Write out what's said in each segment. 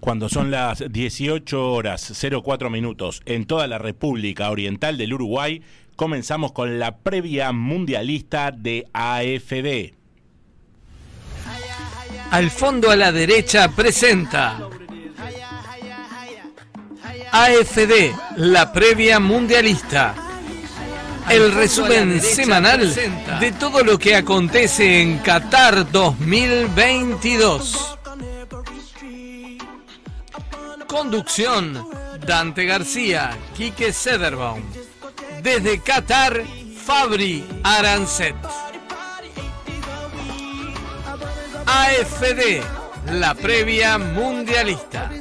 Cuando son las 18 horas 04 minutos en toda la República Oriental del Uruguay, comenzamos con la previa mundialista de AFD. Al fondo a la derecha presenta AFD, la previa mundialista. El resumen semanal de todo lo que acontece en Qatar 2022. Conducción, Dante García, Quique Sederbaum. Desde Qatar, Fabri Arancet. AFD, la previa mundialista.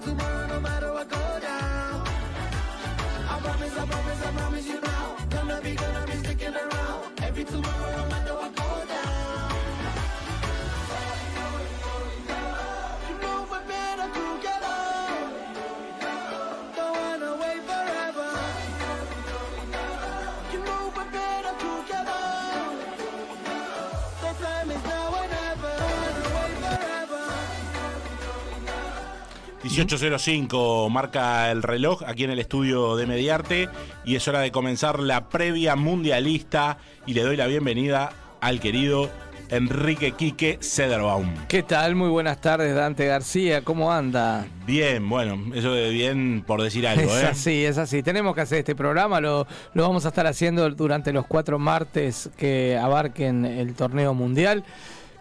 18.05 marca el reloj aquí en el estudio de Mediarte y es hora de comenzar la previa mundialista y le doy la bienvenida al querido Enrique Quique Cederbaum. ¿Qué tal? Muy buenas tardes, Dante García. ¿Cómo anda? Bien, bueno, eso de bien por decir algo, es ¿eh? así, es así. Tenemos que hacer este programa, lo, lo vamos a estar haciendo durante los cuatro martes que abarquen el torneo mundial.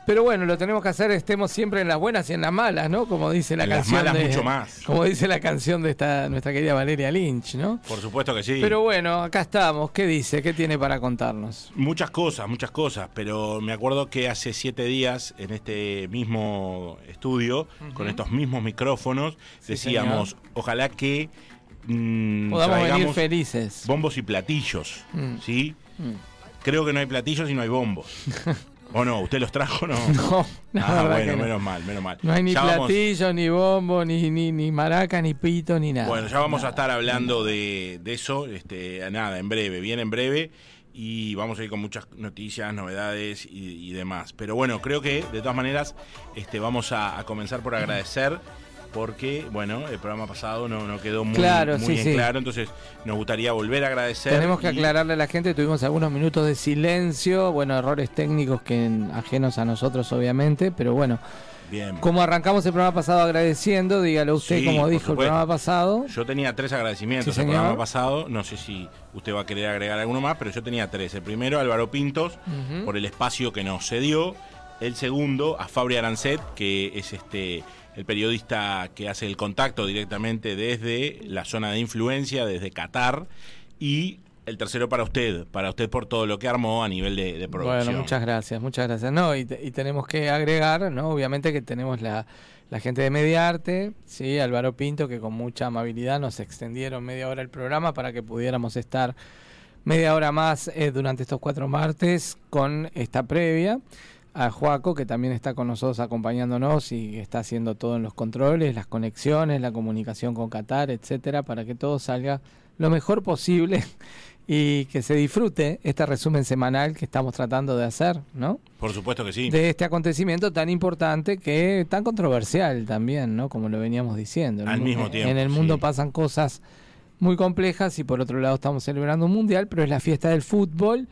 Pero bueno, lo tenemos que hacer, estemos siempre en las buenas y en las malas, ¿no? Como dice la En las canción. malas de, mucho más. Como dice la canción de esta nuestra querida Valeria Lynch, ¿no? Por supuesto que sí. Pero bueno, acá estamos. ¿Qué dice? ¿Qué tiene para contarnos? Muchas cosas, muchas cosas, pero me acuerdo que hace siete días en este mismo estudio, con estos mismos micrófonos, decíamos, ojalá que mm, Podamos venir felices. bombos y platillos, Mm. ¿sí? Mm. Creo que no hay platillos y no hay bombos. ¿O no? ¿Usted los trajo o no? No, ah, verdad bueno, que no. menos mal, menos mal. No hay ni Ya vamos- platillo, ni bombo, ni, ni, ni maraca, ni pito, ni nada. Bueno, ya vamos a estar hablando de, de eso, este, nada, en breve, bien en breve, y vamos a ir con muchas noticias, novedades y, y demás. Pero bueno, creo que de todas maneras este, vamos a, a comenzar por agradecer, porque, bueno, el programa pasado no, no quedó muy, Claro, muy sí, en sí. claro, entonces nos gustaría volver a agradecer. Tenemos que y- aclararle a la gente, tuvimos algunos minutos de silencio, bueno, errores técnicos que ajenos a nosotros obviamente, pero bueno, Bien. como arrancamos el programa pasado agradeciendo, dígalo usted Sí, como dijo el programa pasado. Yo tenía tres agradecimientos Sí, el señor. programa pasado. No sé si usted va a querer agregar alguno más, pero yo tenía tres. El primero, Álvaro Pintos, por el espacio que nos cedió. El segundo, a Fabri Arancet, que es este el periodista que hace el contacto directamente desde la zona de influencia, desde Qatar. Y el tercero para usted, para usted por todo lo que armó a nivel de, de producción. Bueno, muchas gracias, muchas gracias. No, y, te- y tenemos que agregar, ¿no? Obviamente que tenemos la, la gente de Mediarte, sí, Álvaro Pinto, que con mucha amabilidad nos extendieron media hora el programa para que pudiéramos estar media hora más eh, durante estos cuatro martes con esta previa. A Juaco, que también está con nosotros acompañándonos y está haciendo todo en los controles, las conexiones, la comunicación con Qatar, etcétera, para que todo salga lo mejor posible y que se disfrute este resumen semanal que estamos tratando de hacer, ¿no? Por supuesto que sí. De este acontecimiento tan importante que tan controversial también, ¿no? Como lo veníamos diciendo. En Al mismo tiempo, En el mundo sí. pasan cosas muy complejas y por otro lado estamos celebrando un mundial, pero es la fiesta del fútbol.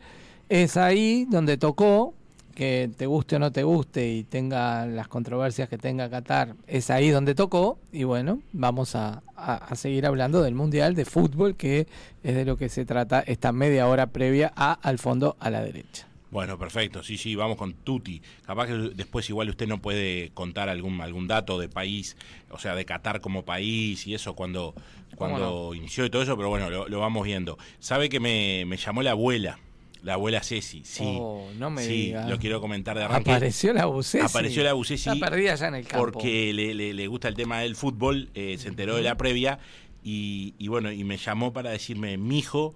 Es ahí donde tocó, que te guste o no te guste y tenga las controversias que tenga Qatar, es ahí donde tocó. Y bueno, vamos a, a- a seguir hablando del mundial de fútbol, que es de lo que se trata esta media hora previa a al fondo a la derecha. Bueno, perfecto, sí, sí, vamos con Tuti. Capaz que después igual usted no puede contar algún algún dato de país, o sea, de Qatar como país y eso cuando, cuando inició y todo eso, pero bueno, lo, lo vamos viendo. ¿Sabe que me, me llamó la abuela? La abuela Ceci, sí. Oh, no me sí, diga. lo quiero comentar de arranque. Apareció la Bucesi. Apareció la Bucesi Está perdida ya en el campo. Porque le, le- le gusta el tema del fútbol, eh, se enteró de la previa y, y bueno, y me llamó para decirme, mi hijo,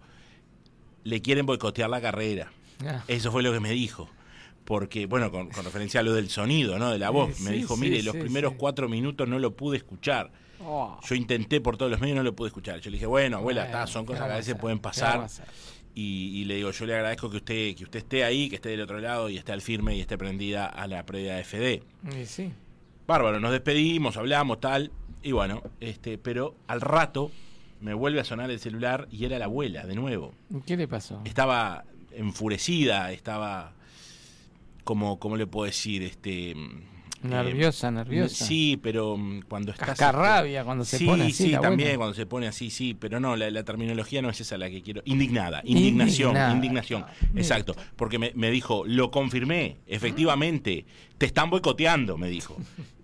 le quieren boicotear la carrera. Ah. Eso fue lo que me dijo. Porque, bueno, con, con referencia a lo del sonido, ¿no? De la voz. Sí, me dijo, sí, mire, los primeros cuatro minutos no lo pude escuchar. Oh. Yo intenté por todos los medios, no lo pude escuchar. Yo le dije, bueno, abuela, Bueno, está, son ¿qué cosas que a veces pueden ¿Qué pasar. Y, y le digo, yo le agradezco que usted, que usted esté ahí, que esté del otro lado y esté al firme y esté prendida a la previa de FD. Y sí. Bárbaro, nos despedimos, hablamos, tal. Y bueno, este, pero al rato me vuelve a sonar el celular y era la abuela, de nuevo. ¿Qué le pasó? Estaba enfurecida, estaba como, ¿cómo le puedo decir? Este Nerviosa, eh, nerviosa. Sí, pero mm, cuando estás... Cascarrabia, cuando se pone así. Sí, también cuando se pone así, sí, pero no, la, terminología no es esa la que quiero. Indignada, indignación, indignación. Exacto, porque me, me, dijo, lo confirmé, efectivamente, te están boicoteando, me dijo.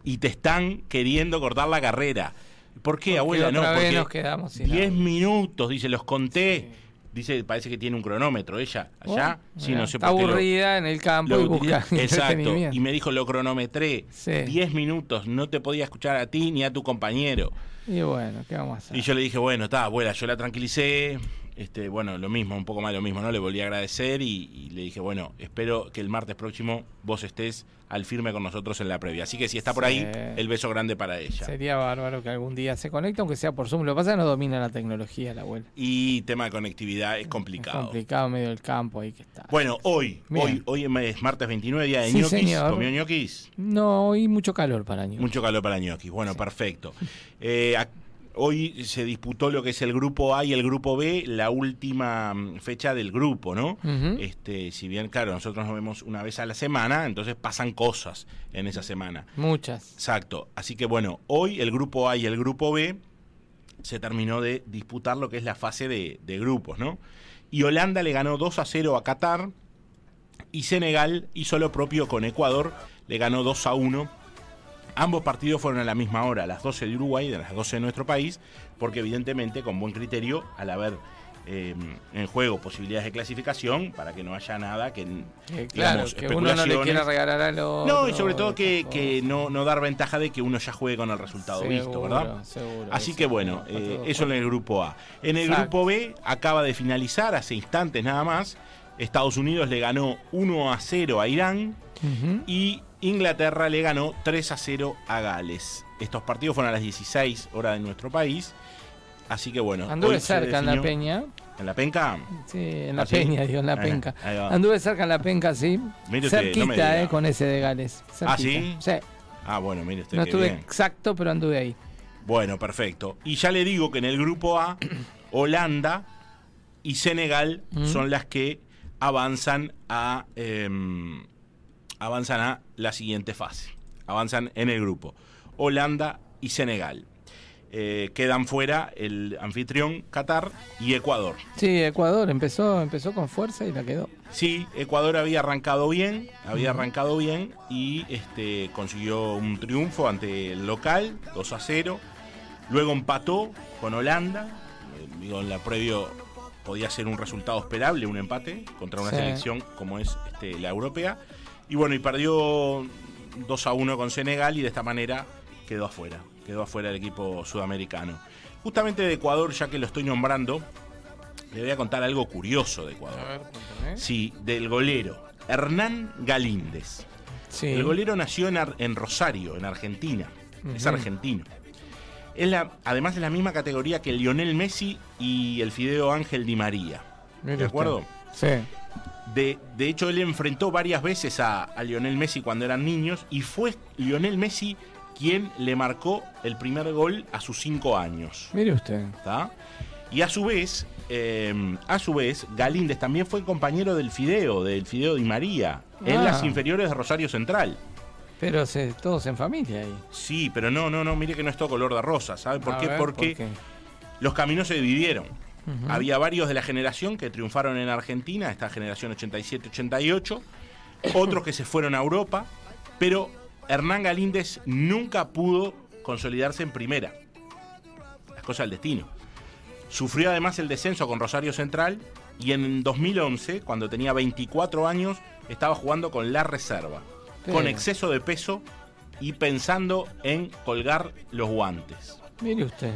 Y te están queriendo cortar la carrera. ¿Por qué, abuela? No, porque nos quedamos 10 minutos, dice, los conté. Dice, parece que tiene un cronómetro ella allá. Oh, sí, no sé Está aburrida en el campo y busca Exacto. Y me dijo, lo cronometré. 10 minutos, no te podía escuchar a ti ni a tu compañero. Y bueno, ¿qué vamos a hacer? Y yo le dije, bueno, está, abuela, yo la tranquilicé. Este, bueno, lo mismo, un poco más lo mismo, ¿no? Le volví a agradecer y, le dije, bueno, espero que el martes próximo vos estés al firme con nosotros en la previa. Así que si está por ahí, el beso grande para ella. Sería bárbaro que algún día se conecte, aunque sea por Zoom. Lo que pasa es que no domina la tecnología la abuela. Y tema de conectividad es complicado. Es complicado medio del campo ahí que está. Bueno, hoy, hoy, hoy es martes 29, día de sí, ñoquis. ¿Comió ñoquis? No, hoy mucho calor para ñoquis. Mucho calor para ñoquis. Bueno, perfecto. Eh, Hoy se disputó lo que es el grupo A y el grupo B, la última mm, fecha del grupo, ¿no? Este, si bien, claro, nosotros nos vemos una vez a la semana, entonces pasan cosas en esa semana. Muchas. Exacto. Así que bueno, hoy el grupo A y el grupo B se terminó de disputar lo que es la fase de, de grupos, ¿no? Y Holanda le ganó 2 a 0 a Qatar y Senegal hizo lo propio con Ecuador, le ganó 2 a 1 Ambos partidos fueron a la misma hora, a las 12 de Uruguay y a las 12 de nuestro país, porque evidentemente con buen criterio, al haber em, en juego posibilidades de clasificación, para que no haya nada que, eh, claro, que uno no le quiera regalar a los... No, y sobre todo que, no, no, dar ventaja de que uno ya juegue con el resultado visto, ¿verdad? Seguro, Así que bueno, eh, eso en el grupo A. En el grupo B acaba de finalizar, hace instantes nada más, Estados Unidos le ganó 1 a 0 a Irán y Inglaterra le ganó 3 a 0 a Gales. Estos partidos fueron a las 16 horas de nuestro país. Así que bueno. Anduve cerca en la peña. ¿En la penca? Sí, en la ¿Ah, peña, digo, en la penca. Anduve cerca en la penca, sí. Cerquita, eh, con ese de Gales. ¿Ah, sí? Sí. Ah, bueno, mire usted. No estuve exacto, pero anduve ahí. Bueno, perfecto. Y ya le digo que en el grupo A, Holanda y Senegal mm. son las que avanzan a. Em, avanzan a la siguiente fase. Avanzan en el grupo. Holanda y Senegal. Eh, quedan fuera el anfitrión Qatar y Ecuador. Sí, Ecuador empezó, empezó con fuerza y la quedó. Sí, Ecuador había arrancado bien, había arrancado bien y este, consiguió un triunfo ante el local, 2 a 0. Luego empató con Holanda. Eh, digo, en la previo podía ser un resultado esperable, un empate contra una selección como es este, la europea. Y bueno, y perdió 2 a 1 con Senegal y de esta manera quedó afuera. Quedó afuera el equipo sudamericano. Justamente de Ecuador, ya que lo estoy nombrando, le voy a contar algo curioso de Ecuador. A ver, sí, del golero, Hernán Galíndez. Sí. El golero nació en, Rosario, en Argentina. Es argentino. Es la, además es la misma categoría que Lionel Messi y el Fideo Ángel Di María. ¿De acuerdo? Sí. De, hecho, él enfrentó varias veces a, Lionel Messi cuando eran niños y fue Lionel Messi quien le marcó el primer gol a sus cinco años. Mire usted. Y a su vez, em, a su vez, Galíndez también fue compañero del Fideo, del Fideo Di María, en las ah. inferiores de Rosario Central. Pero todos en familia ahí. Sí, pero no, no, no, mire que no es todo color de rosa, ¿sabe por qué? Porque los caminos se dividieron. Había varios de la generación que triunfaron en Argentina, esta generación 87-88, otros que se fueron a Europa, pero Hernán Galíndez nunca pudo consolidarse en primera. Las cosas del destino. Sufrió además el descenso con Rosario Central y en 2011, cuando tenía 24 años, estaba jugando con la reserva, con exceso de peso y pensando en colgar los guantes. Mire usted.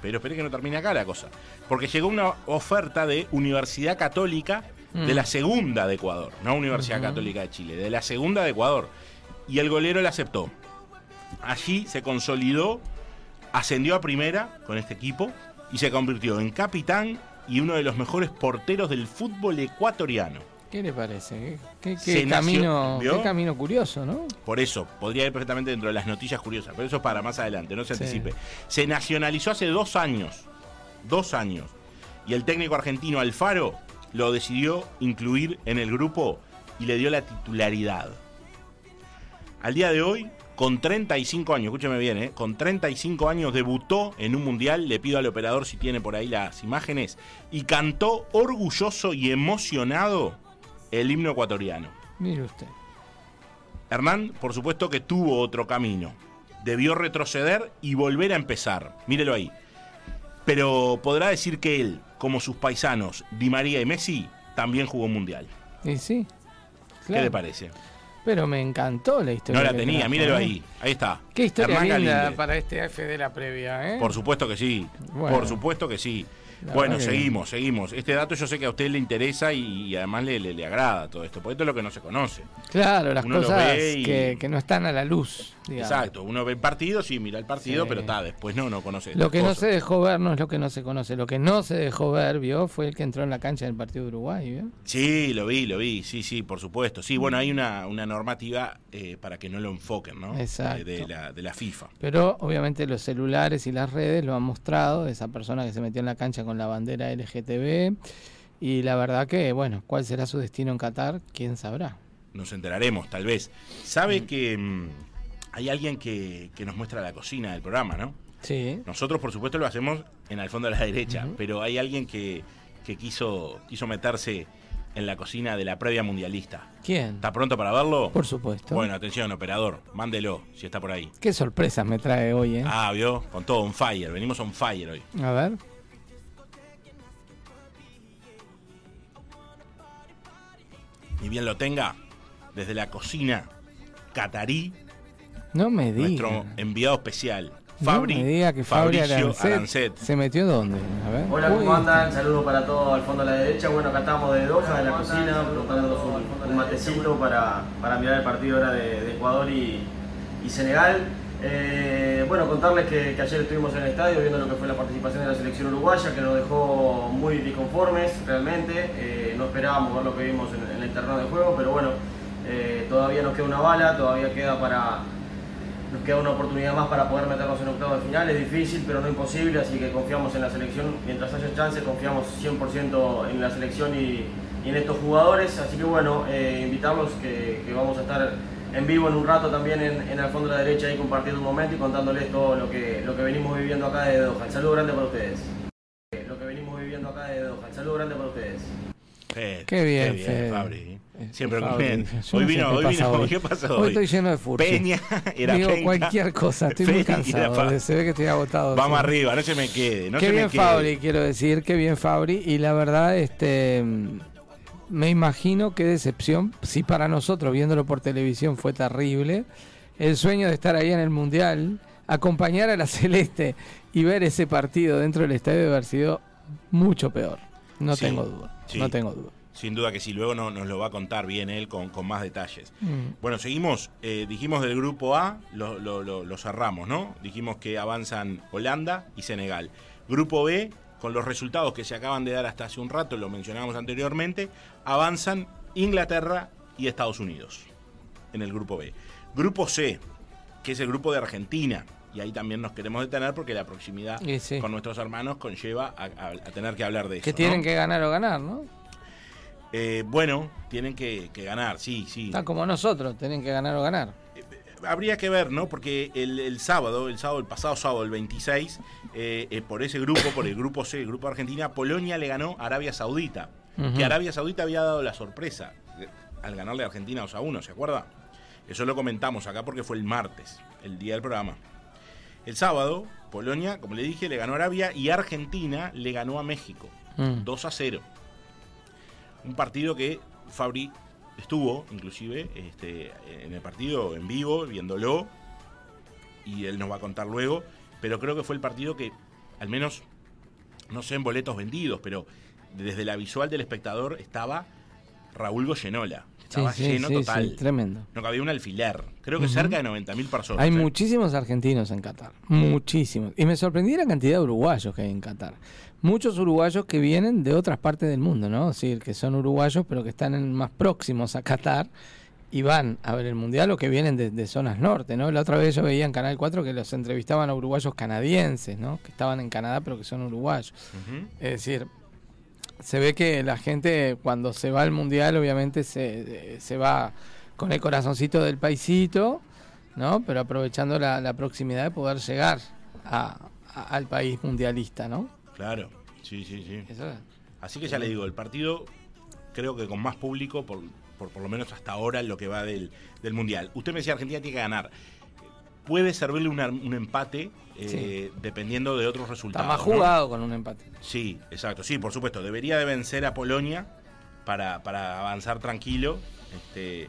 Pero espere que no termine acá la cosa. Porque llegó una oferta de Universidad Católica de mm. la segunda de Ecuador, no Universidad Católica de Chile, de la segunda de Ecuador. Y el golero la aceptó. Allí se consolidó, ascendió a primera con este equipo y se convirtió en capitán y uno de los mejores porteros del fútbol ecuatoriano. ¿Qué le parece? ¿Qué, qué camino, qué camino curioso, ¿no? Por eso, podría ir perfectamente dentro de las noticias curiosas, pero eso es para más adelante, no se anticipe. Se nacionalizó hace dos años, dos años, y el técnico argentino Alfaro lo decidió incluir en el grupo y le dio la titularidad. Al día de hoy, con 35 años, escúcheme bien, ¿eh? con 35 años debutó en un mundial, le pido al operador si tiene por ahí las imágenes, y cantó orgulloso y emocionado el himno ecuatoriano. Mire usted. Hernán, por supuesto que tuvo otro camino. Debió retroceder y volver a empezar. Mírelo ahí. Pero podrá decir que él, como sus paisanos Di María y Messi, también jugó un mundial. Y sí. ¿Qué le parece? Pero me encantó la historia. No la tenía, mírelo ¿eh? ahí. Ahí está. Qué historia linda para este F de la previa, ¿eh? Por supuesto que sí. Por supuesto que sí bueno, seguimos, seguimos. Este dato yo sé que a usted le interesa y, además le, le, agrada todo esto, porque esto es lo que no se conoce. Claro, las cosas que, no están a la luz. Exacto, uno ve el partido, sí, mira el partido, pero está, después no, no conoce. Lo que no se dejó ver no es lo que no se conoce, lo que no se dejó ver, vio, fue el que entró en la cancha del partido de Uruguay, ¿vio? Sí, lo vi, lo vi, sí, sí, por supuesto. Sí, bueno, hay una, una normativa eh, para que no lo enfoquen, ¿no? Exacto. De, la, de la FIFA. Pero obviamente los celulares y las redes lo han mostrado, esa persona que se metió en la cancha con la bandera LGTB. Y la verdad que, bueno, ¿cuál será su destino en Qatar? ¿Quién sabrá? Nos enteraremos, tal vez. ¿Sabe que mm, hay alguien que, nos muestra la cocina del programa, no? Sí. Nosotros, por supuesto, lo hacemos en el fondo de la derecha, pero hay alguien que, que quiso, quiso meterse en la cocina de la previa mundialista. ¿Quién? ¿Está pronto para verlo? Por supuesto. Bueno, atención, operador, mándelo si está por ahí. Qué sorpresas me trae hoy, ¿eh? Ah, vio, con todo on fire, venimos on fire hoy. A ver. y bien lo tenga, desde la cocina catarí, no me diga. nuestro enviado especial, Fabri, no me diga que Fabricio Arancet, ¿Se metió dónde? A ver. Hola, ¿cómo andan? Saludos para todos al fondo a la derecha. Bueno, acá estamos de Doha, de la cocina, preparándonos un, matecito para, para, mirar el partido ahora de, Ecuador y, y Senegal. Eh, bueno, contarles que, ayer estuvimos en el estadio viendo lo que fue la participación de la selección uruguaya, que nos dejó muy disconformes realmente. Eh, no esperábamos ver lo que vimos en, el terreno de juego, pero bueno, eh, todavía nos queda una bala, todavía queda para. Nos queda una oportunidad más para poder meternos en octavo de final. Es difícil, pero no imposible, así que confiamos en la selección. Mientras haya chance, confiamos 100% en la selección y, en estos jugadores. Así que bueno, invitarlos que, que vamos a estar en vivo en un rato también en, en el fondo de la derecha ahí compartiendo un momento y contándoles todo lo que, lo que venimos viviendo acá de Doha. El saludo grande para ustedes. Lo que venimos viviendo acá de Doha. El saludo grande para ustedes. qué bien, qué bien Fabri. Siempre con. Hoy vino, hoy vino, ¿qué pasó hoy? Hoy estoy lleno de furcia. Peña, era Digo cualquier cosa, estoy muy cansado. Se ve que estoy agotado. Vamos arriba, no se me quede. No qué se bien me quede. Fabri, quiero decir, qué bien Fabri. Y la verdad, este me imagino qué decepción, si para nosotros viéndolo por televisión fue terrible, el sueño de estar ahí en el Mundial, acompañar a la Celeste y ver ese partido dentro del estadio de haber sido mucho peor. No tengo duda, no tengo duda. Sin duda que sí, luego no, nos lo va a contar bien él con, más detalles. Mm. Bueno, seguimos, eh, dijimos del grupo A, lo, lo, lo cerramos, ¿no? Dijimos que avanzan Holanda y Senegal. Grupo B, con los resultados que se acaban de dar hasta hace un rato, lo mencionábamos anteriormente, avanzan Inglaterra y Estados Unidos en el grupo B. Grupo C, que es el grupo de Argentina, y ahí también nos queremos detener porque la proximidad con nuestros hermanos conlleva a, tener que hablar de eso. Que tienen que ganar o ganar, ¿no? Eh, bueno, tienen que, ganar, sí, sí. Está como nosotros, tienen que ganar o ganar habría que ver, ¿no? Porque el, sábado, el sábado, el pasado sábado, el 26, eh, eh, por ese grupo, por el grupo C, el grupo Argentina, Polonia le ganó a Arabia Saudita. Que Arabia Saudita había dado la sorpresa al ganarle a Argentina 2 a 1, ¿se acuerda? Eso lo comentamos acá porque fue el martes, el día del programa. El sábado, Polonia, como le dije, le ganó a Arabia y Argentina le ganó a México. 2 mm. a 0. Un partido que Fabri estuvo inclusive este, en el partido en vivo, viéndolo, y él nos va a contar luego, pero creo que fue el partido que, al menos, no sé en boletos vendidos, pero desde la visual del espectador estaba Raúl Goyenola, Estaba sí, lleno sí, total. sí, tremendo. No cabía un alfiler. Creo que cerca de 90.000 personas. Hay muchísimos argentinos en Qatar, muchísimos. Y me sorprendí la cantidad de uruguayos que hay en Qatar. Muchos uruguayos que vienen de otras partes del mundo, ¿no? Es decir, que son uruguayos, pero que están en- más próximos a Qatar y van a ver el mundial o que vienen de, de zonas norte, ¿no? La otra vez yo veía en Canal 4 que los entrevistaban a uruguayos canadienses, ¿no? Que estaban en Canadá, pero que son uruguayos. Es decir, se ve que la gente cuando se va al mundial obviamente se, se va con el corazoncito del paisito, ¿no? Pero aprovechando la, la proximidad de poder llegar a- a- al país mundialista, ¿no? Claro, sí, sí, sí. Eso es. Así que ya le digo, el partido creo que con más público, por por, por lo menos hasta ahora, en lo que va del, del Mundial. Usted me decía, Argentina tiene que ganar. Puede servirle una- un empate eh, dependiendo de otros Está resultados. más ¿no? jugado con un empate. Sí, exacto. Sí, por supuesto. Debería de vencer a Polonia para, para avanzar tranquilo. Este,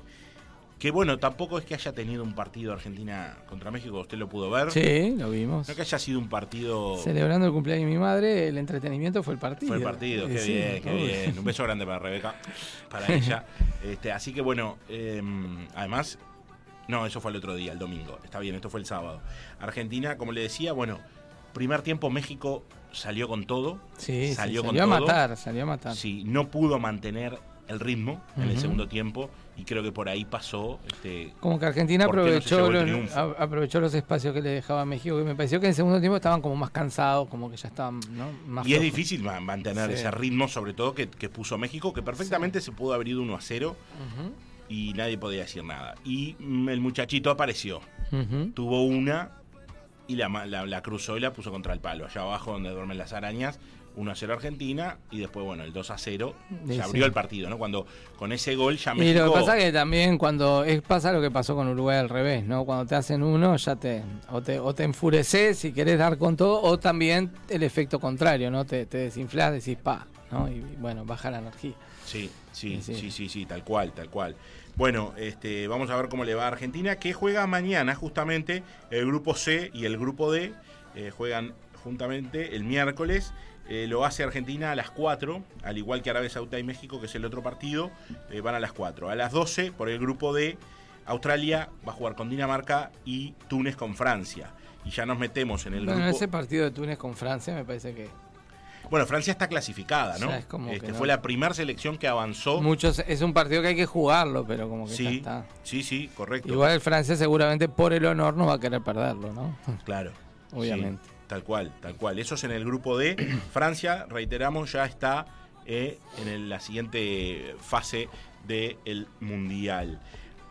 que bueno, tampoco es que haya tenido un partido Argentina contra México, usted lo pudo ver. Sí, lo vimos. No que haya sido un partido... Celebrando el cumpleaños de mi madre, el entretenimiento fue el partido. Fue el partido, qué sí, bien, qué bien. Un beso grande para Rebeca, para ella. Este, así que bueno, eh, además, no, eso fue el otro día, el domingo. Está bien, esto fue el sábado. Argentina, como le decía, bueno, primer tiempo México salió con todo. Sí, sí, salió salió, con a todo. matar, salió a matar. Sí, no pudo mantener el ritmo en el segundo tiempo y creo que por ahí pasó. Este, Como que Argentina ¿Por qué no se aprovechó, los, aprovechó los espacios que le dejaba México, que me pareció que en el segundo tiempo estaban como más cansados, como que ya estaban ¿no? más y es difícil ma- mantener Sí. ese ritmo, sobre todo que, que puso México, que perfectamente se pudo haber ido 1 a 0 Ujú, y nadie podía decir nada. Y mm, el muchachito apareció. tuvo una y la, la cruzó y la puso contra el palo, allá abajo donde duermen las arañas. 1 a 0 Argentina y después, bueno, el 2 a 0 Sí, se abrió el partido, ¿no? Cuando con ese gol ya Y México. lo que pasa es que también cuando es, pasa lo que pasó con Uruguay al revés, ¿no? Cuando te hacen uno, ya te o te, o te enfureces si querés dar con todo, o también el efecto contrario, ¿no? Te, te desinflas, decís pa, ¿no? Y bueno, baja la energía. Sí, sí, Sí, sí. sí, sí, sí, tal cual, tal cual. Bueno, este, vamos a ver cómo le va a Argentina, que juega mañana justamente el grupo C y el grupo D. eh, juegan juntamente el miércoles. Eh, lo hace Argentina a las 4, al igual que Arabia Saudita y México, que es el otro partido, eh, van a las 4. A las 12, por el grupo D, Australia va a jugar con Dinamarca y Túnez con Francia. Y ya nos metemos en el Bueno, grupo. ese partido de Túnez con Francia me parece que Bueno, Francia está clasificada, ¿no? Ya es como que Este, no. Fue la primera selección que avanzó. muchos es un partido que hay que jugarlo, pero como que Sí, está. sí, sí, correcto. Igual el Francia seguramente por el honor no va a querer perderlo, ¿no? Claro. Obviamente. Sí, tal cual, tal cual. Eso es en el grupo D. Francia, reiteramos, ya está eh, en el- la siguiente fase del Mundial.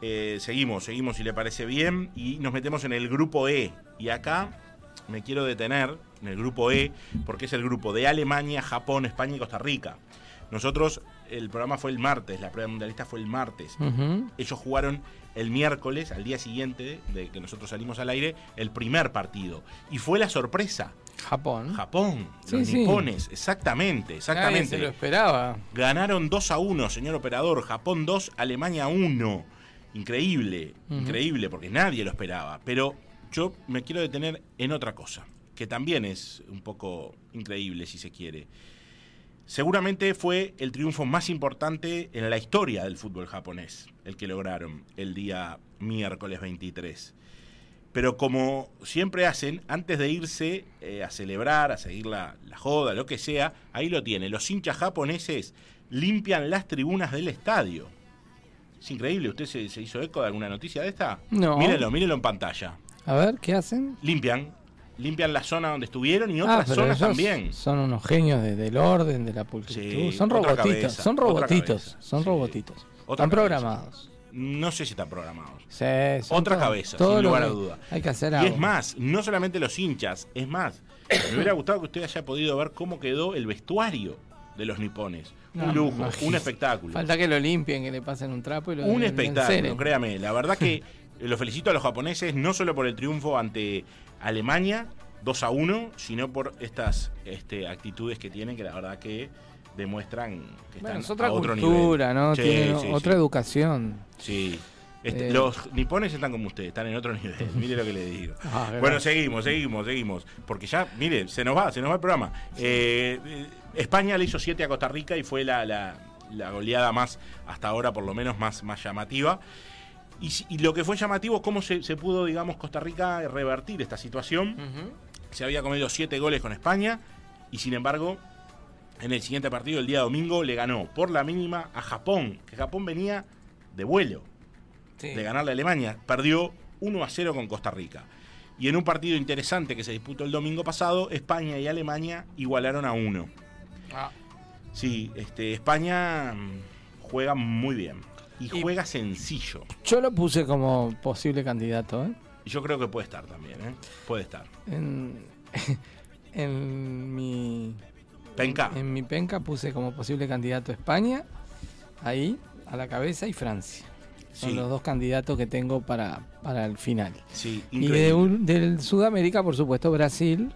Eh, seguimos, seguimos si le parece bien y nos metemos en el grupo E. Y acá me quiero detener en el grupo E porque es el grupo de Alemania, Japón, España y Costa Rica. Nosotros, el programa fue el martes, la prueba mundialista fue el martes. Ellos jugaron el miércoles, al día siguiente de que nosotros salimos al aire, el primer partido. Y fue la sorpresa. Japón. Japón, Sí, los sí. nipones, exactamente, Nadie se lo exactamente. esperaba. Ganaron 2 a 1, señor operador. Japón 2, Alemania 1. Increíble, increíble, porque nadie lo esperaba. Pero yo me quiero detener en otra cosa, que también es un poco increíble, si se quiere. Seguramente fue el triunfo más importante en la historia del fútbol japonés, el que lograron el día miércoles 23. Pero como siempre hacen, antes de irse eh, a celebrar, a seguir la, la joda, lo que sea, ahí lo tiene. Los hinchas japoneses limpian las tribunas del estadio. Es increíble, ¿usted se, se hizo eco de alguna noticia de esta? No. Mírenlo, mírenlo en pantalla. A ver, ¿qué hacen? Limpian, limpian la zona donde estuvieron y Ah, otras zonas también. Son unos genios de- del orden, de la pulcritud. Sí, son robotitos, son robotitos, son Sí. robotitos. Otra Están cabeza. programados. No sé si están programados. Sí, Otra todo- cabeza, todo sin lugar a duda. Hay que hacer Y es más, no solamente los hinchas, es más, me hubiera gustado que usted haya podido ver cómo quedó el vestuario de los nipones. No, un lujo, un espectáculo. Falta que lo limpien, que le pasen un trapo y lo un lo espectáculo, créame. La verdad que los felicito a los japoneses no solo por el triunfo ante Alemania 2 a 1, sino por estas este, actitudes que tienen que la verdad que demuestran que Bueno, están es otra a otro cultura, nivel. ¿no? Sí, sí, otra sí. educación. Sí. Este, Eh. Los nipones están como ustedes, están en otro nivel. Mire lo que le digo. Ah, bueno, seguimos, seguimos, seguimos. Porque ya, mire, se nos va, se nos va el programa. Eh, eh, España le hizo 7 a Costa Rica y fue la, la- la goleada más, hasta ahora por lo menos, más, más llamativa. Y, lo que fue llamativo, cómo se, pudo, digamos, Costa Rica revertir esta situación. Se había comido siete goles con España y sin embargo, en el siguiente partido, el día domingo, le ganó por la mínima a Japón, que Japón venía de vuelo de ganarle a Alemania. Perdió 1 a 0 con Costa Rica. Y en un partido interesante que se disputó el domingo pasado, España y Alemania igualaron a 1. Ah. Sí, este, España mm, juega muy bien. Y, juega sencillo. Yo lo puse como posible candidato, ¿eh? Yo creo que puede estar también, ¿eh? Puede estar. En, en mi. Penca. En, mi penca puse como posible candidato España, ahí, a la cabeza, y Francia. Son los dos candidatos que tengo para, para el final. Sí, y de del Sudamérica, por supuesto, Brasil,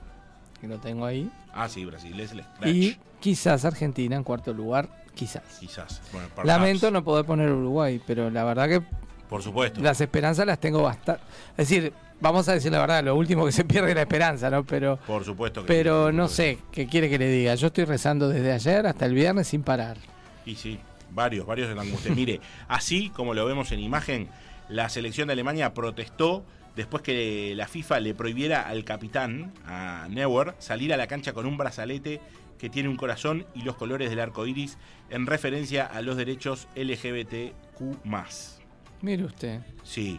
que lo tengo ahí. Ah, sí, Brasil es el Y quizás Argentina en cuarto lugar, quizás. Quizás. Lamento no poder poner Uruguay, pero la verdad que por supuesto. Las esperanzas las tengo bastante. Es decir, vamos a decir la verdad, lo último que se pierde es la esperanza, ¿no? Pero, por supuesto. pero no sé, ¿qué quiere que le diga? Yo estoy rezando desde ayer hasta el viernes sin parar. Y sí, varios, varios de la angustia. Mire, así como lo vemos en imagen, la selección de Alemania protestó después que la FIFA le prohibiera al capitán, a Neuer, salir a la cancha con un brazalete que tiene un corazón y los colores del arco iris en referencia a los derechos LGBTQ. Mire usted. Sí.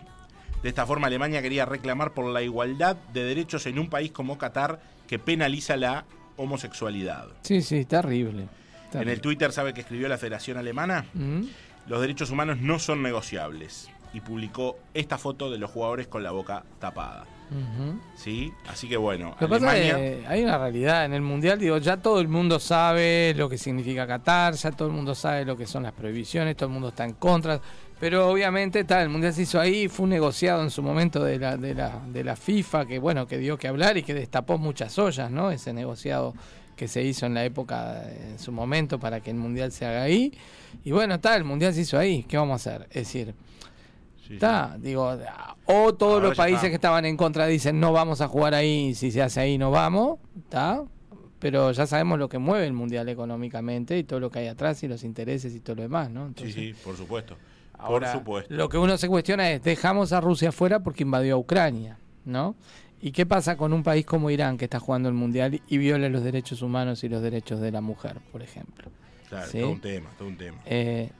De esta forma, Alemania quería reclamar por la igualdad de derechos en un país como Qatar que penaliza la homosexualidad. Sí, sí, terrible. En el Twitter, ¿sabe que escribió la Federación Alemana? Mm. Los derechos humanos no son negociables. Y publicó esta foto de los jugadores con la boca tapada. ¿Sí? Así que bueno. hay una realidad en el mundial, digo, ya todo el mundo sabe lo que significa Qatar, ya todo el mundo sabe lo que son las prohibiciones, todo el mundo está en contra. Pero obviamente tal, el mundial se hizo ahí, fue un negociado en su momento de la, de la, de la FIFA que bueno, que dio que hablar y que destapó muchas ollas, ¿no? Ese negociado que se hizo en la época, en su momento, para que el mundial se haga ahí. Y bueno, está, el mundial se hizo ahí, ¿qué vamos a hacer? Es decir, está, digo, o todos los países que estaban en contra dicen no vamos a jugar ahí, si se hace ahí no vamos, está. Pero ya sabemos lo que mueve el mundial económicamente y todo lo que hay atrás y los intereses y todo lo demás, ¿no? sí, sí, por supuesto. por supuesto. Lo que uno se cuestiona es, dejamos a Rusia fuera porque invadió a Ucrania, ¿no? ¿Y qué pasa con un país como Irán que está jugando el Mundial y viola los derechos humanos y los derechos de la mujer, por ejemplo? Claro, todo un tema, todo un tema. Eh,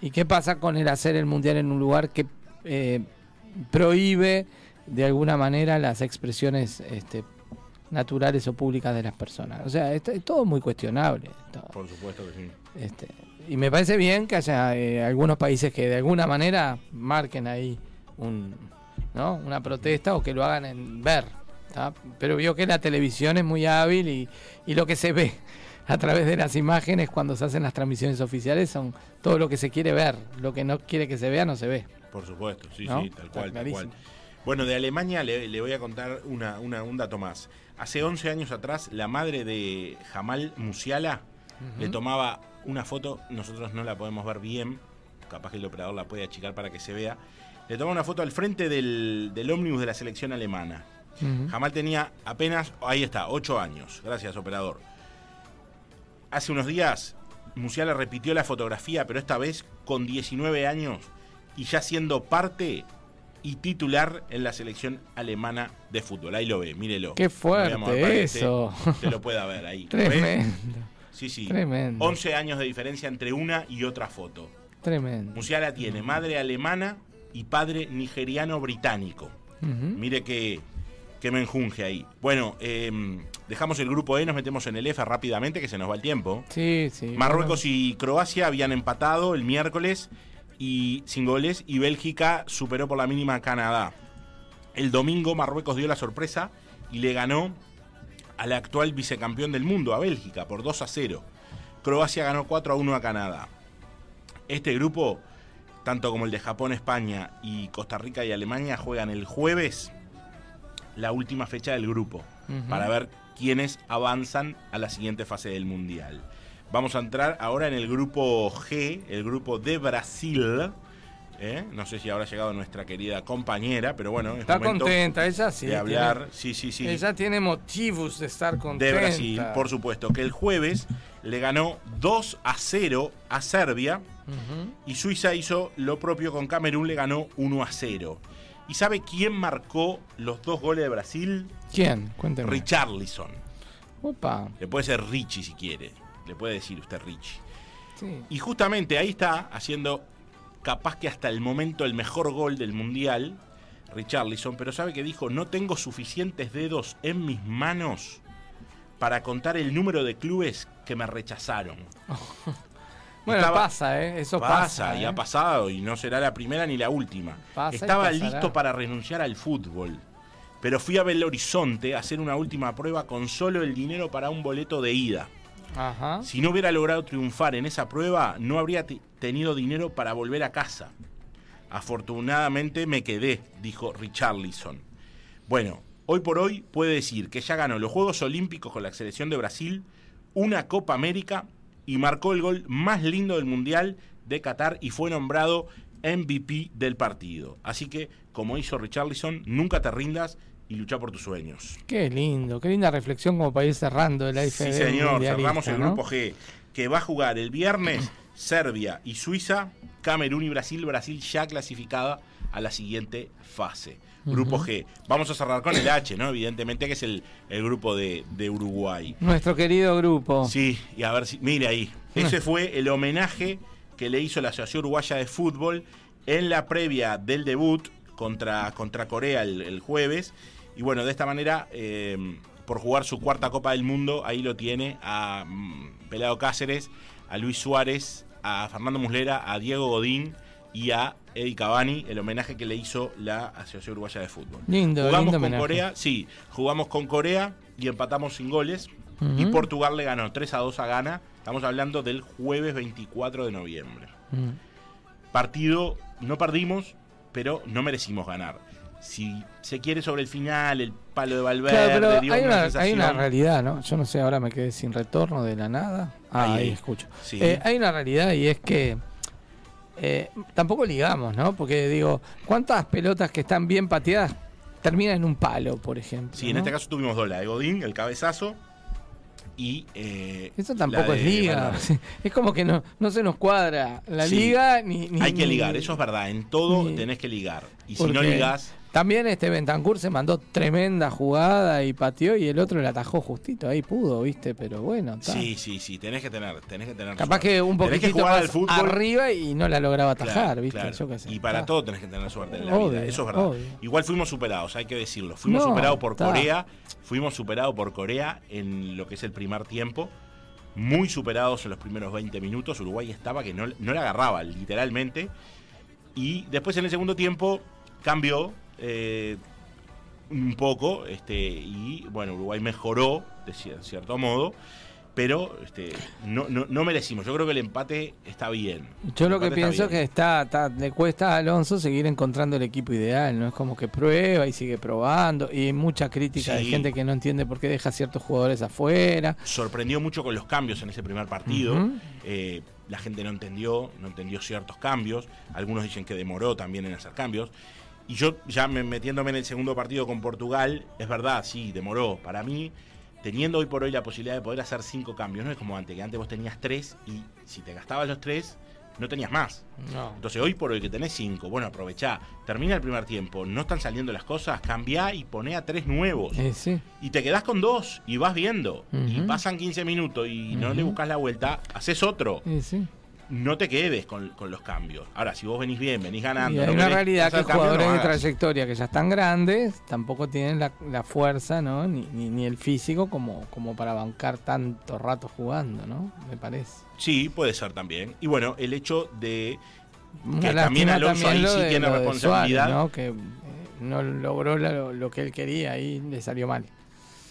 ¿Y qué pasa con el hacer el Mundial en un lugar que eh, prohíbe de alguna manera las expresiones este, naturales o públicas de las personas? O sea, es, todo muy cuestionable. Por supuesto que sí. Este, y me parece bien que haya eh, algunos países que de alguna manera marquen ahí un ¿no? Una protesta o que lo hagan en ver. Pero vio que la televisión es muy hábil y, y lo que se ve a través de las imágenes cuando se hacen las transmisiones oficiales son todo lo que se quiere ver. Lo que no quiere que se vea no se ve. Por supuesto, sí, sí, tal cual, tal cual. Bueno, de Alemania le, voy a contar una, una, un dato más. Hace 11 años atrás, la madre de Jamal Musiala le tomaba una foto, nosotros no la podemos ver bien, capaz que el operador la puede achicar para que se vea, le toma una foto al frente del, del ómnibus de la selección alemana. Jamal tenía apenas, ahí está, 8 años. Gracias, operador. Hace unos días, Musiala repitió la fotografía, pero esta vez con 19 años y ya siendo parte y titular en la selección alemana de fútbol. Ahí lo ve, mírelo. Qué fuerte eso. Que lo pueda ver ahí. Tremendo. Sí, sí. Tremendo. 11 años de diferencia entre una y otra foto. Tremendo. Musiala tiene madre alemana y padre nigeriano británico. Mire que, que me enjunge ahí. Bueno, em, dejamos el grupo E, nos metemos en el F rápidamente, que se nos va el tiempo. Sí, sí. Marruecos y Croacia habían empatado el miércoles y sin goles y Bélgica superó por la mínima a Canadá. El domingo Marruecos dio la sorpresa y le ganó al actual vicecampeón del mundo, a Bélgica, por 2 a 0. Croacia ganó 4 a 1 a Canadá. Este grupo tanto como el de Japón, España y Costa Rica y Alemania juegan el jueves la última fecha del grupo para ver quiénes avanzan a la siguiente fase del Mundial. Vamos a entrar ahora en el grupo G, el grupo de Brasil, ¿eh? No sé si habrá llegado nuestra querida compañera, pero bueno, es Está contenta, ella sí. de hablar. tiene- sí, sí, sí. Ella tiene motivos de estar contenta. de Brasil, por supuesto, que el jueves le ganó 2 a 0 a Serbia y Suiza hizo lo propio con Camerún, le ganó 1 a 0. ¿Y sabe quién marcó los dos goles de Brasil? ¿Quién? Cuénteme. Richarlison. Opa. Le puede ser Richie si quiere. Le puede decir usted Richie. Sí. Y justamente ahí está haciendo capaz que hasta el momento el mejor gol del mundial, Richarlison, pero sabe que dijo, no tengo suficientes dedos en mis manos para contar el número de clubes que me rechazaron. Bueno, Estaba- pasa, ¿eh? Eso pasa, pasa. y ¿eh? ha pasado y no será la primera ni la última. Pasa Estaba listo para renunciar al fútbol, pero fui a Belo Horizonte a hacer una última prueba con solo el dinero para un boleto de ida. Si no hubiera logrado triunfar en esa prueba, no habría te- tenido dinero para volver a casa. Afortunadamente me quedé, dijo Richarlison. Bueno, hoy por hoy puede decir que ya ganó los Juegos Olímpicos con la selección de Brasil, una Copa América y marcó el gol más lindo del Mundial de Qatar y fue nombrado MVP del partido. Así que, como hizo Richarlison, nunca te rindas y lucha por tus sueños. Qué lindo, qué linda reflexión como para ir cerrando el AFB. Sí, señor, cerramos el ¿no? grupo G, que va a jugar el viernes Serbia y Suiza, Camerún y Brasil, Brasil ya clasificada a la siguiente fase. Grupo G. Vamos a cerrar con el H, ¿no? Evidentemente que es el, el grupo de, de Uruguay. Nuestro querido grupo. Sí, y a ver si. Mire ahí. Ese fue el homenaje que le hizo la Asociación Uruguaya de Fútbol en la previa del debut contra, contra Corea el, el jueves. Y bueno, de esta manera, eh, por jugar su cuarta Copa del Mundo, ahí lo tiene a mm, Pelado Cáceres, a Luis Suárez, a Fernando Muslera, a Diego Godín y a Eddie Cavani, el homenaje que le hizo la Asociación Uruguaya de Fútbol. Lindo, Jugamos lindo con homenaje. Corea, sí, jugamos con Corea y empatamos sin goles. Y. Portugal le ganó 3 a 2 a Ghana. Estamos hablando del jueves 24 de noviembre. Mm. Partido, no perdimos, pero no merecimos ganar. Si se quiere sobre el final, el palo de Valverde, Claro, pero hay una, hay sensación- una realidad, ¿no? Yo no sé, ahora me quedé sin retorno de la nada. Ah, Ahí, ahí, escucho. Sí. Eh, hay una realidad y es que eh, tampoco ligamos, ¿no? Porque digo, ¿cuántas pelotas que están bien pateadas terminan en un palo, por ejemplo? Sí, en este caso tuvimos dos, la de Godín, el cabezazo, y... eh, Eso tampoco es liga. Es como que no, no se nos cuadra la Sí. liga ni, ni- Hay que ligar, eso es verdad, en todo ni- tenés que ligar. Y si no ligás, También este Bentancur se mandó tremenda jugada y pateó y el otro le atajó justito. Ahí pudo, ¿viste? Pero bueno, sí, sí, sí, tenés que tener, tenés que tener Capaz suerte. que un que poquitito jugar más al fútbol arriba y no la lograba atajar, Claro, ¿viste? claro. Yo qué sé. Y para todo tenés que tener suerte en la Obvio, vida, eso es verdad. obvio. Igual fuimos superados, hay que decirlo. Fuimos No, superados por. Corea, fuimos superados por Corea en lo que es el primer tiempo. Muy superados en los primeros 20 minutos. Uruguay estaba que no, no la agarraba, literalmente. Y después en el segundo tiempo cambió eh, un poco. este Y bueno, Uruguay mejoró de cier- cierto modo. Pero este, no, no, no merecimos. Yo creo que el empate está bien. Yo lo que pienso es que está, está- le cuesta a Alonso seguir encontrando el equipo ideal, ¿no? Es como que prueba y sigue probando. Y hay mucha crítica de gente que no entiende por qué deja ciertos jugadores afuera. sorprendió mucho con los cambios en ese primer partido. Eh, la gente no entendió, no entendió ciertos cambios. Algunos dicen que demoró también en hacer cambios. Y yo ya me- metiéndome en el segundo partido con Portugal, es verdad, sí, demoró. Para mí, teniendo hoy por hoy la posibilidad de poder hacer cinco cambios, no es como antes, que antes vos tenías tres y si te gastabas los tres, no tenías más. No. Entonces hoy por hoy que tenés cinco, bueno, aprovechá, termina el primer tiempo, no están saliendo las cosas, cambiá y poné a tres nuevos. Eh, sí. Y te quedás con dos y vas viendo. Y pasan 15 minutos y no le buscas la vuelta, haces otro. Eh, sí. No te quedes con, con los cambios. Ahora, si vos venís bien, venís ganando. Y hay no una realidad que jugadores no de trayectoria que ya están grandes tampoco tienen la, la fuerza, ¿no? Ni, ni, ni el físico como, como para bancar tanto rato jugando, ¿no? Me parece. Sí, puede ser también. Y bueno, el hecho de Que lástima también Alonso ahí lo sí de- tiene responsabilidad. Suárez, ¿no? Que eh, no logró lo, lo que él quería y le salió mal.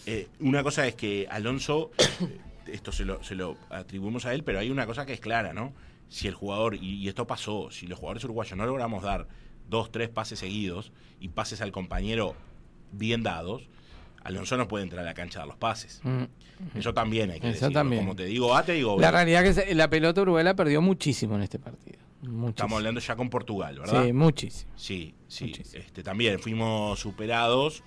eh, una cosa es que Alonso, eh, esto se lo, se lo atribuimos a él, pero hay una cosa que es clara, ¿no? Si el jugador, y, y esto pasó, si los jugadores uruguayos no logramos dar dos, tres pases seguidos y pases al compañero bien dados, Alonso no puede entrar a la cancha a dar los pases. Mm. Eso también hay que Eso decirlo. también. Como te digo A, te digo B. La realidad que se- la pelota Uruguay la perdió muchísimo en este partido. Estamos hablando ya con Portugal, ¿verdad? Sí, muchísimo. Sí, sí. Este, también fuimos superados.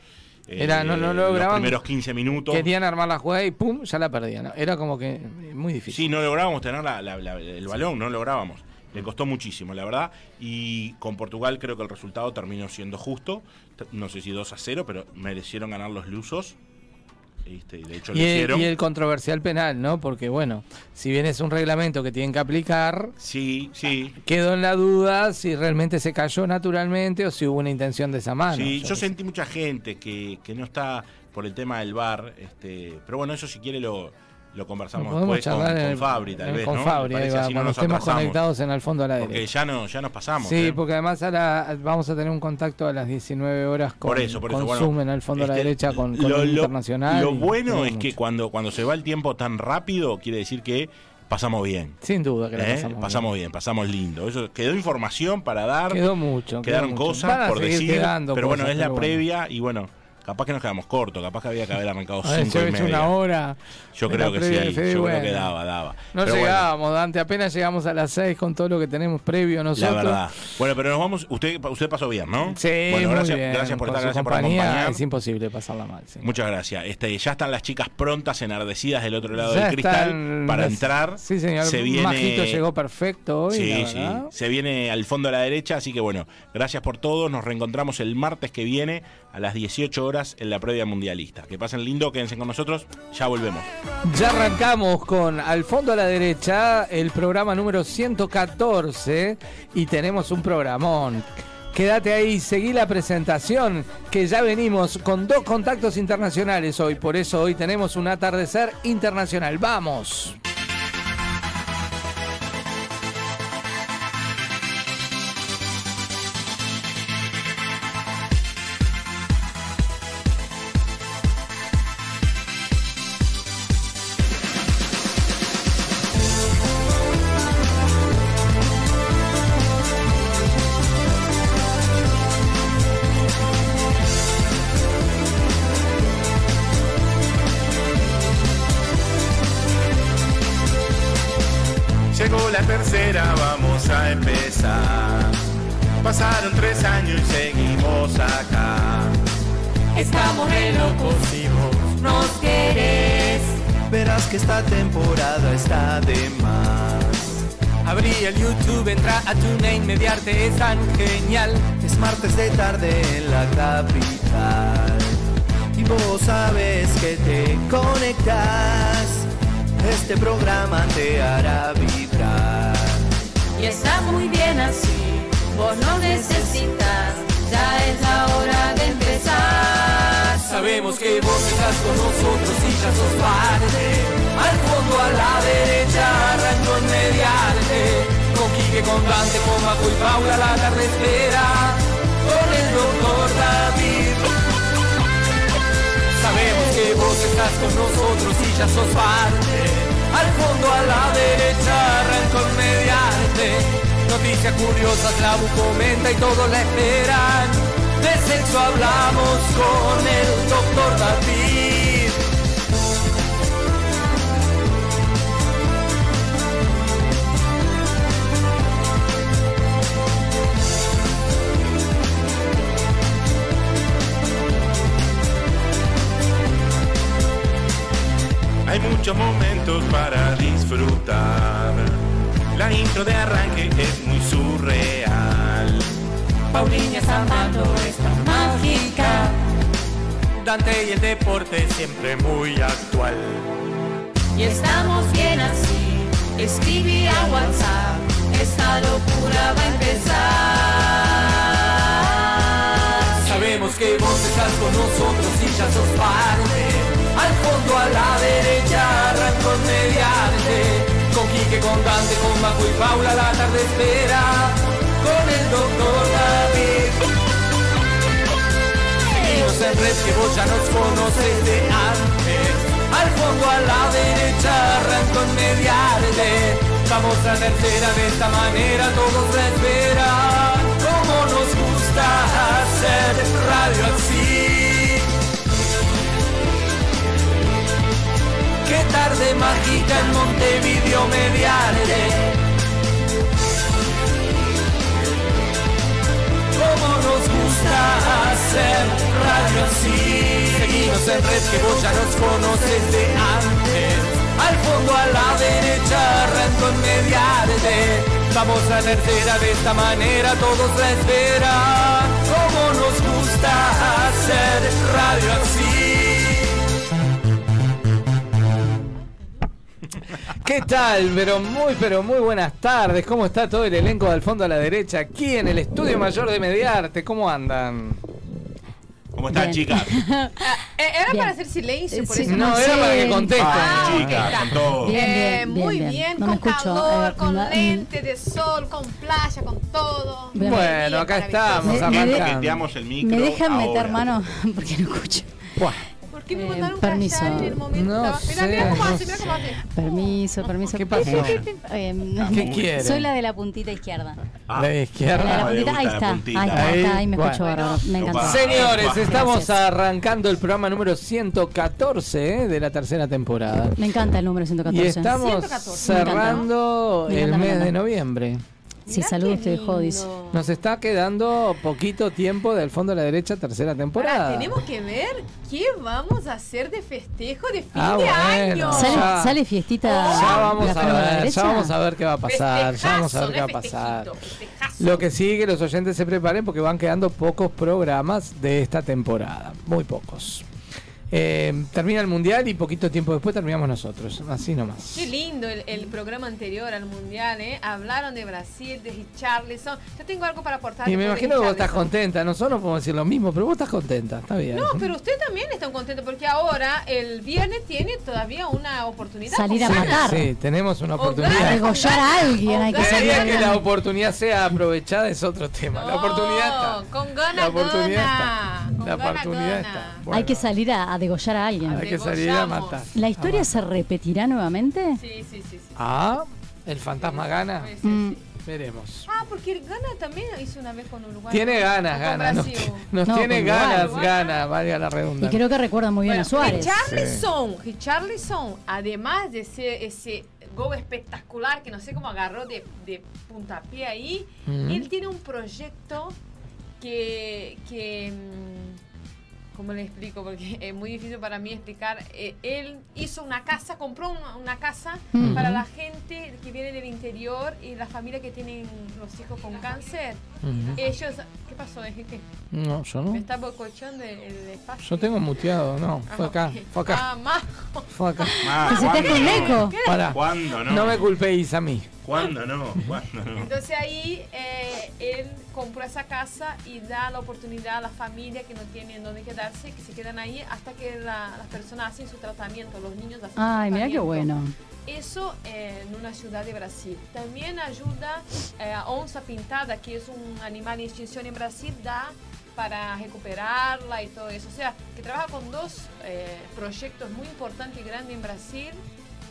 Era, no, no lograban, los primeros 15 minutos. Querían armar la jugada y pum, ya la perdían. Era como que muy difícil. Sí, no lográbamos tener el balón, no lográbamos. Le costó muchísimo, la verdad. Y con Portugal creo que el resultado terminó siendo justo. No sé si 2 a 0, pero merecieron ganar los lusos. Este, de hecho, y, el, y el controversial penal, ¿no? Porque, bueno, si bien es un reglamento que tienen que aplicar, sí, sí. quedó en la duda si realmente se cayó naturalmente o si hubo una intención de esa mano. Sí, yo, sentí mucha gente que, que no está por el tema del bar, este, pero bueno, eso si quiere lo, lo conversamos después con, con, Fabri, tal vez. Con ¿no? Fabri, ahí va, cuando estemos conectados en el fondo a la porque ya, no, ya nos pasamos. Sí, ¿eh? porque además ahora vamos a tener un contacto a las 19 horas con, por eso, por eso, Zoom en el fondo a la este, derecha con, con lo, internacional. Lo bueno es que cuando, cuando se va el tiempo tan rápido, quiere decir que pasamos bien. Sin duda que ¿Eh? pasamos, pasamos bien. pasamos lindo. Eso quedó información para dar. Quedó mucho. Quedaron cosas por decir. Pero bueno, es la previa y bueno, Capaz que nos quedamos cortos, capaz que había que haber arrancado cinco y media. una hora. Yo creo que sí, yo creo que daba, daba. No llegábamos, Dante, apenas llegamos a las seis con todo lo que tenemos previo nosotros. La verdad. Bueno, pero nos vamos, usted usted pasó bien, ¿no? Sí, bueno, gracias, gracias por estar, gracias por acompañar. Es imposible pasarla mal. Muchas gracias. Este, ya están las chicas prontas, enardecidas del otro lado del cristal para entrar. Sí, señor. Se viene... Majito llegó perfecto hoy. Sí, sí. Se viene al fondo a la derecha, así que bueno, gracias por todo. Nos reencontramos el martes que viene a las 18 horas en la previa mundialista. Que pasen lindo, quédense con nosotros, ya volvemos. Ya arrancamos con al fondo a la derecha el programa número 114 y tenemos un programón. Quédate ahí, seguí la presentación, que ya venimos con dos contactos internacionales hoy, por eso hoy tenemos un atardecer internacional. ¡Vamos! Quique, con Dante, con Maco y Paula, la tarde espera. Con el doctor David. Sabemos que vos estás con nosotros y ya sos parte. Al fondo a la derecha, arranco en mediante Noticias curiosas, la comenta y todos la esperan. De sexo hablamos con el doctor David. Hay muchos momentos para disfrutar la intro de arranque es muy surreal. Paulinha Zambato está mágica. Dante y el deporte siempre muy actual. Y estamos bien así. Escribí a WhatsApp. Esta locura va a empezar. Sabemos que vos estás con nosotros y ya sos parte. Al fondo a la derecha arrancó mediante con Quique, con Dante, con Macu y Paula la tarde espera con el doctor David. Seguimos en red que vos ya nos conoces antes. Al fondo a la derecha arranco en mediarte. Vamos a tercera de esta manera, todos la esperan. Como nos gusta hacer radio así. tarde mágica en Montevideo mediante. Como nos gusta hacer radio así. Seguimos en red que vos ya nos conoces de antes. Al fondo a la derecha arranco en mediarte. Vamos a tercera de esta manera, todos la esperan. ¿Qué tal? Pero muy, pero muy buenas tardes. ¿Cómo está todo el elenco del fondo a la derecha? Aquí en el estudio mayor de Mediarte. ¿Cómo andan? ¿Cómo están, Bien. chicas? Eh, era Bien. para hacer silencio, por Sí, eso No, era para que contesten. Ah, chicas, con todo. Bien, Eh, bien, muy bien, con escucho, calor, eh, con lente de sol, con playa, con todo. Bien. Bueno, acá estamos, Me- me arrancando. Paqueteamos el micro. ¿Me dejan ahora. meter mano? Porque no escucho. Buah. ¿Por qué me Eh, mandaron permiso. callar en el momento? No sé, mira cómo no hace, mira cómo hace. Permiso, permiso. ¿Qué pasó? Eh, ¿Qué quiere? Soy la de la puntita izquierda. Ah, La La de la izquierda. puntita, ahí gusta la está. puntita. Ahí está, ahí está, ahí me Bueno. escucho bárbaro. Me encanta. Señores, estamos Gracias. arrancando el programa número 114 eh, de la tercera temporada. Me encanta el número 114. Y estamos 114. cerrando el Me mes de noviembre. Sí, saludos, te dejó, dice. Nos está quedando poquito tiempo del fondo a la derecha, tercera temporada. Tenemos que ver qué vamos a hacer de festejo de fin Ah, de bueno. año. ¿Sale, Ya. sale fiestita? Ya vamos la a ver, ya vamos a ver qué va a pasar, ya vamos a ver qué va a pasar. festejazo. Lo que sí, que los oyentes se preparen porque van quedando pocos programas de esta temporada, muy pocos. Eh, termina el mundial y poquito tiempo después terminamos nosotros, así nomás. Qué lindo el, el programa anterior al mundial, ¿eh? Hablaron de Brasil, de Richarlison. Yo tengo algo para aportar. Y me imagino que vos estás contenta, nosotros no podemos decir lo mismo, pero vos estás contenta, está bien. No, pero usted también está contento porque ahora el viernes tiene todavía una oportunidad. Salir a matar. Sí, tenemos una oportunidad. degollar a alguien hay que salir. Que la oportunidad sea aprovechada es otro tema. La oportunidad está. Con ganas, La oportunidad gana. está. Con La gana, oportunidad gana. está. Hay que salir a, a degollar a alguien. Hay que salir a matar. ¿La historia se repetirá nuevamente? Sí, sí, sí. sí. Ah, el fantasma gana. Sí, sí, Mm. sí. Veremos. Ah, porque el Gana también hizo una vez con Uruguay. Tiene ganas, ganas. Nos, Brasil. nos No, tiene ganas, ganas, valga la Y redundancia. creo que recuerda muy bien Bueno, a Suárez. Richarlison, Richarlison, además de ese, ese gol espectacular que no sé cómo agarró de, de puntapié ahí, Ujú. él tiene un proyecto que, que mm, ¿cómo le explico? Porque es muy difícil para mí explicar. Eh, él hizo una casa, compró una, una casa para la gente que viene del interior y la familia que tienen los hijos con cáncer. Ellos, ¿qué pasó, Enrique? No, yo no. Me está bocochando el, el espacio. Yo tengo muteado, no. Fue Ah, acá, ok. fue acá, Ah, majo. fue acá. Ah, Que se te ¿cuándo hace un no? eco. Pará. ¿Cuándo no? No me culpéis a mí. ¿Cuándo no? ¿Cuándo no? Entonces ahí eh, él compró esa casa y da la oportunidad a la familia que no tienen dónde quedarse, que se quedan ahí hasta que la- las personas hacen su tratamiento, los niños hacen su Ay, mira qué tratamiento. bueno. Eso en una ciudad de Brasil. También ayuda eh, a onza pintada, que es un animal en extinción en Brasil, da para recuperarla y todo eso. O sea, que trabaja con dos eh, proyectos muy importantes y grandes en Brasil.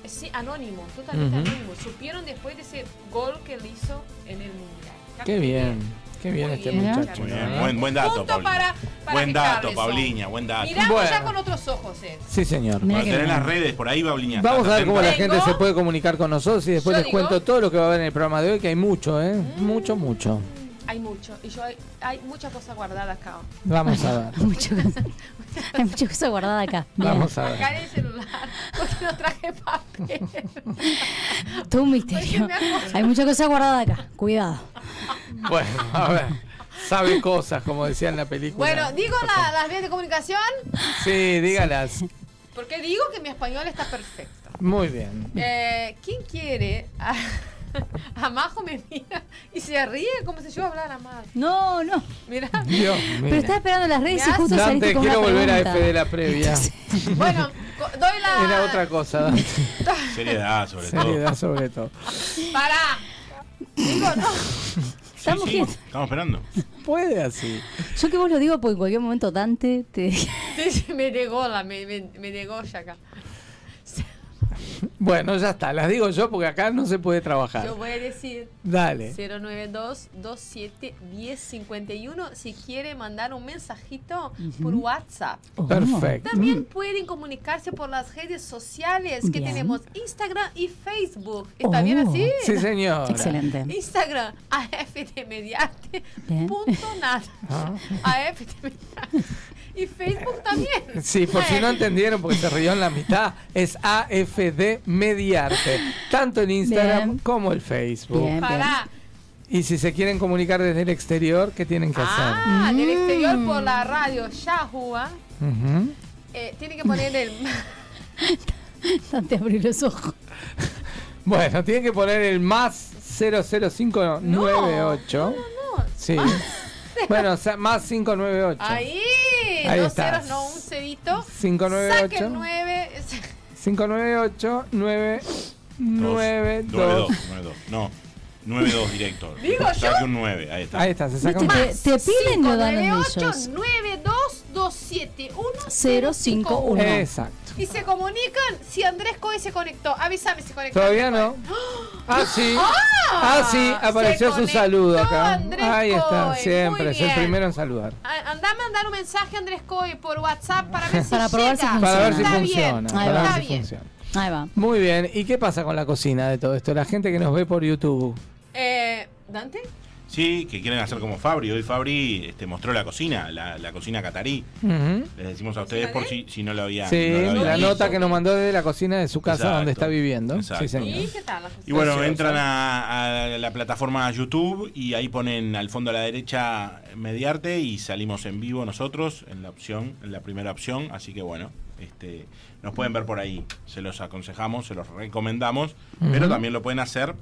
Eh, Sí, anónimo, totalmente Ujú. anónimo. Supieron después de ese gol que él hizo en el Mundial. Qué bien, qué bien Muy este bien, muchacho. Bien, buen, buen dato, Punto Paulina. para- para buen dato. Pauliña, buen dato. Miramos Bueno. ya con otros ojos, eh. Sí, señor. Mira Para tener bien. las redes por ahí, Pauliña. Vamos a ¿estás ver cómo la gente se puede comunicar con nosotros y después Yo les digo- cuento todo lo que va a haber en el programa de hoy, que hay mucho, ¿eh? Mucho, mucho. Hay mucho. Y yo hay, hay mucha cosa guardada acá. Vamos a ver. Hay mucha cosa- hay mucha cosa guardada acá. Bien. Vamos a Acá ver. en el celular, porque no traje papel. Todo un misterio. Hay mucha cosa guardada acá. Cuidado. Bueno, a ver. Sabe cosas, como decía en la película. Bueno, digo la- las vías de comunicación Sí, dígalas. porque digo que mi español está perfecto. Muy bien. Eh, ¿Quién quiere? A, a Majo me mira y se ríe como si yo hablara mal. No, no. Mira. Dios Pero estaba esperando las redes y justo Dante, saliste con quiero una volver a pregunta. F de la previa. Bueno, doy la. Era otra cosa, Dante. Seriedad, sobre todo. Seriedad sobre todo. Pará. Digo, no. Estamos sí, quietos. estamos esperando. Puede así. Yo que vos lo digo porque en cualquier momento Dante te... Sí, me negó la, me, me, me negó ya acá. Bueno, ya está. Las digo yo porque acá no se puede trabajar. Yo voy a decir Dale. 092-27-1051 si quiere mandar un mensajito por WhatsApp. Perfecto. También pueden comunicarse por las redes sociales que Bien. tenemos Instagram y Facebook. ¿Está bien Oh. así? Sí, señor. Excelente. Instagram, AFTMediarte, Bien. punto nada. Ah. Y Facebook también. Sí, por si no entendieron, porque se rió en la mitad, es AFD Mediarte, tanto en Instagram Bien. como el Facebook. Bien. Para. Y si se quieren comunicar desde el exterior, ¿qué tienen que hacer? Ah, del exterior por la radio Yahua. Ujú. Eh, tiene que poner el. Dante, abrí los ojos. Bueno, tienen que poner el más 00598. Sí. Bueno, o sea, más 598. Ahí. Ahí dos está. ceros, no, un cerito. 598. Saque el 9. 598 9 9 Dos, 2. 92, No, 92 directo. Digo yo. Saque un 9, ahí está. Ahí está, se saca Viste, un te, te piden lo dan 598 ellos. 9227 051. Exacto. Y se comunican si Andrés Coy se conectó. Avísame si conectó. Todavía no. Ah, sí. Ah, sí, apareció se su conectó saludo acá. Andrés Ahí está, Coy, siempre, muy es el bien. primero en saludar. A- Andá a mandar un mensaje a Andrés Coy por WhatsApp para ver si Para probar si. Para ver si Está funciona. Ahí Para va. ver si bien. funciona. Ahí va. Muy bien. ¿Y qué pasa con la cocina de todo esto? La gente que nos ve por YouTube. Eh, ¿Dante? Sí, que quieren hacer como Fabri. Hoy Fabri este, mostró la cocina, la, la cocina catarí. Les decimos a ustedes por si, si no lo habían. Sí, no lo habían la visto. nota que nos mandó desde la cocina de su casa Exacto, donde está viviendo. exacto. Sí, señor. ¿Y qué tal Y bueno, entran a, a la plataforma YouTube y ahí ponen al fondo a la derecha Mediarte y salimos en vivo nosotros en la opción, en la primera opción. Así que bueno, este, nos pueden ver por ahí. Se los aconsejamos, se los recomendamos, pero también lo pueden hacer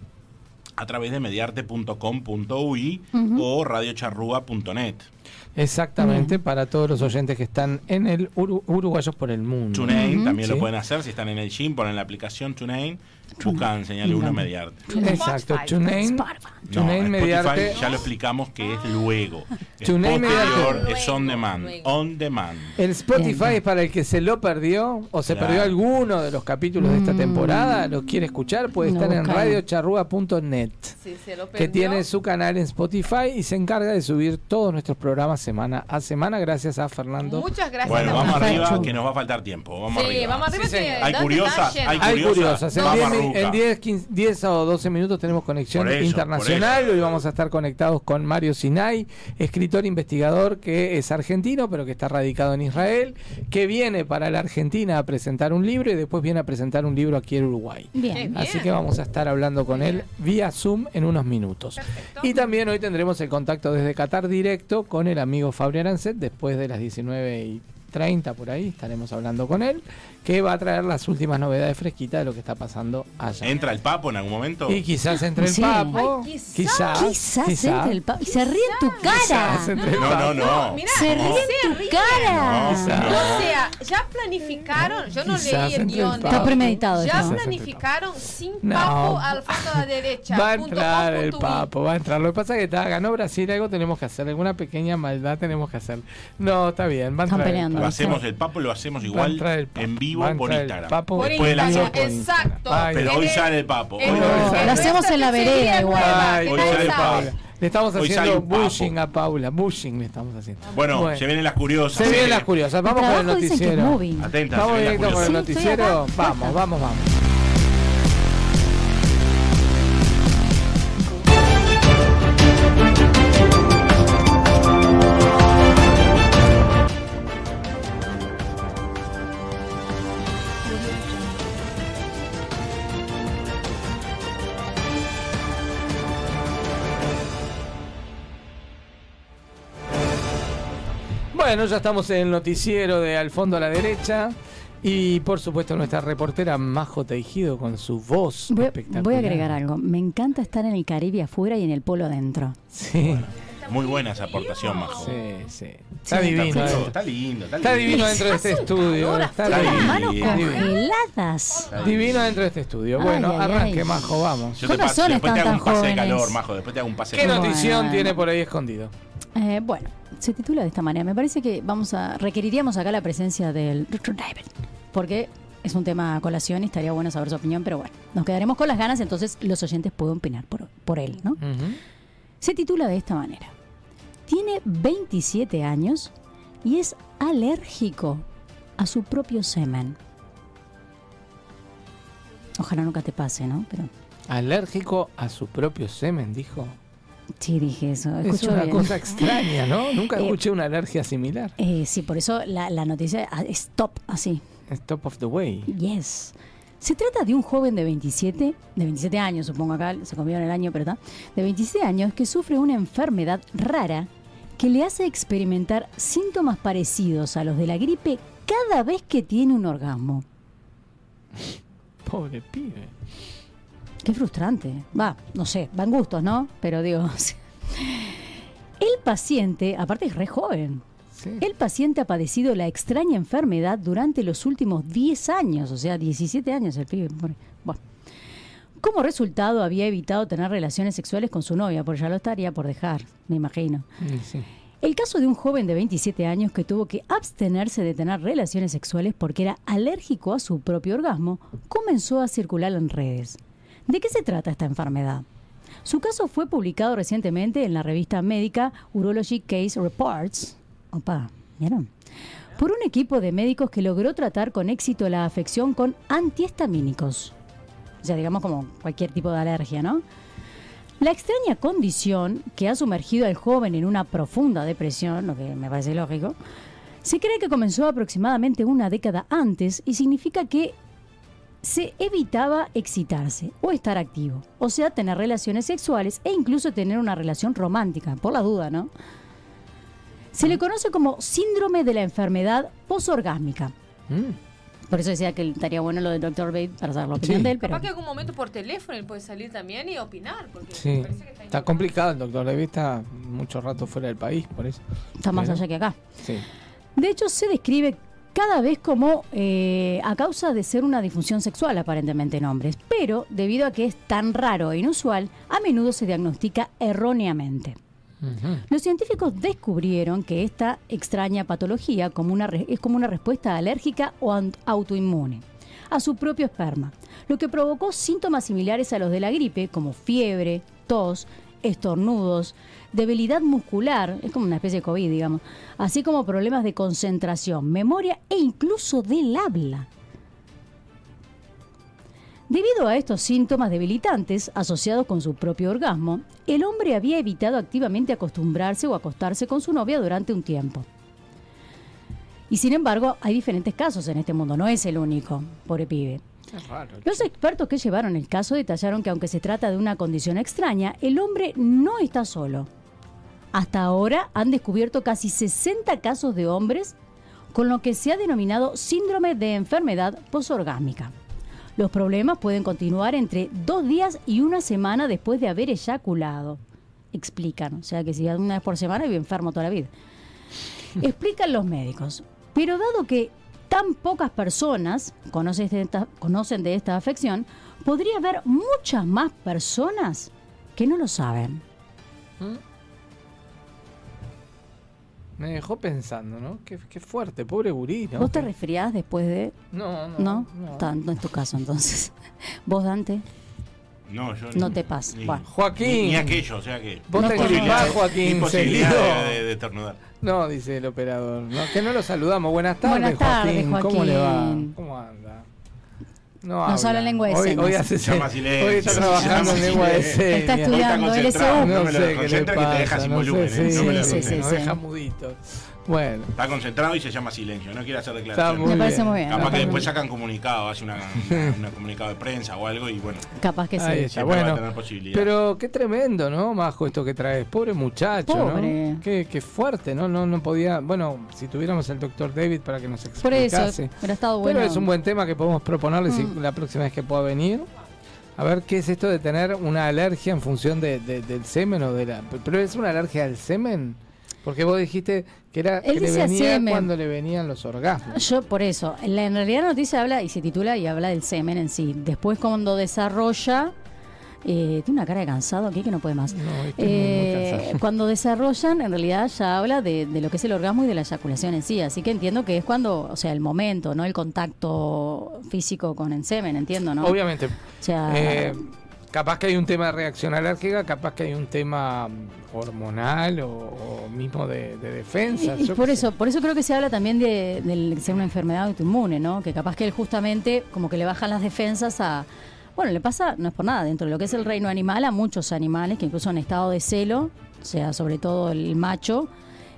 a través de mediarte.com.ui o radiocharrúa.net. Exactamente, para todos los oyentes que están en el Uru- Uruguayos por el mundo. TuneIn también Sí. lo pueden hacer si están en el gym, ponen la aplicación TuneIn, buscan señal 1 Mediarte. Exacto, TuneIn, TuneIn mediarte. ya lo explicamos que es luego. Es TuneIn mediarte. es on demand. Luego. On demand. El Spotify es para el que se lo perdió o se Claro. perdió alguno de los capítulos de esta temporada, lo quiere escuchar, puede No, estar en radiocharrúa.net, Sí, lo que tiene su canal en Spotify y se encarga de subir todos nuestros programas semana a semana, gracias a Fernando. Muchas gracias. Bueno, Fernando. vamos arriba que nos va a faltar tiempo. Vamos Sí, arriba. vamos arriba Sí, que. Hay curiosas, hay Hay curiosas. curiosas. En Vamos, 10, mi- Ruca. en 10, 15, 10 o 12 minutos tenemos conexión eso, internacional. Hoy vamos a estar conectados con Mario Sinai, escritor investigador que es argentino, pero que está radicado en Israel, que viene para la Argentina a presentar un libro y después viene a presentar un libro aquí en Uruguay. Bien. Así que vamos a estar hablando con él vía Zoom en unos minutos. Perfecto. Y también hoy tendremos el contacto desde Qatar directo con el amigo Fabri Arancet después de las 19 y 30 por ahí estaremos hablando con él, que va a traer las últimas novedades fresquitas de lo que está pasando allá. ¿Entra el papo en algún momento? Y quizás entre el Sí. papo, Ay, quizás. quizás, Quizás entre el pa- y se ríe en tu cara. quizás entre el No, papo. no, no. Mira, Se ríe en tu cara. No, no. O sea, ya planificaron, yo no Quizás leí el guion. papo. Está premeditado Ya planificaron sin No. papo al fondo a la derecha. Va a entrar el papo, va a entrar. Lo que pasa es que está, ganó Brasil, algo tenemos que hacer, alguna pequeña maldad tenemos que hacer. No, está bien, va a Están entrar. Lo papo. hacemos el papo, lo hacemos Va a igual entrar el papo, en vivo a por Instagram. papo Por Después de las Instagram, ocho. exacto. Ay, Pero hoy sale el papo. Hoy no, sale. La hacemos en la vereda igual. Ay, Hoy sale el papo. Le estamos Hoy sale haciendo un papo. bushing a Paula, bushing le estamos haciendo. Bueno, se vienen las curiosas. Se vienen las curiosas, vamos con el trabajo dicen que es noticiero. Atenta, Vamos se vienen las con el curiosas. Sí, estoy noticiero. acá, Vamos, vamos, vamos. Bueno, ya estamos en el noticiero de Al fondo a la derecha. Y por supuesto nuestra reportera Majo Teijido con su voz Voy, espectacular. voy a agregar algo. Me encanta estar en el Caribe afuera y en el polo adentro. Sí, Muy buena esa aportación, Majo. sí, sí. Está Sí, divino. Está, está lindo, está, Está lindo. divino dentro de este estudio. Está divino. manos congeladas. Divino dentro de este estudio. Bueno, ay, arranque, ay. Majo, vamos. Yo te paso- después te hago un pase de calor, Majo. Después te hago un pase de ¿Qué calor. Bueno, notición bueno. tiene por ahí escondido? Eh, bueno, se titula de esta manera. Me parece que vamos a requeriríamos acá la presencia del porque es un tema a colación y estaría bueno saber su opinión, pero bueno, nos quedaremos con las ganas, entonces los oyentes pueden opinar por, por él, ¿no? Se titula de esta manera. Tiene 27 años y es alérgico a su propio semen. Ojalá nunca te pase, ¿no? Pero Alérgico a su propio semen, dijo. Sí, dije eso. Es una bien. cosa extraña, ¿no? Nunca Eh, escuché una alergia similar. Eh, sí, por eso la, la noticia ah, es top, así. Es top of the way. Yes. Se trata de un joven de 27, de 27 años, supongo acá, se comió en el año, pero está, de 27 años que sufre una enfermedad rara que le hace experimentar síntomas parecidos a los de la gripe cada vez que tiene un orgasmo. Pobre pibe. Qué frustrante. Va, no sé, van gustos, ¿no? Pero digo, el paciente, aparte es re joven, Sí. el paciente ha padecido la extraña enfermedad durante los últimos 10 años, o sea, 17 años el pibe. Bueno. Como resultado, había evitado tener relaciones sexuales con su novia, porque ya lo estaría por dejar, me imagino. Sí. El caso de un joven de 27 años que tuvo que abstenerse de tener relaciones sexuales porque era alérgico a su propio orgasmo comenzó a circular en redes. ¿De qué se trata esta enfermedad? Su caso fue publicado recientemente en la revista médica Urology Case Reports. Opa, ¿vieron? Por un equipo de médicos que logró tratar con éxito la afección con antihistamínicos. O sea, digamos como cualquier tipo de alergia, ¿no? La extraña condición que ha sumergido al joven en una profunda depresión, lo que me parece lógico, se cree que comenzó aproximadamente una década antes y significa que se evitaba excitarse o estar activo, o sea, tener relaciones sexuales e incluso tener una relación romántica, por la duda, ¿no? Se le conoce como síndrome de la enfermedad posorgásmica. Mm. Por eso decía que estaría bueno lo del Dr. Babe para saber la opinión Sí. de él, pero Capaz que algún momento por teléfono él puede salir también y opinar. Porque me Sí. parece que está Está complicado el doctor David, está mucho rato fuera del país, por eso. está más Pero- allá que acá. Sí. De hecho, se describe cada vez como eh, a causa de ser una disfunción sexual aparentemente en hombres, pero debido a que es tan raro e inusual, a menudo se diagnostica erróneamente. Los científicos descubrieron que esta extraña patología como una re- es como una respuesta alérgica o autoinmune a su propio esperma, lo que provocó síntomas similares a los de la gripe, como fiebre, tos, estornudos, debilidad muscular, es como una especie de COVID, digamos, así como problemas de concentración, memoria e incluso del habla. Debido a estos síntomas debilitantes asociados con su propio orgasmo, el hombre había evitado activamente acostumbrarse o acostarse con su novia durante un tiempo. Y sin embargo, hay diferentes casos en este mundo, no es el único, pobre pibe. Los expertos que llevaron el caso detallaron que aunque se trata de una condición extraña, el hombre no está solo. Hasta ahora han descubierto casi 60 casos de hombres con lo que se ha denominado síndrome de enfermedad posorgásmica. Los problemas pueden continuar entre dos días y una semana después de haber eyaculado. Explican, o sea que si una vez por semana vive enfermo toda la vida. Explican los médicos. Pero dado que tan pocas personas conocen de esta, conocen de esta afección, podría haber muchas más personas que no lo saben. Me dejó pensando, ¿no? Qué, qué fuerte, pobre gurí, ¿no? ¿Vos te resfriás después de...? No, no. ¿No? no. Ta- No es tu caso entonces. ¿Vos, Dante? No, yo No ni- te pasa. ni- Bueno. Joaquín. Ni, ni aquello, o sea que. Vos No te gripás, Joaquín, Imposibilidad seguido. de, de, de estornudar. No, dice el operador. No, que no lo saludamos. Buenas tardes, Buenas tardes, Joaquín. ¿Cómo le va? ¿Cómo anda? Nos habla en lengua de hoy, señas. Hoy, hace se- silencio, hoy está trabajando en lengua de señas. Está Hoy estudiando concentrado, LSU. No No me lo sé qué le desconcentra que te deja pasa. sin No volumen, sé, ¿eh? sí, No me sí, sí, deja muditos. Bueno, Está concentrado y se llama silencio. No quiere hacer declaraciones. Me parece muy bien. Capaz que después sacan comunicado, hace una, una, una comunicado de prensa o algo y bueno, Capaz que sí. Está, siempre va a bueno. tener posibilidad. Pero qué tremendo, ¿no, Majo, esto que traes? Pobre muchacho, Pobre. ¿no? Qué, qué fuerte, ¿no? ¿no? No podía... Bueno, si tuviéramos al doctor David para que nos Por eso, explicase. hubiera estado bueno. Pero es un buen tema que podemos proponerle si- Mm. la próxima vez que pueda venir. A ver qué es esto de tener una alergia en función de, de- del semen o de la... Pero es una alergia al semen. Porque vos dijiste que era Él que le dice venía semen. cuando le venían los orgasmos. Yo, por eso, la, en realidad la noticia habla y se titula y habla del semen en sí. Después, cuando desarrolla. eh, tiene una cara de cansado aquí que no puede más. No, Eh, cuando desarrollan, en realidad ya habla de, de lo que es el orgasmo y de la eyaculación en sí. Así que entiendo que es cuando, o sea, el momento, no el contacto físico con el semen, entiendo, ¿no? Obviamente. O sea, Eh, capaz que hay un tema de reacción alérgica, capaz que hay un tema mm, hormonal o, o mismo de, de defensa. Y- por eso, sé. por eso creo que se habla también de, del ser una enfermedad autoinmune, ¿no? Que capaz que él justamente como que le bajan las defensas a, Bueno, le pasa, no es por nada, dentro de lo que es el reino animal, a muchos animales que incluso en estado de celo, o sea, sobre todo el macho,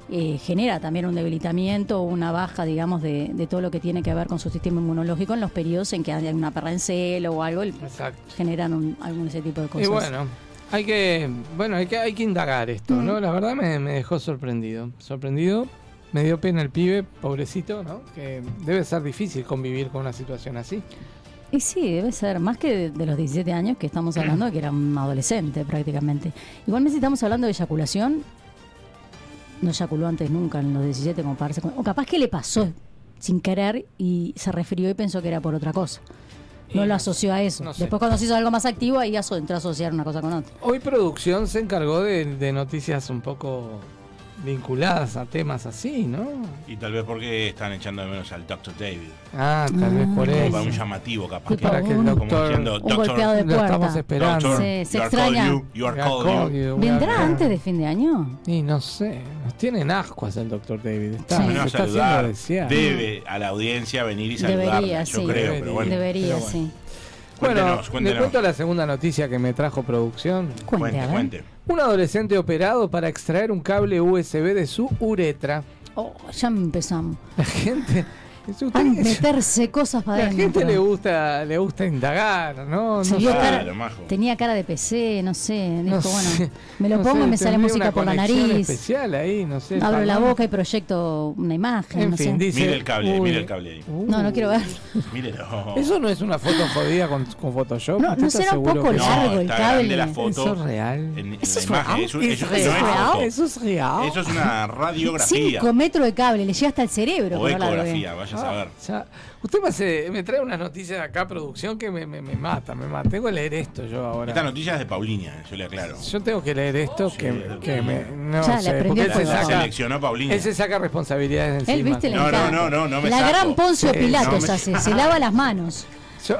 eh, genera también un debilitamiento o una baja, digamos, de, de todo lo que tiene que ver con su sistema inmunológico en los periodos en que hay una perra en celo o algo, Exacto. generan un, algún de ese tipo de cosas. Y bueno, hay que, bueno, hay que, hay que indagar esto, ¿no? La verdad me, me dejó sorprendido. Sorprendido, me dio pena el pibe, pobrecito, ¿no? Que debe ser difícil convivir con una situación así. Y sí, debe ser, más que de, de los 17 años que estamos hablando, que era un adolescente prácticamente. Igualmente si estamos hablando de eyaculación, no eyaculó antes nunca en los 17 como para darse cuenta. O capaz que le pasó sin querer y se refirió y pensó que era por otra cosa. No lo asoció a eso. no sé. Después cuando se hizo algo más activo, ahí aso- entró a asociar una cosa con otra. Hoy producción se encargó de, de noticias un poco vinculadas a temas así, ¿no? Y tal vez porque están echando de menos al Dr. David. Ah, tal vez por Ah, Como eso. para un llamativo, capaz. Tipo Para que el un- como diciendo, Un "Doctor, golpeado de lo estamos puerta. esperando. doctor, Se- extraña. you, you are Ya called call you". you, ¿Vendrá antes de fin de año? Y no sé, nos tienen ascuas el doctor David. Está, Sí. se Bueno, a está haciendo saludar. desear. Debe a la audiencia venir y saludarla, Debería, yo sí. creo, pero bueno. Debería, pero bueno. sí. Bueno, Cuéntenos, le cuento la segunda noticia que me trajo producción. Cuente, cuente. Un adolescente operado para extraer un cable USB de su uretra. Oh, ya empezamos. La gente. A meterse cosas para la adentro. gente le gusta, le gusta indagar, ¿no? No cara- tenía cara de PC, no sé. No dijo, sé, bueno, me lo no pongo sé, y me sale música una por la nariz. especial ahí, no sé. Abro la boca y proyecto una imagen. En no fin, sé. dice. Mire el cable, uy, mire el cable ahí. uh, No, no quiero ver. Mírelo. Eso no es una foto jodida con, con Photoshop. No, ¿Usted no será un poco largo no, el cable. la foto. Eso es real. En, en ¿Eso la es real? Eso, ¿Es eso- real? es. Eso es real. Eso es una radiografía. 5 metros de cable, le llega hasta el cerebro. O ecografía, vaya a saber. Ya. Usted me, hace- me trae unas noticias de acá, producción, que me, me, me mata, me mata. Tengo que leer esto yo ahora. Esta noticia es de Paulina, yo le aclaro. Yo tengo que leer esto Sí, que, ¿por que me. No Ya, le sé, prendió porque el él se, saca, seleccionó Paulina. él se saca responsabilidades Él, encima. viste, le No, no, no, no, no me La saco. gran Poncio Sí, Pilatos no me hace, se lava las manos. Yo,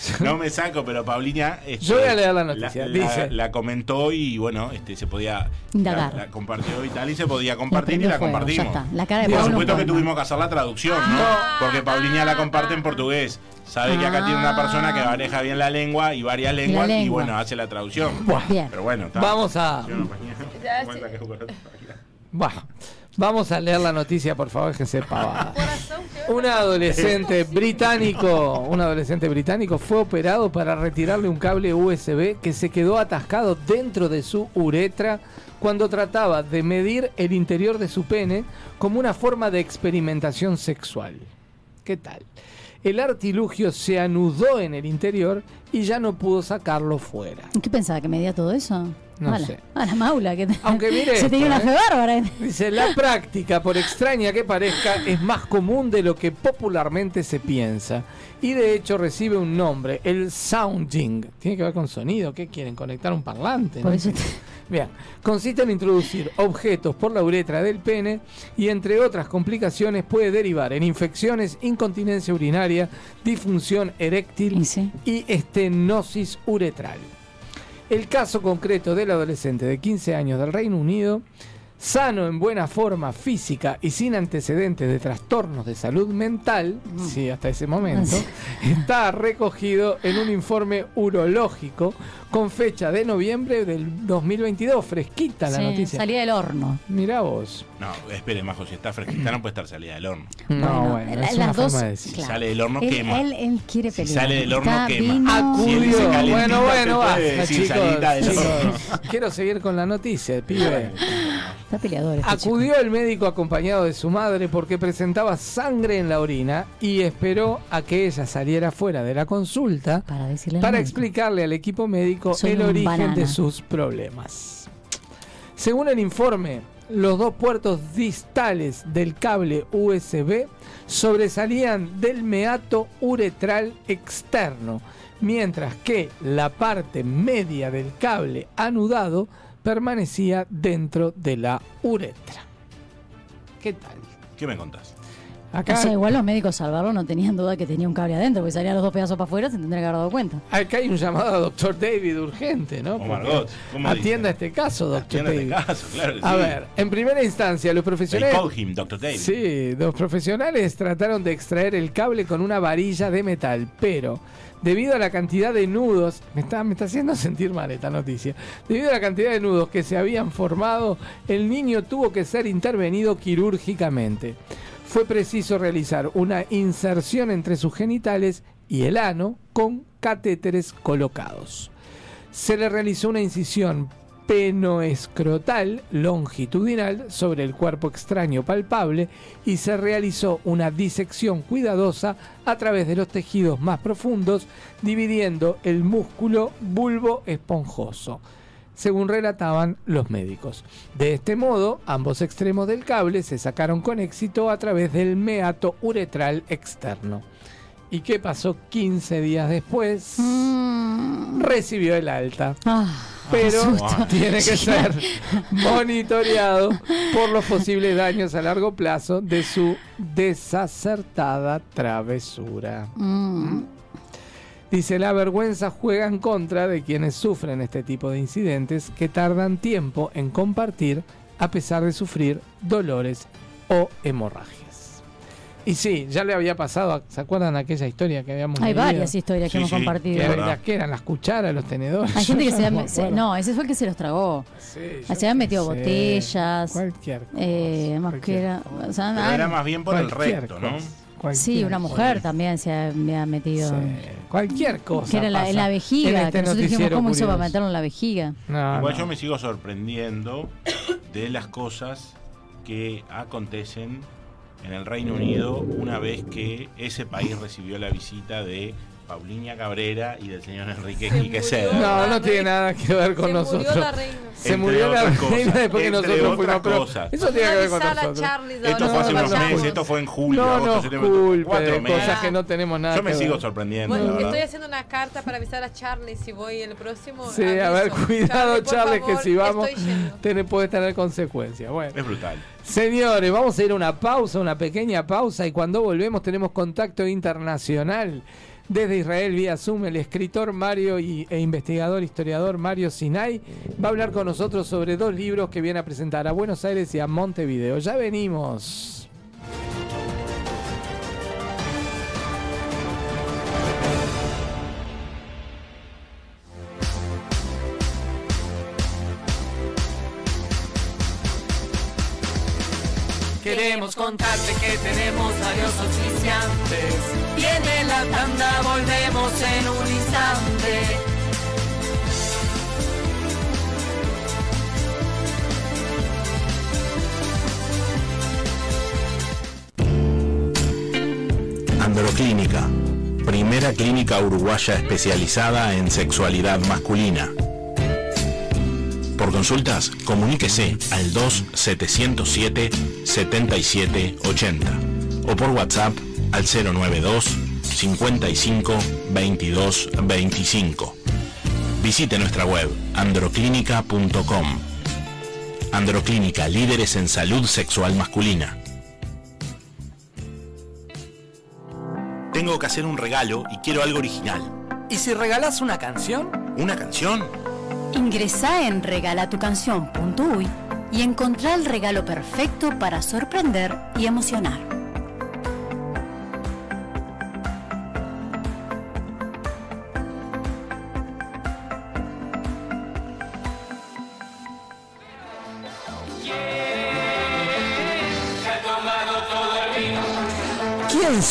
No me saco, pero Paulina. este, Yo voy a leer la noticia. La, Dice- la comentó y bueno, este se podía. Indagar. La, la compartió y tal, y se podía compartir y la fuego, compartimos. Ya está. La cara de Por supuesto que tuvimos que hacer la traducción, ¿no? Porque Paulina la comparte en portugués. Sabe que acá tiene una persona que maneja bien la lengua y varias lenguas y lengua. bueno, hace la traducción. Bien. Pero bueno, está. Vamos a. Yo no ponía- Ya, cuenta sí. que es por otra página. Bah, vamos a leer la noticia, por favor, que se pavada. Coração teu. Un adolescente británico, un adolescente británico fue operado para retirarle un cable USB que se quedó atascado dentro de su uretra cuando trataba de medir el interior de su pene como una forma de experimentación sexual. ¿Qué tal? El artilugio se anudó en el interior y ya no pudo sacarlo fuera. ¿Qué pensaba? ¿Que medía todo eso? No a la, sé. A la maula. Que Aunque mire Se tenía una ¿eh? fe bárbara. Dice, la práctica, por extraña que parezca, es más común de lo que popularmente se piensa. Y de hecho recibe un nombre, el sounding. Tiene que ver con sonido. ¿Qué quieren? ¿Conectar un parlante? Por No eso sé. Bien, consiste en introducir objetos por la uretra del pene y entre otras complicaciones puede derivar en infecciones, incontinencia urinaria, disfunción eréctil Y sí. y estenosis uretral. El caso concreto del adolescente de 15 años del Reino Unido, sano en buena forma física y sin antecedentes de trastornos de salud mental, sí, hasta ese momento, está recogido en un informe urológico con fecha de noviembre del 2022, fresquita la Sí, noticia. salía del horno. Mirá vos. No, espere, Majo, si está fresquita no puede estar salida del horno. No, bueno, la- es las una dos, forma de decir. claro. Sale del horno, él, quema. Él, él quiere Si pelear. sale del horno, Está, quema. vino- él Acudió. Bueno, bueno, basta, chicos. salida. Quiero seguir con la noticia, pibe. Está peleador. este chico. Acudió el médico acompañado de su madre porque presentaba sangre en la orina y esperó a que ella saliera fuera de la consulta Para decirle para explicarle al equipo médico Soy el origen banana. de sus problemas. Según el informe, los dos puertos distales del cable USB sobresalían del meato uretral externo, mientras que la parte media del cable anudado permanecía dentro de la uretra. ¿Qué tal? ¿Qué me contás? Acá, O sea, igual los médicos salvarlo no tenían duda que tenía un cable adentro, porque salían los dos pedazos para afuera, se tendría que haber dado cuenta. acá hay un llamado a doctor David urgente, ¿no? O Porque Margot, ¿cómo Atienda dice? este caso, doctor Atienda este David. caso, claro que A sí. ver, en primera instancia, los They profesionales. call him Dr. David. Sí, los profesionales trataron de extraer el cable con una varilla de metal, pero debido a la cantidad de nudos, me está, me está haciendo sentir mal esta noticia, debido a la cantidad de nudos que se habían formado, el niño tuvo que ser intervenido quirúrgicamente. Fue preciso realizar una inserción entre sus genitales y el ano con catéteres colocados. Se le realizó una incisión penoescrotal longitudinal sobre el cuerpo extraño palpable y se realizó una disección cuidadosa a través de los tejidos más profundos, dividiendo el músculo bulbo esponjoso, según relataban los médicos. De este modo, ambos extremos del cable se sacaron con éxito a través del meato uretral externo. ¿Y qué pasó 15 días después? Recibió el alta Ah, pero tiene que ser monitoreado por los posibles daños a largo plazo de su desacertada travesura. mm. Dice, la vergüenza juega en contra de quienes sufren este tipo de incidentes que tardan tiempo en compartir a pesar de sufrir dolores o hemorragias. Y sí, ya le había pasado, ¿se acuerdan aquella historia que habíamos Hay leído? varias historias que Sí, hemos sí. Que, compartido. verdad. las que eran las cucharas, los tenedores. Hay gente que se. No, ese fue el que se los tragó. Sí, Se habían metido sé, botellas. Cualquier cosa. Eh, además que cualquier era. cosa. o sea, Pero ah, era más bien por el Cualquier recto, ¿no? Sí, una cosa. mujer también se había metido. Sí, cualquier cosa. Que era la, en la vejiga, en este que nosotros dijimos cómo hizo para curioso. meterlo en la vejiga. No, Igual no. yo me sigo sorprendiendo de las cosas que acontecen en el Reino Unido una vez que ese país recibió la visita de Pauliña Cabrera y del señor Enrique Se Quique murió. Seda. No, no tiene nada que ver con Se nosotros. murió la reina. Se Entre murió la reina cosas, después que nosotros fuimos. pero cosas. Eso tiene que ver con nosotros. Charlie de Esto fue hace no unos meses, esto fue en julio, No agosto, culpe cuatro cosas que no tenemos nada Yo me que sigo ver. sorprendiendo, Bueno, la verdad. estoy haciendo una carta para avisar a Charlie si voy el próximo. Sí, a ver, aviso. cuidado, por Charles, que si vamos, tiene- puede tener consecuencias. Bueno. Es brutal. Señores, vamos a ir a una pausa, una pequeña pausa, y cuando volvemos tenemos contacto internacional. Desde Israel vía Zoom, el escritor Mario y, e investigador, historiador Mario Sinai va a hablar con nosotros sobre dos libros que viene a presentar a Buenos Aires y a Montevideo. Ya venimos. Queremos contarte que tenemos varios oficiantes. Viene la tanda, volvemos en un instante. Androclínica, primera clínica uruguaya especializada en sexualidad masculina. Por consultas, comuníquese al 2-707-7780 o por WhatsApp al 092 55 22 25. Visite nuestra web androclínica.com. Androclínica, líderes en salud sexual masculina. Tengo que hacer un regalo y quiero algo original. ¿Y si regalás una canción? ¿Una canción? Ingresá en regalatucanción.uy y encontrá el regalo perfecto para sorprender y emocionar.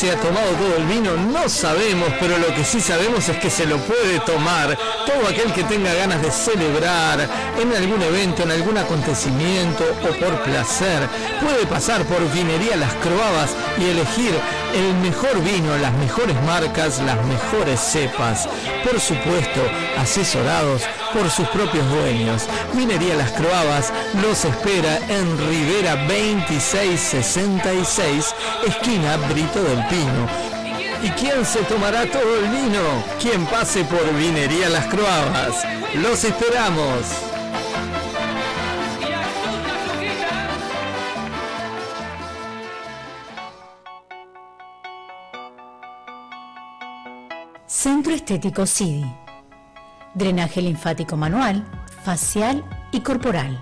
Se ha tomado todo el vino? No sabemos, pero lo que sí sabemos es que se lo puede tomar todo aquel que tenga ganas de celebrar en algún evento, en algún acontecimiento o por placer. Puede pasar por Vinería Las Croabas y elegir el mejor vino, las mejores marcas, las mejores cepas. Por supuesto, asesorados por sus propios dueños. Vinería Las Croabas los espera en Rivera 2666, esquina Brito del ¿Y quién se tomará todo el vino? Quien pase por Vinería Las Croabas. Los esperamos. Centro Estético CIDI. Drenaje linfático manual, facial y corporal.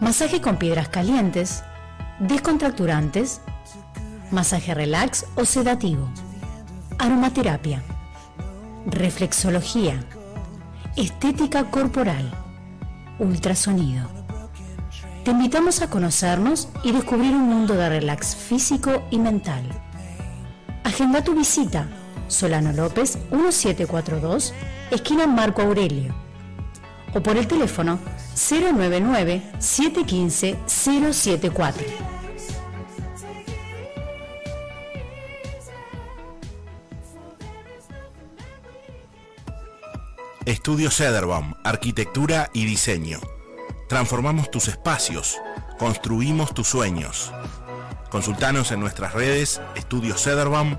Masaje con piedras calientes, descontracturantes masaje relax o sedativo. Aromaterapia. Reflexología. Estética corporal. Ultrasonido. Te invitamos a conocernos y descubrir un mundo de relax físico y mental. Agenda tu visita. Solano López 1742, esquina Marco Aurelio. O por el teléfono 099-715-074. Estudio Cederbaum, Arquitectura y Diseño. Transformamos tus espacios, construimos tus sueños. Consultanos en nuestras redes Estudio Cederbaum,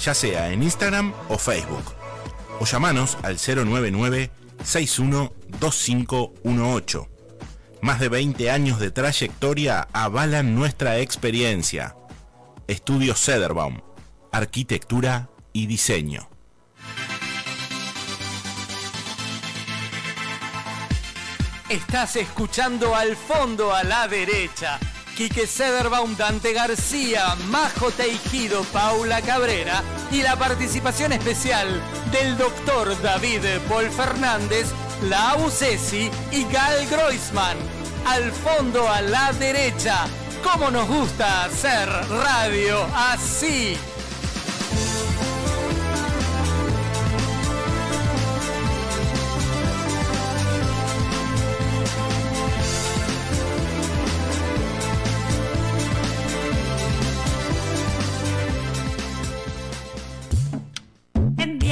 ya sea en Instagram o Facebook. O llamanos al 099 612518. Más de 20 años de trayectoria avalan nuestra experiencia. Estudio Cederbaum, Arquitectura y Diseño. Estás escuchando al fondo a la derecha. Quique Sederbaum, Dante García, Majo Teijido, Paula Cabrera y la participación especial del doctor David Paul Fernández, Lau Cesi y Gal Groisman. Al fondo a la derecha. ¿Cómo nos gusta hacer radio así?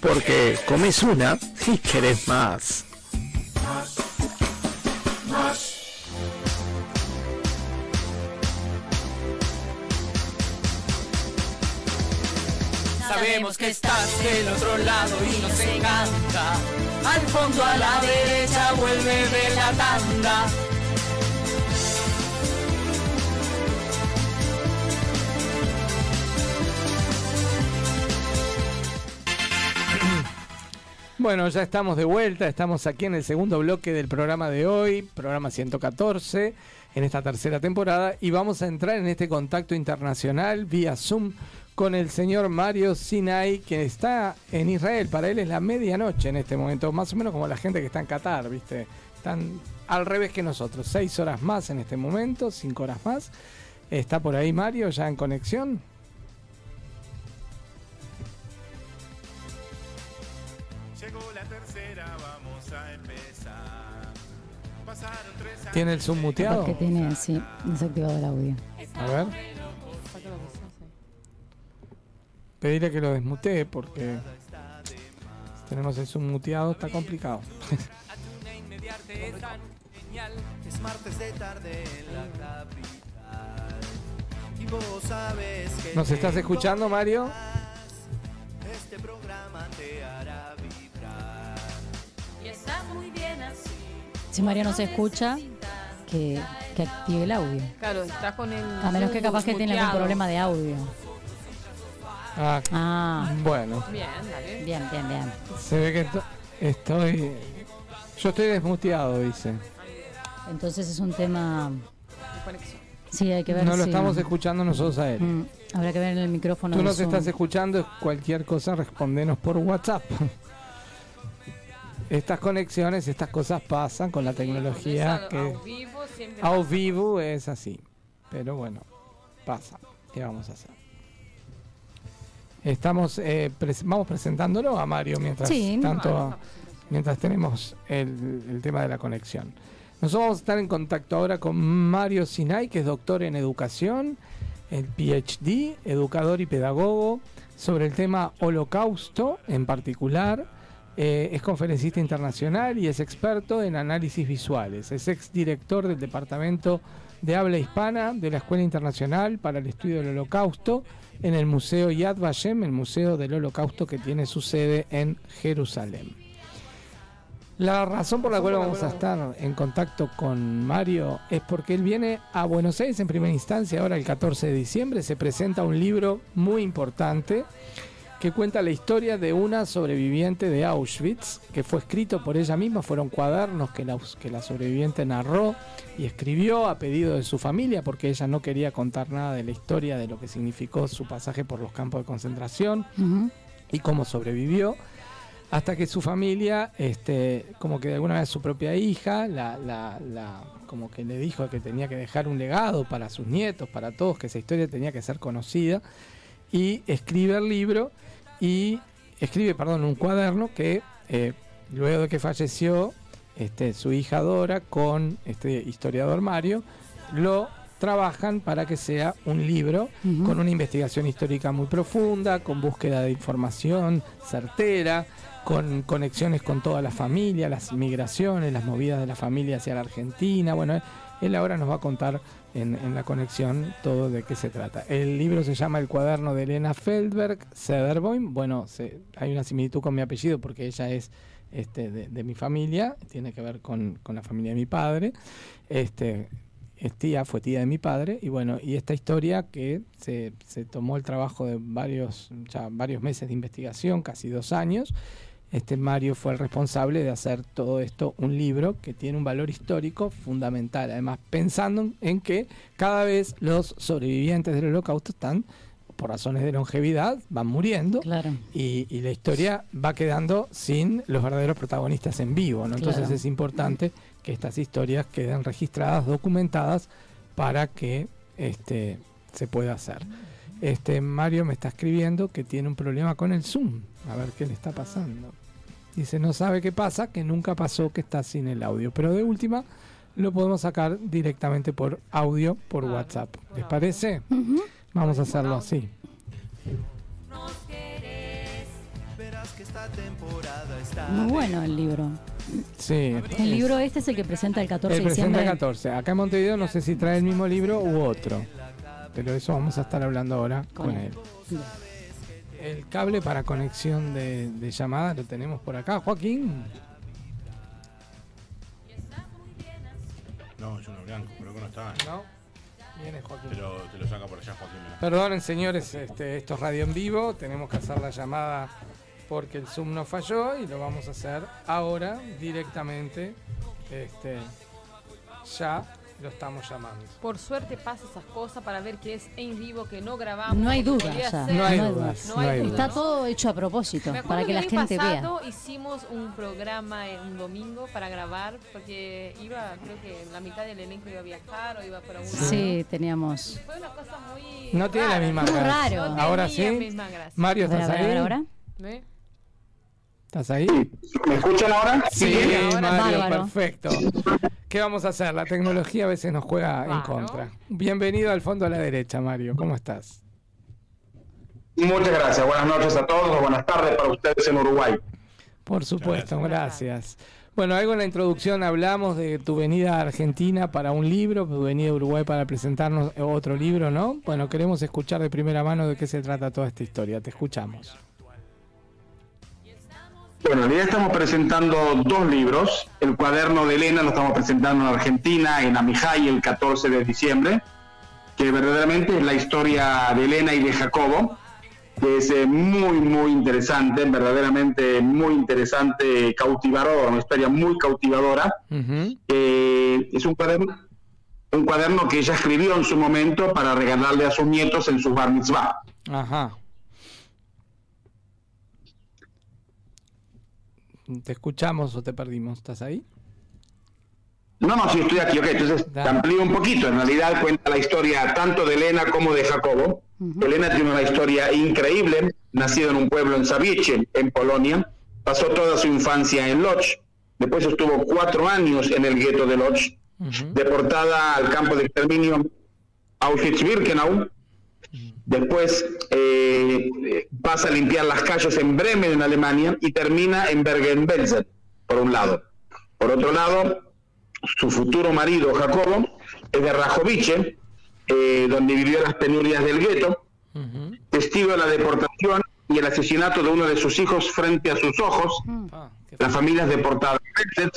Porque comes una y querés más. Sabemos que estás del otro lado y nos encanta. Al fondo a la derecha vuelve de la tanda. Bueno, ya estamos de vuelta, estamos aquí en el segundo bloque del programa de hoy, programa 114, en esta tercera temporada, y vamos a entrar en este contacto internacional vía Zoom con el señor Mario Sinai, que está en Israel. Para él es la medianoche en este momento, más o menos como la gente que está en Qatar, ¿viste? Están al revés que nosotros, seis horas más en este momento, cinco horas más. ¿Está por ahí Mario ya en conexión? ¿Tiene el Zoom muteado? Porque tiene, sí, desactivado el audio. A ver. Pedirle que lo desmutee porque si tenemos el Zoom muteado está complicado. Es martes de tarde en la capital. Y vos sabes que ¿Nos estás escuchando, Mario? Este programa Si Mario no se escucha, que, que active el audio. Claro, está con el. A menos que capaz que tiene algún problema de audio. Ah, Ah, bueno. Bien, dale. bien, bien, bien. Se ve que to- estoy... Yo estoy desmuteado, dice. Entonces es un tema... De conexión. Sí, hay que ver No lo estamos escuchando nosotros a él. Mm, habrá que ver en el micrófono. Tú nos estás escuchando, cualquier cosa respondenos por WhatsApp. Estas conexiones, estas cosas pasan con la tecnología Eso, que Ao vivo siempre. a pasa. vivo es así. Pero bueno, pasa. ¿Qué vamos a hacer? Estamos eh, pres- vamos presentándolo a Mario mientras Sí. tanto mientras tenemos el, el tema de la conexión. Nosotros vamos a estar en contacto ahora con Mario Sinai, que es doctor en educación, el PhD, educador y pedagogo, sobre el tema holocausto en particular, Eh, es conferencista internacional y es experto en análisis visuales. Es exdirector del Departamento de Habla Hispana de la Escuela Internacional para el Estudio del Holocausto en el Museo Yad Vashem, el Museo del Holocausto que tiene su sede en Jerusalén. La razón por la cual vamos a estar en contacto con Mario es porque él viene a Buenos Aires en primera instancia, ahora el 14 de diciembre, se presenta un libro muy importante que cuenta la historia de una sobreviviente de Auschwitz, que fue escrito por ella misma, fueron cuadernos que la, que la sobreviviente narró y escribió a pedido de su familia, porque ella no quería contar nada de la historia de lo que significó su pasaje por los campos de concentración y cómo sobrevivió hasta que su familia, este, como que de alguna vez su propia hija, la, la, la, como que le dijo que tenía que dejar un legado para sus nietos, para todos, que esa historia tenía que ser conocida, y escribe el libro y escribe, perdón, un cuaderno que eh, luego de que falleció este, su hija Dora con este historiador Mario, lo trabajan para que sea un libro con una investigación histórica muy profunda, con búsqueda de información certera, con conexiones con toda la familia, las migraciones, las movidas de la familia hacia la Argentina. Bueno, él ahora nos va a contar en, en la conexión todo de qué se trata. El libro se llama El cuaderno de Elena Feldberg Sederboim. Bueno, se, hay una similitud con mi apellido porque ella es este, de, de mi familia, tiene que ver con, con la familia de mi padre. Este, es tía, fue tía de mi padre, y bueno, y esta historia que se, se tomó el trabajo de varios, ya varios meses de investigación, casi dos años, este Mario fue el responsable de hacer todo esto un libro que tiene un valor histórico fundamental, además pensando en que cada vez los sobrevivientes del holocausto están por razones de longevidad van muriendo y, y la historia va quedando sin los verdaderos protagonistas en vivo ¿no? entonces Claro. es importante que estas historias queden registradas documentadas para que este se pueda hacer. Este Mario me está escribiendo que tiene un problema con el Zoom. A ver qué le está pasando dice no sabe qué pasa que nunca pasó que está sin el audio pero de última lo podemos sacar directamente por audio por WhatsApp ¿les parece? Vamos a hacerlo así. Muy bueno el libro. Sí. El libro este es el que presenta el 14 El de presenta diciembre. el 14. Acá en Montevideo no sé si trae el mismo libro u otro. Pero eso vamos a estar hablando ahora con, él. El cable para conexión de, de llamada lo tenemos por acá. Joaquín. No, es uno blanco, creo que no está. No, viene Joaquín. Te lo, te lo saca por allá, Joaquín. Perdonen señores, este, esto es radio en vivo. Tenemos que hacer la llamada porque el Zoom nos falló y lo vamos a hacer ahora directamente. Este, ya lo estamos llamando. Por suerte pasa esas cosas para ver que es en vivo, que no grabamos. No hay duda ya. No hay no hay dudas, No no hay. Está dudas. todo hecho a propósito Me para que el la gente vea. pasado hicimos un programa en un domingo para grabar porque iba, creo que la mitad del elenco iba a viajar o iba por algún lado. Sí, teníamos. Fue una cosa muy. No tiene la misma gracia. raro. No Ahora sí. misma gracia. Mario, ¿estás a ver, a ahí? ahora. ¿Ve? ¿Estás ahí? ¿Me escuchan ahora? Sí, ahora Mario, Bárbaro. perfecto. ¿Qué vamos a hacer? La tecnología a veces nos juega en contra. Bienvenido al fondo a la derecha, Mario. ¿Cómo estás? Muchas gracias. Buenas noches a todos o buenas tardes para ustedes en Uruguay. Por supuesto, gracias. gracias. Bueno, algo en la introducción hablamos de tu venida a Argentina para un libro, tu venida a Uruguay para presentarnos otro libro, ¿no? Bueno, queremos escuchar de primera mano de qué se trata toda esta historia. Te escuchamos. Bueno, en realidad estamos presentando dos libros. El cuaderno de Elena lo estamos presentando en Argentina, en Amijay, el 14 de diciembre, que verdaderamente es la historia de Elena y de Jacobo, que es eh, muy, muy interesante, verdaderamente muy interesante, cautivadora, una historia muy cautivadora. Ujú. Eh, es un cuaderno, un cuaderno que ella escribió en su momento para regalarle a sus nietos en su bar mitzvah. Ajá. ¿Te escuchamos o te perdimos? ¿Estás ahí? No, no, sí estoy aquí, ok, entonces te amplío un poquito. En realidad cuenta la historia tanto de Elena como de Jacobo. Elena tiene una historia increíble, nacido en un pueblo en Saviche, en Polonia. Pasó toda su infancia en Lodz. Después estuvo cuatro años en el gueto de Lodz. Deportada al campo de exterminio Auschwitz-Birkenau. Después eh, pasa a limpiar las calles en Bremen, en Alemania, y termina en Bergen-Belsen, por un lado. Por otro lado, su futuro marido, Jacobo, es de Rajovice, eh, donde vivió las penurias del gueto, testigo de la deportación y el asesinato de uno de sus hijos frente a sus ojos. La familia es deportada a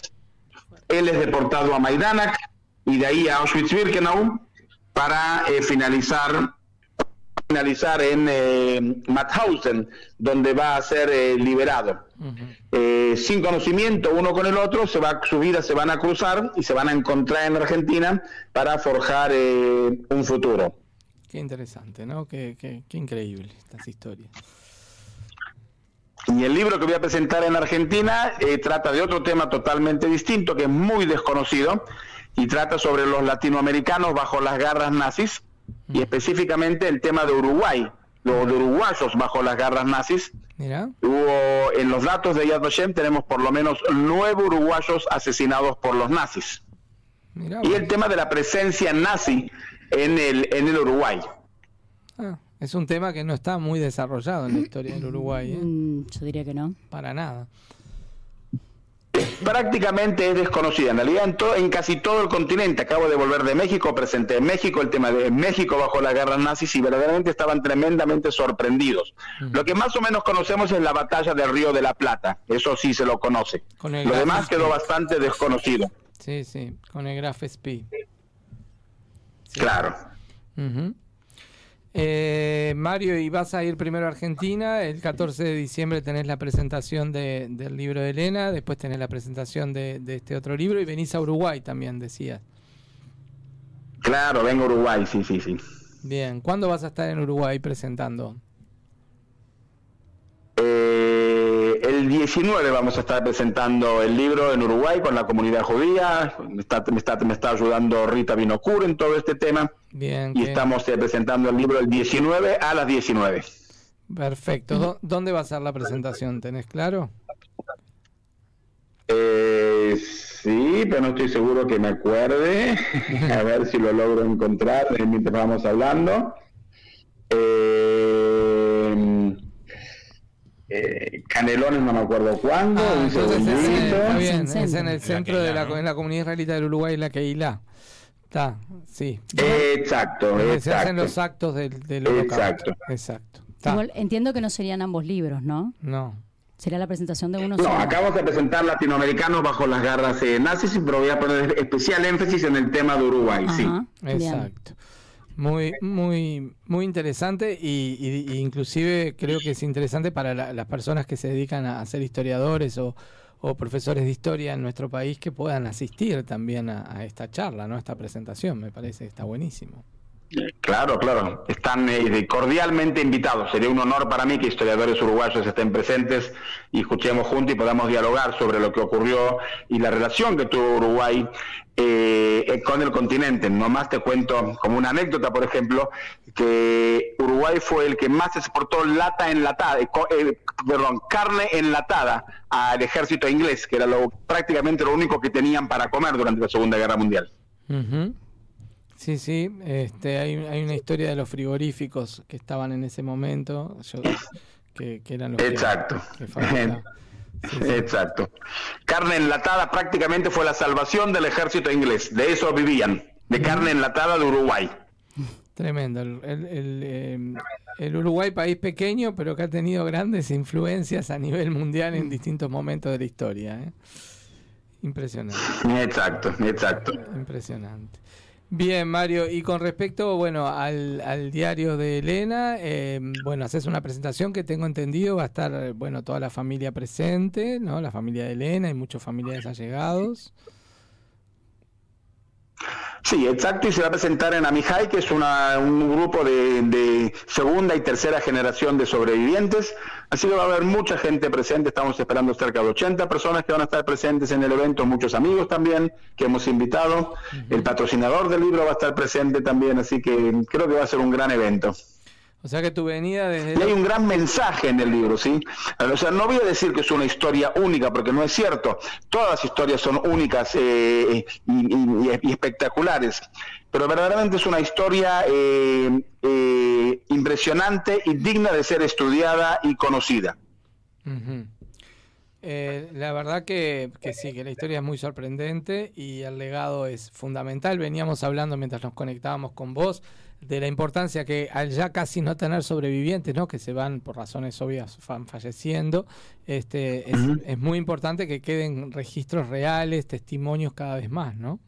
él es deportado a Majdanek y de ahí a Auschwitz-Birkenau para eh, finalizar finalizar en eh, Mauthausen, donde va a ser eh, liberado. Eh, sin conocimiento uno con el otro, se va, su vida se van a cruzar y se van a encontrar en Argentina para forjar eh, un futuro. Qué interesante, ¿no? Qué, qué, qué increíble estas historias. Y el libro que voy a presentar en Argentina eh, trata de otro tema totalmente distinto, que es muy desconocido, y trata sobre los latinoamericanos bajo las garras nazis, y específicamente el tema de Uruguay, los de uruguayos bajo las garras nazis. Mira. Hubo, en los datos de Yad Vashem tenemos por lo menos nueve uruguayos asesinados por los nazis. Mira, Y el tema de la presencia nazi en el, en el Uruguay. Ah, es un tema que no está muy desarrollado en la historia del Uruguay, ¿eh? Mm, Yo diría que no. Para nada. Prácticamente es desconocida. En realidad, en, en casi todo el continente, acabo de volver de México, presenté en México el tema de México bajo las guerras nazis y verdaderamente estaban tremendamente sorprendidos. Lo que más o menos conocemos es la batalla del Río de la Plata, eso sí se lo conoce. Lo demás quedó bastante desconocido. Sí, sí, con el Graf Spee. Claro. Ujú. Eh, Mario, y vas a ir primero a Argentina. El 14 de diciembre tenés la presentación de- del libro de Elena. Después tenés la presentación de, de este otro libro. Y venís a Uruguay también, decías. Claro, vengo a Uruguay, sí, sí, sí. Bien, ¿cuándo vas a estar en Uruguay presentando? Eh, el 19 vamos a estar presentando el libro en Uruguay con la comunidad judía. Me está, me está, me está ayudando Rita Binocur en todo este tema. Bien, Y estamos eh, presentando el libro el 19 a las 19. perfecto. ¿Dó- ¿Dónde va a ser la presentación? ¿Tenés claro? Eh, sí, pero no estoy seguro que me acuerde. a ver si lo logro encontrar mientras vamos hablando. Eh, eh, Canelones no me acuerdo cuándo. Ah, un entonces es, en- está bien, En el es en el centro. de la, Keilah, ¿no? en la comunidad israelita del Uruguay, la Keilah. Está, sí. Exacto, Donde se hacen exacto. los actos del, del. Exacto. Exacto. Está. Igual entiendo que no serían ambos libros, ¿no? No. Sería la presentación de uno No, solo. acabamos de presentar latinoamericanos bajo las garras eh, nazis, pero voy a poner especial énfasis en el tema de Uruguay, sí. Bien. Muy, muy, muy interesante y, y- y inclusive creo que es interesante para la- las personas que se dedican a ser historiadores o, o profesores de historia en nuestro país que puedan asistir también a, a esta charla, ¿no? A esta presentación, me parece que está buenísimo. Claro, claro. Están eh, cordialmente invitados. Sería un honor para mí que historiadores uruguayos estén presentes y escuchemos juntos y podamos dialogar sobre lo que ocurrió y la relación que tuvo Uruguay eh, eh, con el continente. Nomás te cuento como una anécdota, por ejemplo, que Uruguay fue el que más exportó lata enlatada, eh, eh, perdón, carne enlatada al ejército inglés, que era lo, prácticamente lo único que tenían para comer durante la Segunda Guerra Mundial. Sí, sí, este, hay, hay una historia de los frigoríficos que estaban en ese momento, yo- que, que eran los que- Exacto. Exacto. Carne enlatada prácticamente fue la salvación del ejército inglés. De eso vivían, de carne enlatada de Uruguay. Tremendo. El, el- el, eh, el Uruguay, país pequeño, pero que ha tenido grandes influencias a nivel mundial en distintos momentos de la historia. ¿eh? Impresionante, Exacto, exacto. impresionante. Bien, Mario, y con respecto, bueno, al, al diario de Elena, eh, bueno, haces una presentación que tengo entendido, va a estar, eh, bueno, toda la familia presente, ¿no? La familia de Elena y muchos familiares allegados. Sí, exacto, y se va a presentar en Amijay, que es una, un grupo de, de segunda y tercera generación de sobrevivientes. Así que va a haber mucha gente presente, estamos esperando cerca de 80 personas que van a estar presentes en el evento, muchos amigos también que hemos invitado. El patrocinador del libro va a estar presente también, así que creo que va a ser un gran evento. O sea que tu venida desde... Y hay un gran mensaje en el libro, ¿sí? O sea, no voy a decir que es una historia única, porque no es cierto. Todas las historias son únicas eh, y, y- y espectaculares, pero verdaderamente es una historia eh, eh, impresionante y digna de ser estudiada y conocida. Eh, la verdad que, que sí, que la historia es muy sorprendente y el legado es fundamental. Veníamos hablando mientras nos conectábamos con vos de la importancia que al ya casi no tener sobrevivientes, ¿no? que se van por razones obvias van falleciendo, este, es, muy importante que queden registros reales, testimonios cada vez más, ¿no?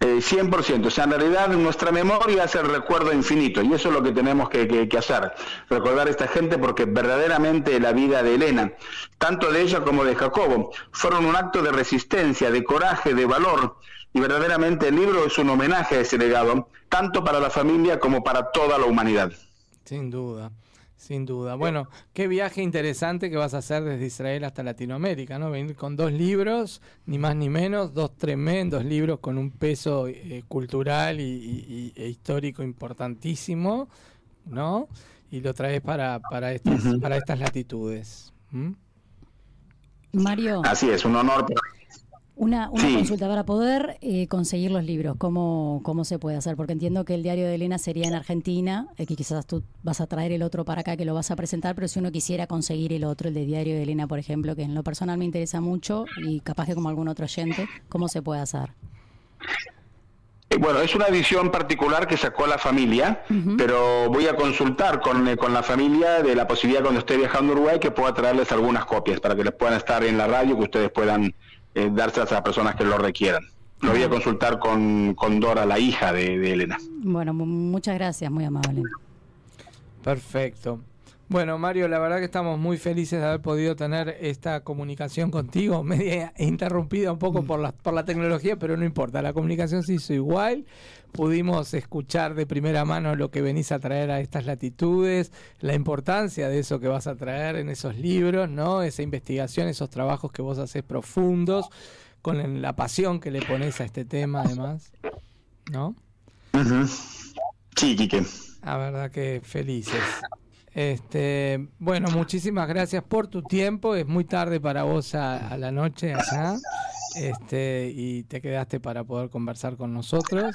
Eh, 100%, o sea, en realidad nuestra memoria es el recuerdo infinito y eso es lo que tenemos que, que- que hacer, recordar a esta gente porque verdaderamente la vida de Elena, tanto de ella como de Jacobo, fueron un acto de resistencia, de coraje, de valor y verdaderamente el libro es un homenaje a ese legado, tanto para la familia como para toda la humanidad. Sin duda, sin duda. Bueno, qué viaje interesante que vas a hacer desde Israel hasta Latinoamérica, ¿no? Venir con dos libros, ni más ni menos, dos tremendos libros con un peso eh, cultural y, y- y- e histórico importantísimo, ¿no? Y lo traes para, para, estas, para estas latitudes. Mario, Así es, un honor. Una, una Sí. consulta para poder eh, conseguir los libros, ¿cómo, ¿cómo se puede hacer? Porque entiendo que el diario de Elena sería en Argentina, eh, que quizás tú vas a traer el otro para acá que lo vas a presentar, pero si uno quisiera conseguir el otro, el de diario de Elena, por ejemplo, que en lo personal me interesa mucho y capaz que como algún otro oyente, ¿cómo se puede hacer? Eh, Bueno, es una edición particular que sacó la familia, pero voy a consultar con, eh, con la familia de la posibilidad cuando esté viajando a Uruguay que pueda traerles algunas copias para que les puedan estar en la radio, que ustedes puedan eh, dárselas a las personas que lo requieran. Lo voy a consultar con, con Dora, la hija de, de Elena. Bueno, mu- muchas gracias, muy amable. Perfecto. Bueno, Mario, la verdad que estamos muy felices de haber podido tener esta comunicación contigo, media interrumpida un poco por la, por la tecnología, pero no importa, la comunicación se hizo igual. Pudimos escuchar de primera mano lo que venís a traer a estas latitudes, la importancia de eso que vas a traer en esos libros, ¿no? Esa investigación, esos trabajos que vos haces profundos, con la pasión que le pones a este tema, además, ¿no? Sí, Quique. La verdad que felices. Este, bueno, muchísimas gracias por tu tiempo. Es muy tarde para vos a, a la noche acá. Este, y te quedaste para poder conversar con nosotros.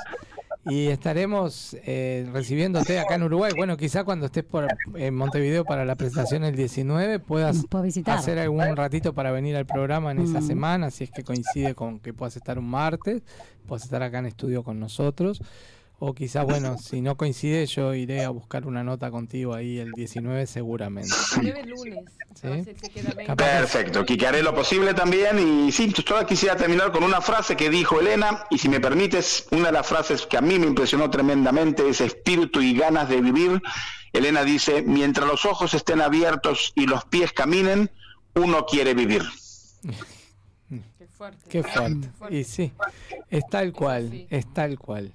Y estaremos eh, recibiéndote acá en Uruguay. Bueno, quizá cuando estés por en Montevideo para la presentación el 19 puedas visitar. hacer algún ratito para venir al programa en esa Mm. semana, si es que coincide con que puedas estar un martes, puedas estar acá en estudio con nosotros. O quizá, bueno, si no coincide, yo iré a buscar una nota contigo ahí el 19 seguramente. Nueve lunes. ¿Sí? a ver si se queda bien. Perfecto, Quique, haré lo posible también. Y sí, solo quisiera terminar con una frase que dijo Elena, y si me permites, una de las frases que a mí me impresionó tremendamente es espíritu y ganas de vivir. Elena dice, mientras los ojos estén abiertos y los pies caminen, uno quiere vivir. Qué fuerte. Qué fuerte. Y sí, es tal cual, es tal cual.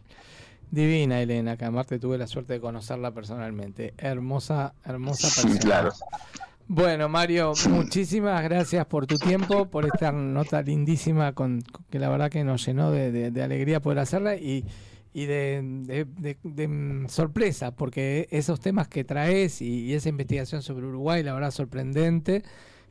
Divina Elena, que aparte tuve la suerte de conocerla personalmente. Hermosa, hermosa Sí, persona. claro. Bueno, Mario, muchísimas gracias por tu tiempo, por esta nota lindísima con, que la verdad que nos llenó de, de- de alegría poder hacerla y, y de, mm, sorpresa, porque esos temas que traes y, y esa investigación sobre Uruguay, la verdad sorprendente,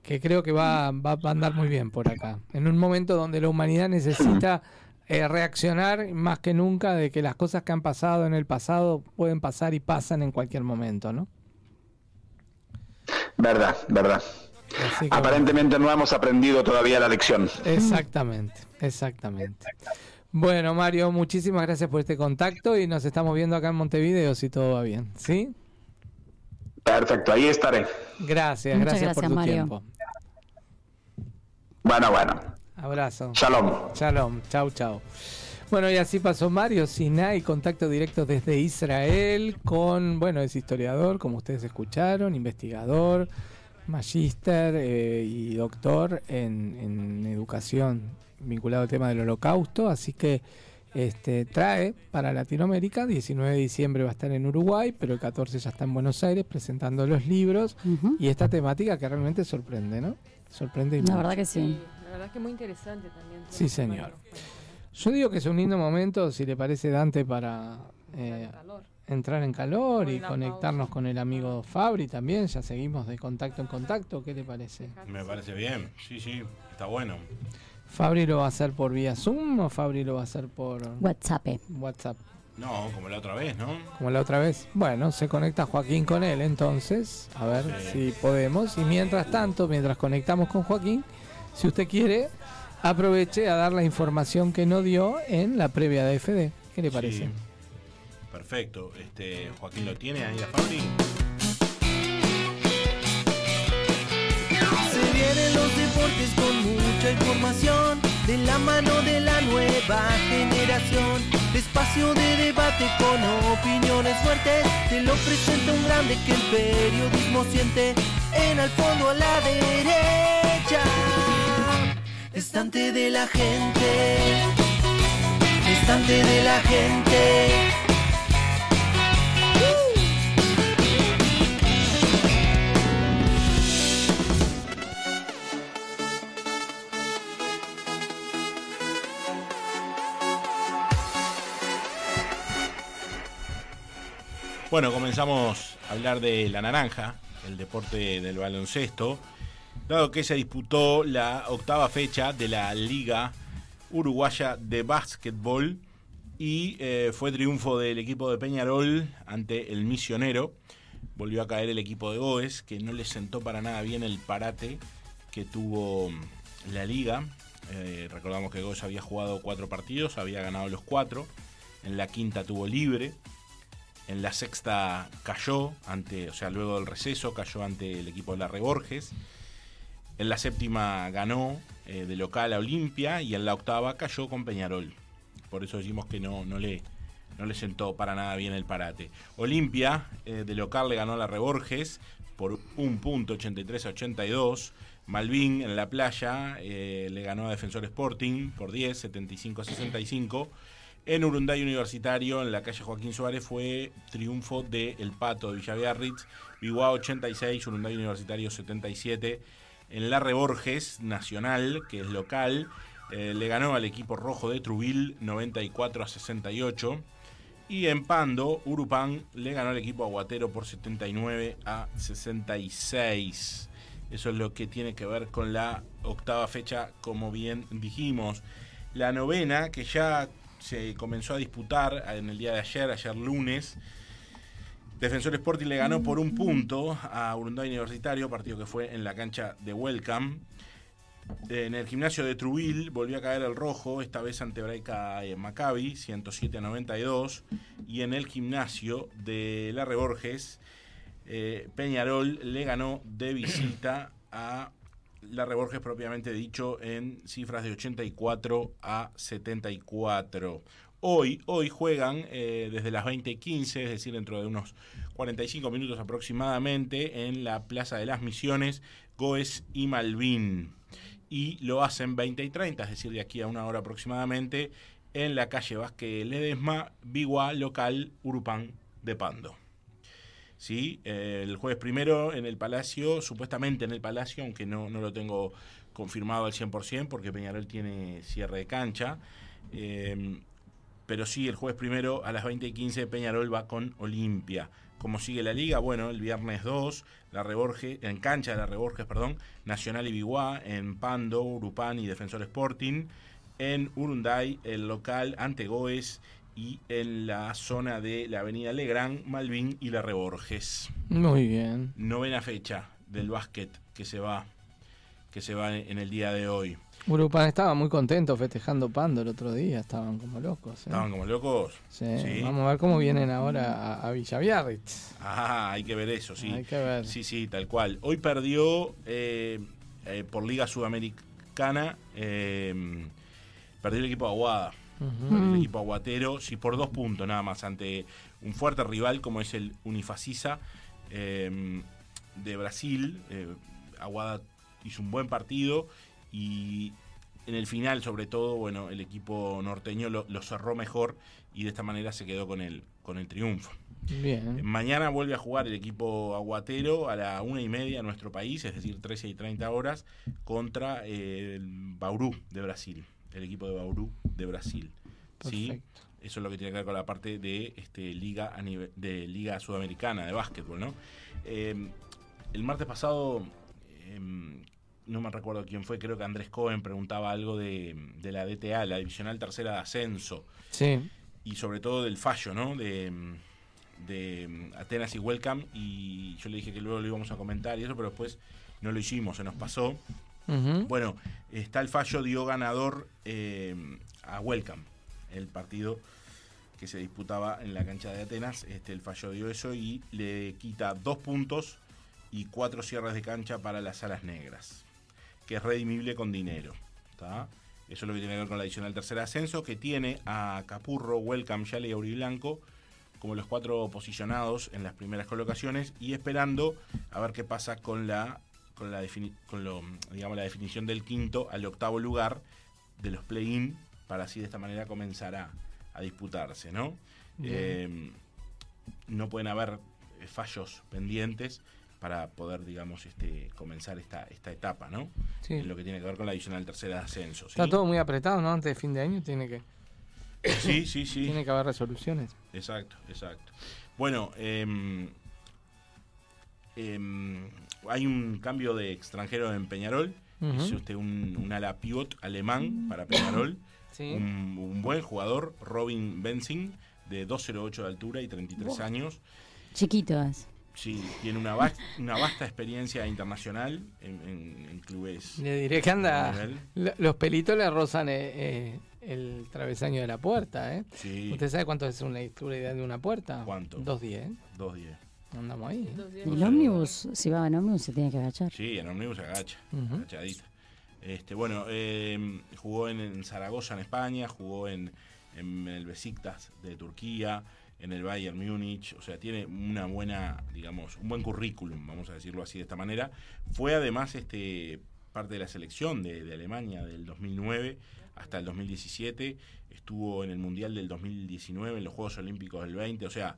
que creo que va, va, va a andar muy bien por acá. En un momento donde la humanidad necesita eh, reaccionar más que nunca de que las cosas que han pasado en el pasado pueden pasar y pasan en cualquier momento, ¿no? Verdad, verdad. Que, Aparentemente no hemos aprendido todavía la lección. Exactamente, exactamente. Bueno, Mario, muchísimas gracias por este contacto y nos estamos viendo acá en Montevideo si todo va bien, ¿sí? Perfecto, ahí estaré. Gracias, gracias, por tu Mario. tiempo. Bueno, bueno. Abrazo. Shalom. Shalom, chau, chau. Bueno, y así pasó Mario Sinai, contacto directo desde Israel con, bueno, es historiador, como ustedes escucharon, investigador, magíster eh, y doctor en, en educación vinculado al tema del holocausto, así que este, trae para Latinoamérica, 19 de diciembre va a estar en Uruguay, pero el 14 ya está en Buenos Aires presentando los libros y esta temática que realmente sorprende, ¿no? Sorprende y La mucho. verdad que sí. La verdad que muy interesante también. Sí, señor. Yo digo que es un lindo momento, si le parece Dante, para eh, calor. entrar en calor y conectarnos con el amigo Fabri también. Ya seguimos de contacto en contacto. ¿Qué te parece? Me parece bien, sí, sí, está bueno. ¿Fabri lo va a hacer por vía Zoom o Fabri lo va a hacer por WhatsApp? WhatsApp. No, como la otra vez, ¿no? Como la otra vez. Bueno, se conecta Joaquín con él entonces. A ver si podemos. Y mientras tanto, mientras conectamos con Joaquín, si usted quiere, aproveche a dar la información que no dio en la previa de FD. ¿Qué le parece? Sí. Perfecto. Este, Joaquín lo tiene ahí a Fabri. Se vienen los deportes con mucha información de la mano de la nueva generación. Espacio de debate con opiniones fuertes. Te lo presenta un grande que el periodismo siente. En al fondo a la derecha. Estante de la gente. Estante de la gente. Bueno, comenzamos a hablar de la naranja, el deporte del baloncesto, dado que se disputó la octava fecha de la Liga Uruguaya de Básquetbol y eh, fue triunfo del equipo de Peñarol ante el Misionero. Volvió a caer el equipo de Goes, que no le sentó para nada bien el parate que tuvo la liga. Eh, recordamos que Goes había jugado cuatro partidos, había ganado los cuatro. En la quinta tuvo libre, en la sexta cayó ante, o sea, luego del receso cayó ante el equipo de la Reborges. En la séptima ganó eh, de local a Olimpia y en la octava cayó con Peñarol. Por eso decimos que no, no, le, no le sentó para nada bien el parate. Olimpia eh, de local le ganó a la Reborges por un punto 83 a 82. Malvin en la playa eh, le ganó a Defensor Sporting por 10, 75 a 65. En Urunday Universitario, en la calle Joaquín Suárez, fue triunfo de El Pato de Villaviarritz, Biguá 86, Urunday Universitario 77. En la Reborges Nacional, que es local, eh, le ganó al equipo rojo de Trubil 94 a 68. Y en Pando, Urupán le ganó al equipo aguatero por 79 a 66. Eso es lo que tiene que ver con la octava fecha, como bien dijimos. La novena, que ya se comenzó a disputar en el día de ayer, ayer lunes. Defensor Sporting le ganó por un punto a Urunday Universitario, partido que fue en la cancha de Welcome. En el gimnasio de Trubil volvió a caer el rojo, esta vez ante Braica Maccabi, 107 a 92. Y en el gimnasio de La Reborges, eh, Peñarol le ganó de visita a la Reborges propiamente dicho en cifras de 84 a 74. Hoy, hoy juegan eh, desde las 20 y 15, es decir, dentro de unos 45 minutos aproximadamente, en la Plaza de las Misiones, Goes y Malvin. Y lo hacen 20 y 30, es decir, de aquí a una hora aproximadamente, en la calle Vázquez Ledesma, Biguá, local Urupán de Pando. ¿sí? el jueves primero en el Palacio, supuestamente en el Palacio, aunque no, no lo tengo confirmado al 100% porque Peñarol tiene cierre de cancha. Eh, pero sí, el jueves primero a las 20 y 15 Peñarol va con Olimpia. Como sigue la liga? Bueno, el viernes 2, la Reborge, en cancha de la Reborges, perdón, Nacional y Biguá, en Pando, Urupán y Defensor Sporting. En Urunday, el local ante Goes y en la zona de la avenida Legrand, Malvin y La Reborges. Muy bien. Novena fecha del básquet que se va que se va en el día de hoy. Urupán estaba muy contento festejando Pando el otro día, estaban como locos. ¿eh? ¿Estaban como locos? Sí. Vamos a ver cómo vienen ahora a, a Villaviarritz. Ah, hay que ver eso, sí. Hay que ver. Sí, sí, tal cual. Hoy perdió eh, eh, por Liga Sudamericana, perdió el equipo de Aguada. El equipo aguatero, sí, por dos puntos nada más, ante un fuerte rival como es el Unifacisa de Brasil. Aguada hizo un buen partido y en el final, sobre todo, bueno, el equipo norteño lo, lo cerró mejor y de esta manera se quedó con el, con el triunfo. Bien. Mañana vuelve a jugar el equipo aguatero a la una y media en nuestro país, es decir, 13 y 30 horas, contra el Bauru de Brasil, el equipo de Bauru de Brasil. ¿sí? Eso es lo que tiene que ver con la parte de este, liga a nivel, de liga sudamericana de básquetbol, ¿no? Eh, el martes pasado, eh, no me recuerdo quién fue, creo que Andrés Cohen preguntaba algo de, de la DTA, la Divisional Tercera de Ascenso. Sí. Y sobre todo del fallo, ¿no? De, de Atenas y Welcome. Y yo le dije que luego lo íbamos a comentar y eso, pero después no lo hicimos, se nos pasó. Bueno, está el fallo, dio ganador eh, a Welcome, el partido que se disputaba en la cancha de Atenas. Este, el fallo dio eso y le quita dos puntos y cuatro cierres de cancha para las alas negras, que es redimible con dinero. ¿tá? Eso es lo que tiene que ver con la adicional tercer ascenso, que tiene a Capurro, Welcome, Yale y Auriblanco como los cuatro posicionados en las primeras colocaciones y esperando a ver qué pasa con la con la defini- con lo, digamos la definición del quinto al octavo lugar de los play-in para así de esta manera comenzar a, a disputarse, ¿no? Eh, no pueden haber fallos pendientes para poder, digamos, este, comenzar esta, esta etapa, ¿no? Sí. En lo que tiene que ver con la adicional tercera de ascenso. ¿sí? Está todo muy apretado, ¿no? Antes de fin de año tiene que, Sí, sí, sí. tiene que haber resoluciones. Exacto, exacto. Bueno, em, em, hay un cambio de extranjero en Peñarol. Ujú. Hizo usted un, un ala pivot alemán para Peñarol. Sí. un, un buen jugador, Robin Benzing, de 2,08 de altura y 33 Buah. años. Chiquito es. Sí, tiene una, vas- una vasta experiencia internacional en, en- en clubes. Le diré que anda. Los pelitos le rozan eh, eh, el travesaño de la puerta, ¿eh? Sí. ¿Usted sabe cuánto es una altura de una puerta? ¿Cuánto? 2.10. 2,10. Andamos ahí. ¿eh? El ómnibus, si va en ómnibus, se tiene que agachar. Sí, en Omnibus agacha, Ujú. agachadita. Este, bueno, eh, jugó en, en Zaragoza, en España, jugó en, en el Besiktas de Turquía, en el Bayern Múnich, o sea, tiene una buena, digamos, un buen currículum, vamos a decirlo así de esta manera. Fue además este parte de la selección de, de Alemania del 2009 hasta el 2017, estuvo en el Mundial del 2019, en los Juegos Olímpicos del 20, o sea,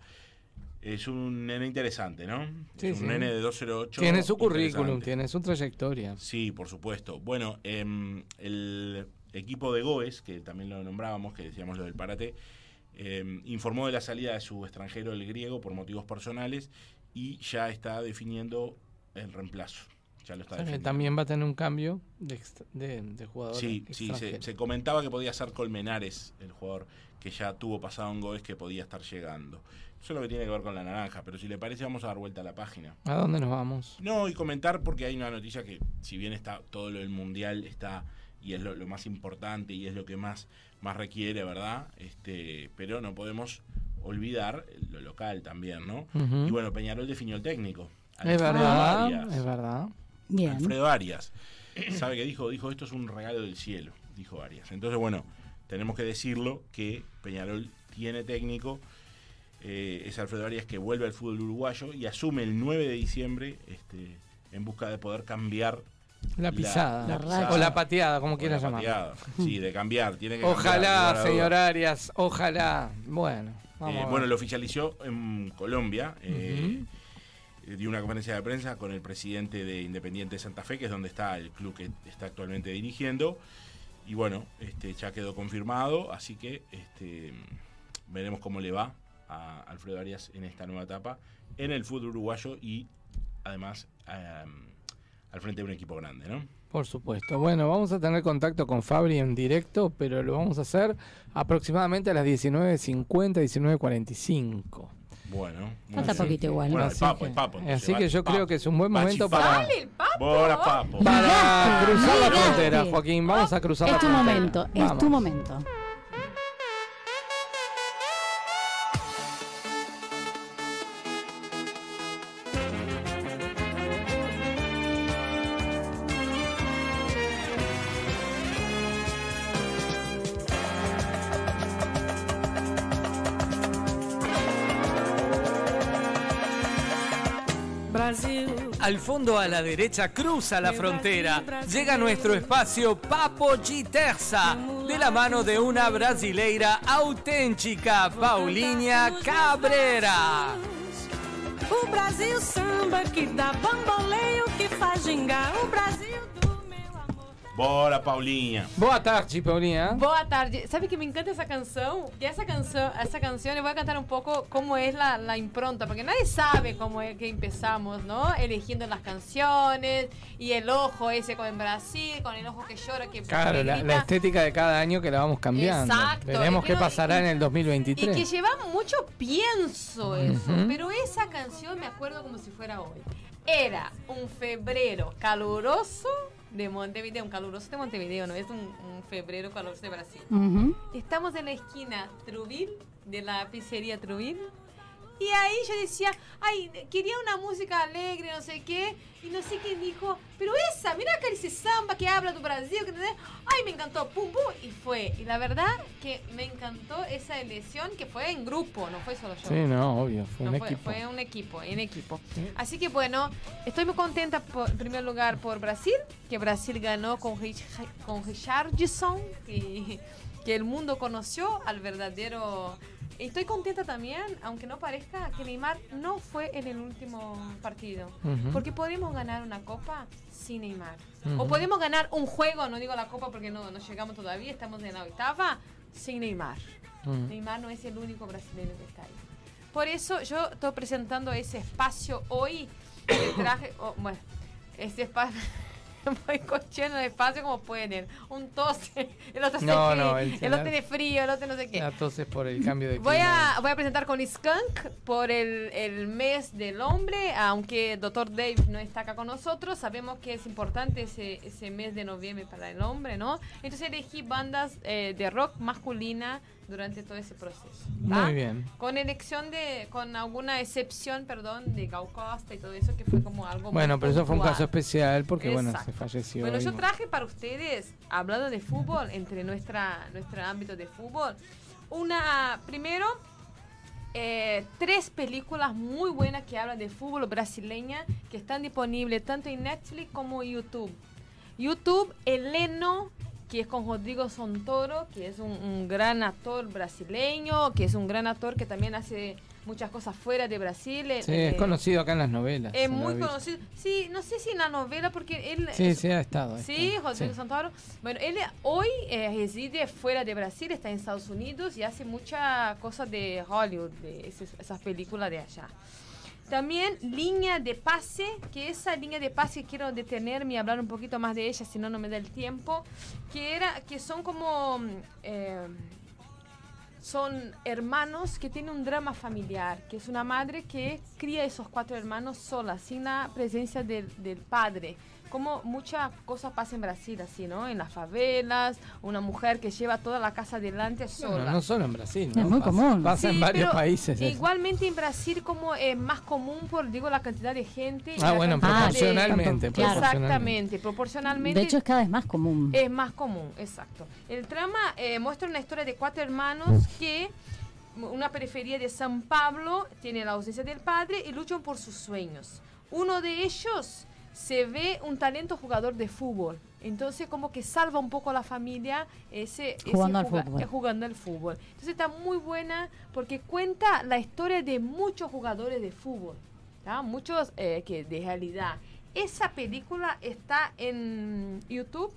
es un nene interesante, ¿no? Sí, es un sí. nene de 208. Tiene su currículum, tiene su trayectoria. Sí, por supuesto. Bueno, em, el equipo de Goes, que también lo nombrábamos, que decíamos lo del parate, em, informó de la salida de su extranjero, el griego, por motivos personales y ya está definiendo el reemplazo. Ya lo está O sea, que definiendo. también va a tener un cambio de, extra- de, de jugador. Sí, sí, se, comentaba que podía ser Colmenares, el jugador que ya tuvo pasado en Goes, que podía estar llegando. Eso es lo que tiene que ver con la naranja, pero si le parece vamos a dar vuelta a la página. ¿A dónde nos vamos? No, y comentar porque hay una noticia que, si bien está todo lo del mundial, está y es lo, lo más importante y es lo que más, más requiere, ¿verdad? Este, pero no podemos olvidar lo local también, ¿no? Y bueno, Peñarol definió el técnico. Es Alfredo verdad, Arias. es verdad. Bien. Alfredo Arias. ¿Sabe qué dijo? Dijo, esto es un regalo del cielo, dijo Arias. Entonces, bueno, tenemos que decirlo que Peñarol tiene técnico. eh, es Alfredo Arias que vuelve al fútbol uruguayo y asume el 9 de diciembre este, en busca de poder cambiar La pisada. la pisada. O la pateada, como quieras la llamar. pateada. Sí, de cambiar. Tiene que Ojalá, señor. Arias, ojalá. Bueno, Eh, bueno, lo oficializó en Colombia. eh, dio una conferencia de prensa con el presidente de Independiente Santa Fe, que es donde está el club que está actualmente dirigiendo. Y bueno, este, ya quedó confirmado, así que este, veremos cómo le va a Alfredo Arias en esta nueva etapa en el fútbol uruguayo y además eh, al frente de un equipo grande, ¿no? Por supuesto. Bueno, vamos a tener contacto con Fabri en directo, pero lo vamos a hacer aproximadamente a las 19.50, 19.45. Bueno. Falta poquito igual. Bueno, Así el papo, que- el papo. Así que yo creo que es un buen momento para, el papo. Papo. para cruzar la frontera, Joaquín. Vamos a cruzar la Es tu frontera. momento, es tu momento. Al fondo a la derecha cruza la frontera. Llega nuestro espacio Papo Terza, de la mano de una brasileira auténtica, Paulinha Cabrera. O Brasil samba que dá bamboleio, que faz gingar. O Brasil. Bora, Paulinha. Boa tarde, Paulinha. Boa tarde. Sabe que me encanta esa canción? Que esa canción, esa canción, yo voy a cantar un poco cómo es la, la impronta, porque nadie sabe cómo es que empezamos, ¿no? Eligiendo las canciones y el ojo ese con Brasil, con el ojo que llora, que Claro, la, estética de cada año que la vamos cambiando. Exacto, Veremos y qué pasará y- en el Y 2023. que lleva mucho pienso eso, Ujú. pero esa canción me acuerdo como si fuera hoy. Era un febrero caluroso de Montevideo, un caluroso de Montevideo, no es un, un febrero caluroso de Brasil. Estamos en la esquina Truville, de la pizzería Truville. Y ahí yo decía, ay, quería una música alegre, no sé qué. Y no sé quién dijo, pero esa, mira acá dice samba que habla tu Brasil. Que, ay, me encantó, pum, pum. Y fue. Y la verdad que me encantó esa elección que fue en grupo, no fue solo yo. Sí, no, obvio, fue No, un fue, equipo. fue un equipo, en equipo. Así que bueno, estoy muy contenta por, en primer lugar por Brasil, que Brasil ganó con, Rich- con Richardson, que, que el mundo conoció al verdadero... Estoy contenta también, aunque no parezca, que Neymar no fue en el último partido. Ujú. Porque podemos ganar una copa sin Neymar. Ujú. O podemos ganar un juego, no digo la copa porque no, no llegamos todavía, estamos en la octava, sin Neymar. Mm. Neymar no es el único brasileño que está ahí. Por eso yo estoy presentando ese espacio hoy. que traje, oh, bueno, ese espacio. Voy cochando de espacio como pueden. Un tose, el otro, se No, frío, no, el, el- otro tiene frío, el otro no sé qué. Entonces por el cambio de Voy clima. a, voy a presentar con Skunk por el, el mes del hombre, aunque Dr. Dave no está acá con nosotros, sabemos que es importante ese, ese mes de noviembre para el hombre, ¿no? Entonces elegí bandas eh, de rock masculina durante todo ese proceso. Muy bien. Con elección de, con alguna excepción, perdón, de Gal Costa y todo eso, que fue como algo Bueno, muy pero eso fue un caso especial porque, bueno, se falleció. Bueno, yo traje para ustedes, hablando de fútbol, entre nuestra, nuestro ámbito de fútbol, una, primero, eh, tres películas muy buenas que hablan de fútbol brasileña que están disponibles tanto en Netflix como en YouTube. YouTube, Eleno, que es con Rodrigo Sontoro, que es un, un gran actor brasileño, que es un gran actor que también hace muchas cosas fuera de Brasil. Sí, eh, es conocido acá en las novelas. es muy conocido. Sí, no sé si en la novela, porque él... Sí, es- sí, ha estado. ha Sí, estado. Rodrigo Sí. Santoro. Bueno, él hoy eh, reside fuera de Brasil, está en Estados Unidos y hace muchas cosas de Hollywood, de esas, esas películas de allá. También línea de pase, que esa línea de pase quiero detenerme y hablar un poquito más de ella, si no no me da el tiempo, que era que son como mm, eh, son hermanos que tienen un drama familiar, que es una madre que cría a esos cuatro hermanos sola, sin la presencia del, del padre. Como muchas cosas pasan en Brasil, así, ¿no? En las favelas, una mujer que lleva toda la casa adelante sola. Bueno, no solo en Brasil, ¿no? Es muy Pasa- común. Pasa en Sí, varios pero países. eso. Igualmente en Brasil como es más común por, digo, la cantidad de gente. Ah, bueno, de- proporcionalmente. Claro. proporcionalmente. Exactamente, proporcionalmente. De hecho, es cada vez más común. Es más común, exacto. El trama eh, muestra una historia de cuatro hermanos que una periferia de San Pablo tiene la ausencia del padre y luchan por sus sueños. Uno de ellos se ve un talento jugador de fútbol. Entonces como que salva un poco a la familia ese, ese Jugando al juga- fútbol. eh, jugando al fútbol. Entonces está muy buena porque cuenta la historia de muchos jugadores de fútbol. ¿tá? Muchos eh, que de realidad. Esa película está en YouTube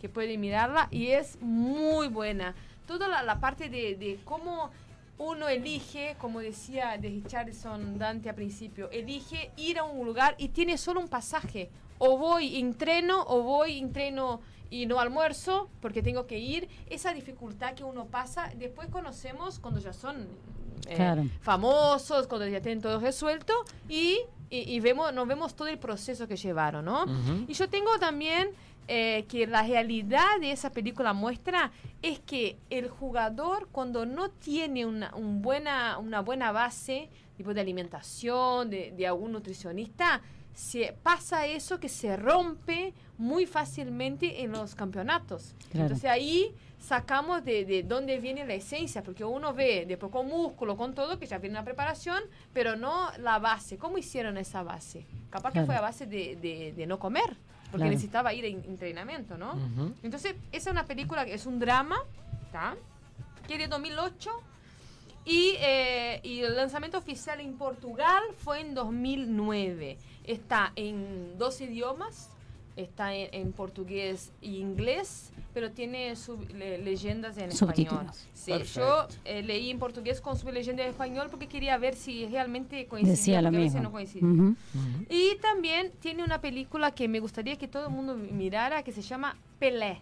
que pueden mirarla y es muy buena. Toda la, la parte de, de cómo uno elige, como decía de Richardson Dante al principio, elige ir a un lugar y tiene solo un pasaje. O voy, entreno, o voy, entreno y no almuerzo porque tengo que ir. Esa dificultad que uno pasa, después conocemos cuando ya son eh, Claro. famosos, cuando ya tienen todo resuelto y, y, y vemos, nos vemos todo el proceso que llevaron, ¿no? Y yo tengo también eh, que la realidad de esa película muestra es que el jugador cuando no tiene una, un buena, una buena base tipo de alimentación, de, de algún nutricionista, se pasa eso que se rompe muy fácilmente en los campeonatos. Claro. Entonces ahí sacamos de, de dónde viene la esencia, porque uno ve después con músculo, con todo, que ya viene una preparación, pero no la base. ¿Cómo hicieron esa base? Capaz que fue a base de, de- de no comer, porque Claro. necesitaba ir en entrenamiento, ¿no? Ujú. Entonces, esa es una película que es un drama, ¿está? Que es de 2008. Y, eh, y el lanzamiento oficial en Portugal fue en 2009. Está en dos idiomas, está en, en portugués y inglés, pero tiene sub- le- leyendas en Subtítulos. español. Sí, Perfecto. yo eh, leí en portugués con su leyenda en español porque quería ver si realmente coincidía, Decía lo mismo. no coincidía. Ujú. Y también tiene una película que me gustaría que todo el mundo mirara que se llama Pelé,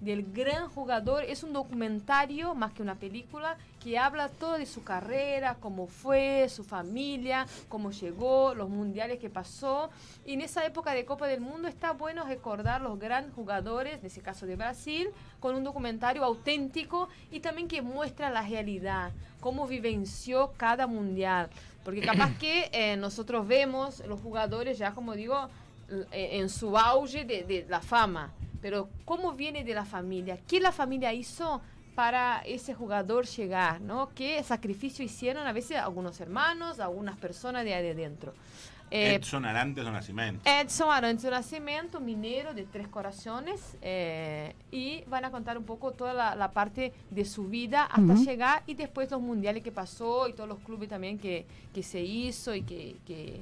del gran jugador. Es un documentario más que una película que habla todo de su carrera, cómo fue, su familia, cómo llegó, los mundiales que pasó. Y en esa época de Copa del Mundo está bueno recordar los grandes jugadores, en ese caso de Brasil, con un documentario auténtico y también que muestra la realidad, cómo vivenció cada mundial. Porque capaz que eh, nosotros vemos los jugadores ya, como digo, l- eh, en su auge de, de la fama. Pero cómo viene de la familia, qué la familia hizo para ese jugador llegar, ¿no? ¿Qué sacrificio hicieron a veces algunos hermanos, algunas personas de ahí de dentro? Eh, Edson Arantes do Nascimento. Edson Arantes do Nascimento, minero de Tres Corazones, eh, y van a contar un poco toda la, la parte de su vida hasta Ujú. llegar y después los mundiales que pasó y todos los clubes también que, que se hizo y que, que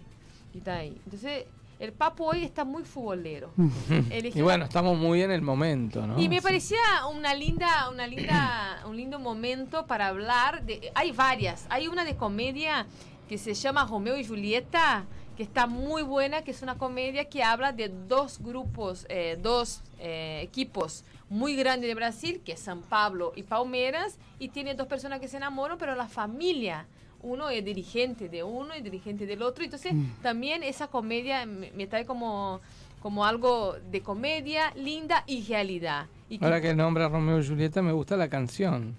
y está ahí. Entonces, el Papo hoy está muy futbolero. Eligió Y bueno, estamos muy en el momento, ¿no? y me Sí. parecía una linda, una linda, un lindo momento para hablar de. Hay varias. Hay una de comedia que se llama Romeo y Julieta, que está muy buena, que es una comedia que habla de dos grupos, eh, dos eh, equipos muy grandes de Brasil, que es San Pablo y Palmeiras, y tiene dos personas que se enamoran, pero la familia. Uno es dirigente de uno y dirigente del otro. Entonces, también esa comedia me, me trae como, como algo de comedia, linda y realidad. Y que- Ahora que nombra Romeo y Julieta, me gusta la canción.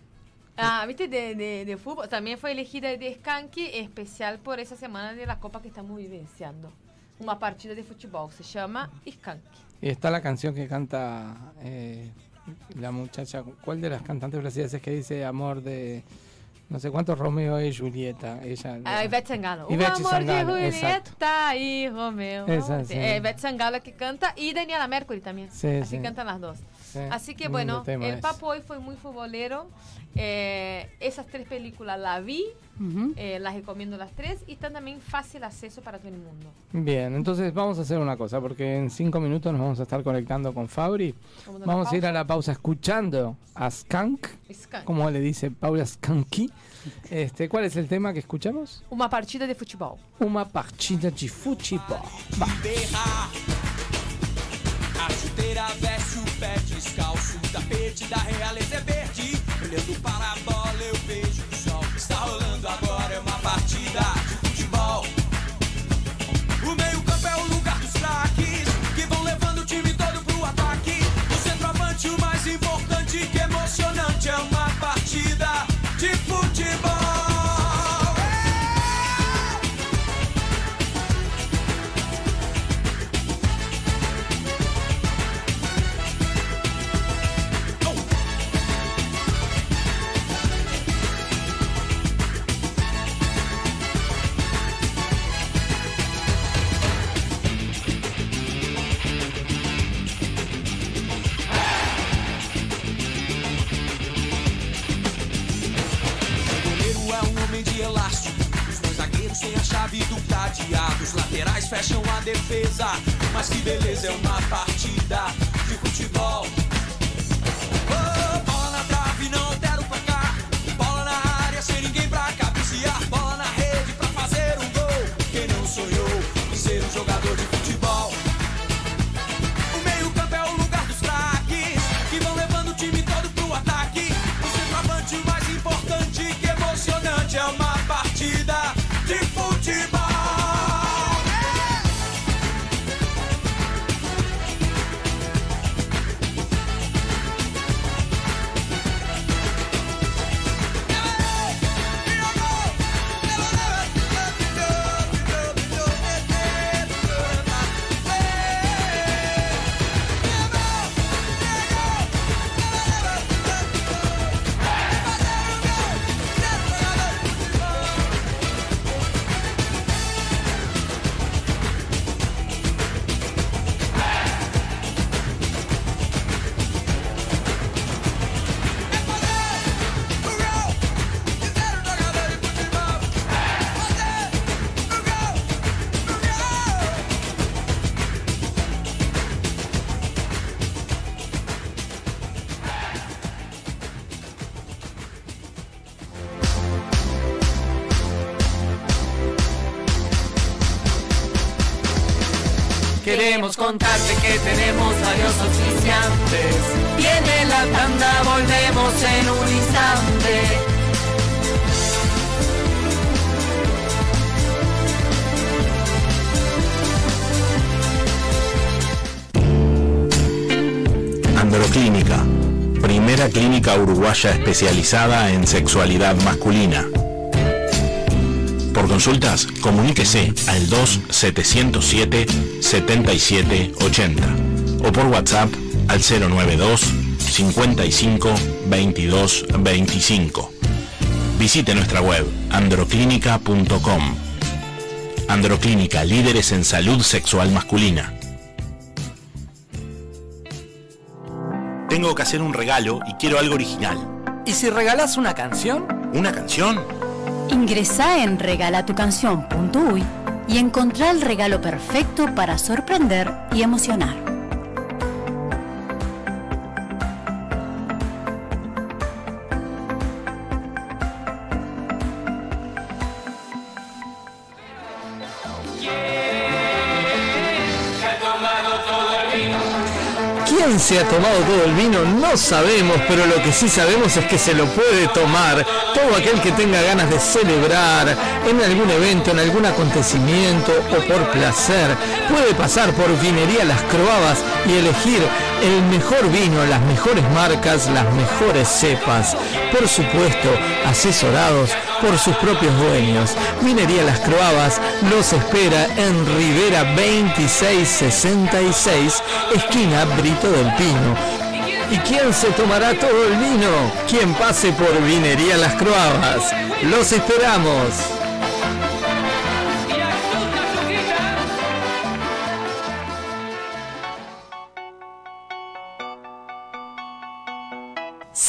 Ah, viste, de, de, de fútbol. También fue elegida de Skank, especial por esa semana de la Copa que estamos vivenciando. Una partida de fútbol, se llama Skank. Y está la canción que canta eh, la muchacha. ¿Cuál de las cantantes brasileñas es que dice amor de no sé cuántos Romeo y Julieta? Ella. Ah, Ivete Sangalo. O Ivete amor Sangalo, de. Julieta y Romeo. Esa, sí. É Ivete Sangalo que canta y Daniela Mercury también. Sí, Así sí. cantan las dos. Sí, Así que bueno, tema el papo hoy fue muy futbolero. Eh, esas tres películas la vi, eh, las recomiendo las tres y están también fácil acceso para todo el mundo. Bien, entonces vamos a hacer una cosa, porque en cinco minutos nos vamos a estar conectando con Fabri. Vamos a una ir a la pausa escuchando a Skank, Skank. como le dice Paula Skanky. Este, ¿Cuál es el tema que escuchamos? Uma partida de futebol. Uma partida de futebol. Va. Tapete da realeza é verde. Olhando para Contarte que tenemos varios oficiantes. Viene la tanda, volvemos en un instante. Androclínica, primera clínica uruguaya especializada en sexualidad masculina. Consultas, comuníquese al 2-707-7780 o por WhatsApp al 092 55 22 25. Visite nuestra web androclínica.com. Androclínica, líderes en salud sexual masculina. Tengo que hacer un regalo y quiero algo original. ¿Y si regalás una canción? ¿Una canción? Ingresá en regalatucanción.uy y encontrá el regalo perfecto para sorprender y emocionar. Se ha tomado todo el vino? No sabemos, pero lo que sí sabemos es que se lo puede tomar todo aquel que tenga ganas de celebrar en algún evento, en algún acontecimiento o por placer. Puede pasar por Vinería Las Croabas y elegir el mejor vino, las mejores marcas, las mejores cepas. Por supuesto, asesorados por sus propios dueños. Minería Las Croabas los espera en Rivera 2666, esquina Brito del Pino. ¿Y quién se tomará todo el vino? Quien pase por Vinería Las Croabas. Los esperamos.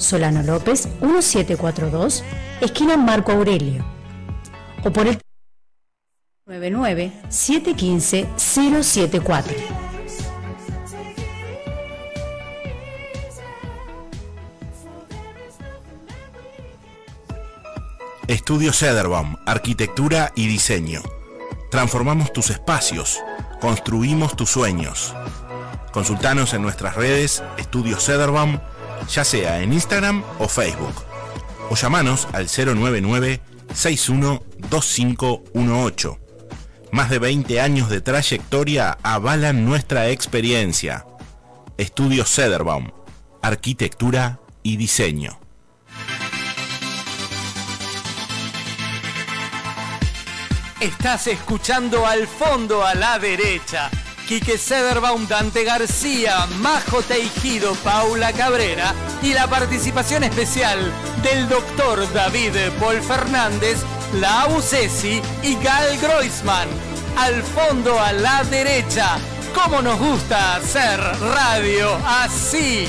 Solano López 1742, esquina Marco Aurelio. O por el 99 715 074. Estudio Cederbaum, Arquitectura y Diseño. Transformamos tus espacios, construimos tus sueños. Consultanos en nuestras redes Estudio Cederbaum, ya sea en Instagram o Facebook. O llamanos al 099 612518. Más de 20 años de trayectoria avalan nuestra experiencia. Estudio Cederbaum, Arquitectura y Diseño. Estás escuchando al fondo a la derecha. Quique Sederbaum, Dante García, Majo Teijido, Paula Cabrera y la participación especial del doctor David Paul Fernández, Lau Cesi y Gal Groisman. Al fondo a la derecha. ¿Cómo nos gusta hacer radio así?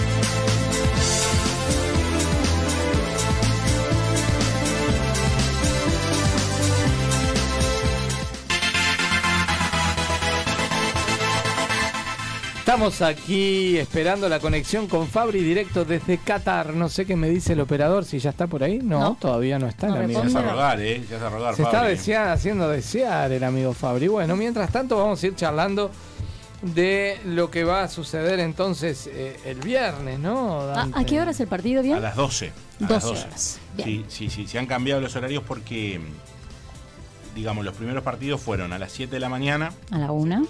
Estamos aquí esperando la conexión con Fabri directo desde Qatar. No sé qué me dice el operador, si ya está por ahí. No, No. todavía no está No el amigo. Ya a rogar, ¿eh? Ya se a rogar, Se está Fabri. desea- haciendo desear el amigo Fabri. Bueno, mientras tanto vamos a ir charlando de lo que va a suceder entonces eh, el viernes, ¿no? ¿A, Dante? a qué hora es el partido, A bien? las 12. A 12 las 12. horas. Bien. Sí, sí, sí. Se han cambiado los horarios porque, digamos, los primeros partidos fueron a las 7 de la mañana, A la una,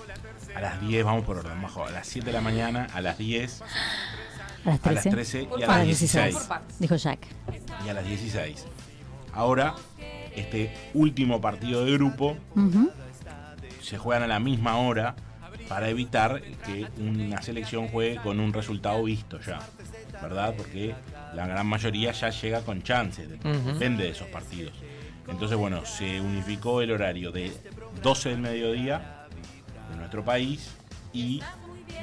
a las 10, vamos por orden, bajo, a las 7 de la mañana, a las 10, a las a las 13. 13 y a las las 16. 16. Dijo Jack. Y a las 16. Ahora, este último partido de grupo se juegan a la misma hora para evitar que una selección juegue con un resultado visto ya, ¿verdad? Porque la gran mayoría ya llega con chances, de- Ujú. depende de esos partidos. Entonces, bueno, se unificó el horario de 12 del mediodía nuestro país y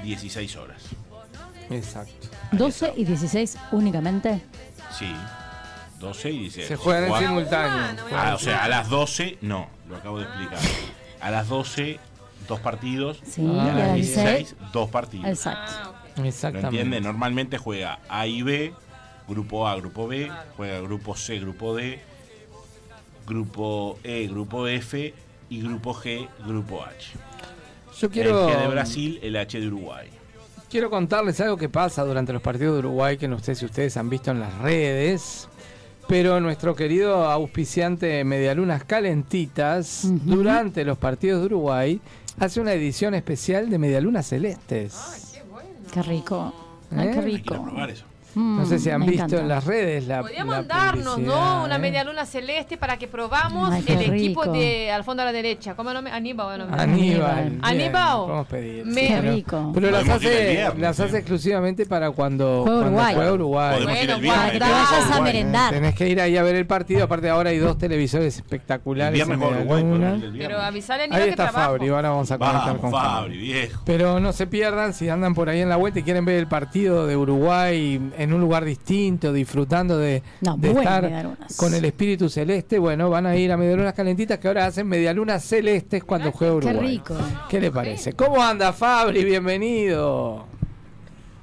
16 horas. Exacto. 12 y 16 únicamente. Sí, 12 y 16. Se juegan en simultáneo. Ah, o sea, a las 12, no, lo acabo de explicar. A las 12, dos partidos. Sí, y a las las 16, dos partidos. Exacto. ¿Lo Exactamente. entiende? Normalmente juega A y B, grupo A, grupo B, juega grupo C, grupo D, grupo E, grupo F y grupo G, grupo H. Yo quiero, El G de Brasil, el H de Uruguay. quiero contarles algo que pasa durante los partidos de Uruguay que no sé si ustedes han visto en las redes. Pero nuestro querido auspiciante Medialunas Calentitas, durante los partidos de Uruguay, hace una edición especial de Medialunas Celestes. Qué rico. Ay, ¿Eh? qué Hay que rico. probar eso. No sé si han Mm, visto encanta. en las redes la. Podríamos la darnos, ¿no? Una ¿eh? media luna celeste para que probamos Ay, el equipo rico. de al fondo a la derecha. ¿Cómo no me Aníbal? bueno, Aníbal. Aníbal. podemos pedir. Me- Qué Pero- rico. Pero las el hace, viernes, las hace exclusivamente para cuando Juega cuando Uruguay. juega Uruguay. El Bueno, viernes. para que te vayas a Uruguay. merendar. Tenés que ir ahí a ver el partido. Aparte, ahora hay dos televisores El espectaculares. viernes en juega Uruguay, el viernes. Pero avisale a Aníbal Ahí está. Fabri. Ahora vamos a conectar Vamos, con Fabri, Fabri. viejo. Pero no se pierdan si andan por ahí en la vuelta y quieren ver el partido de Uruguay en un lugar distinto, disfrutando de, No, de buenas estar con el espíritu celeste. Bueno, van a ir a Medialunas Calentitas que ahora hacen Medialunas Celestes cuando juega Qué Uruguay. rico. ¿Qué le parece? ¿Cómo anda Fabri? Bienvenido.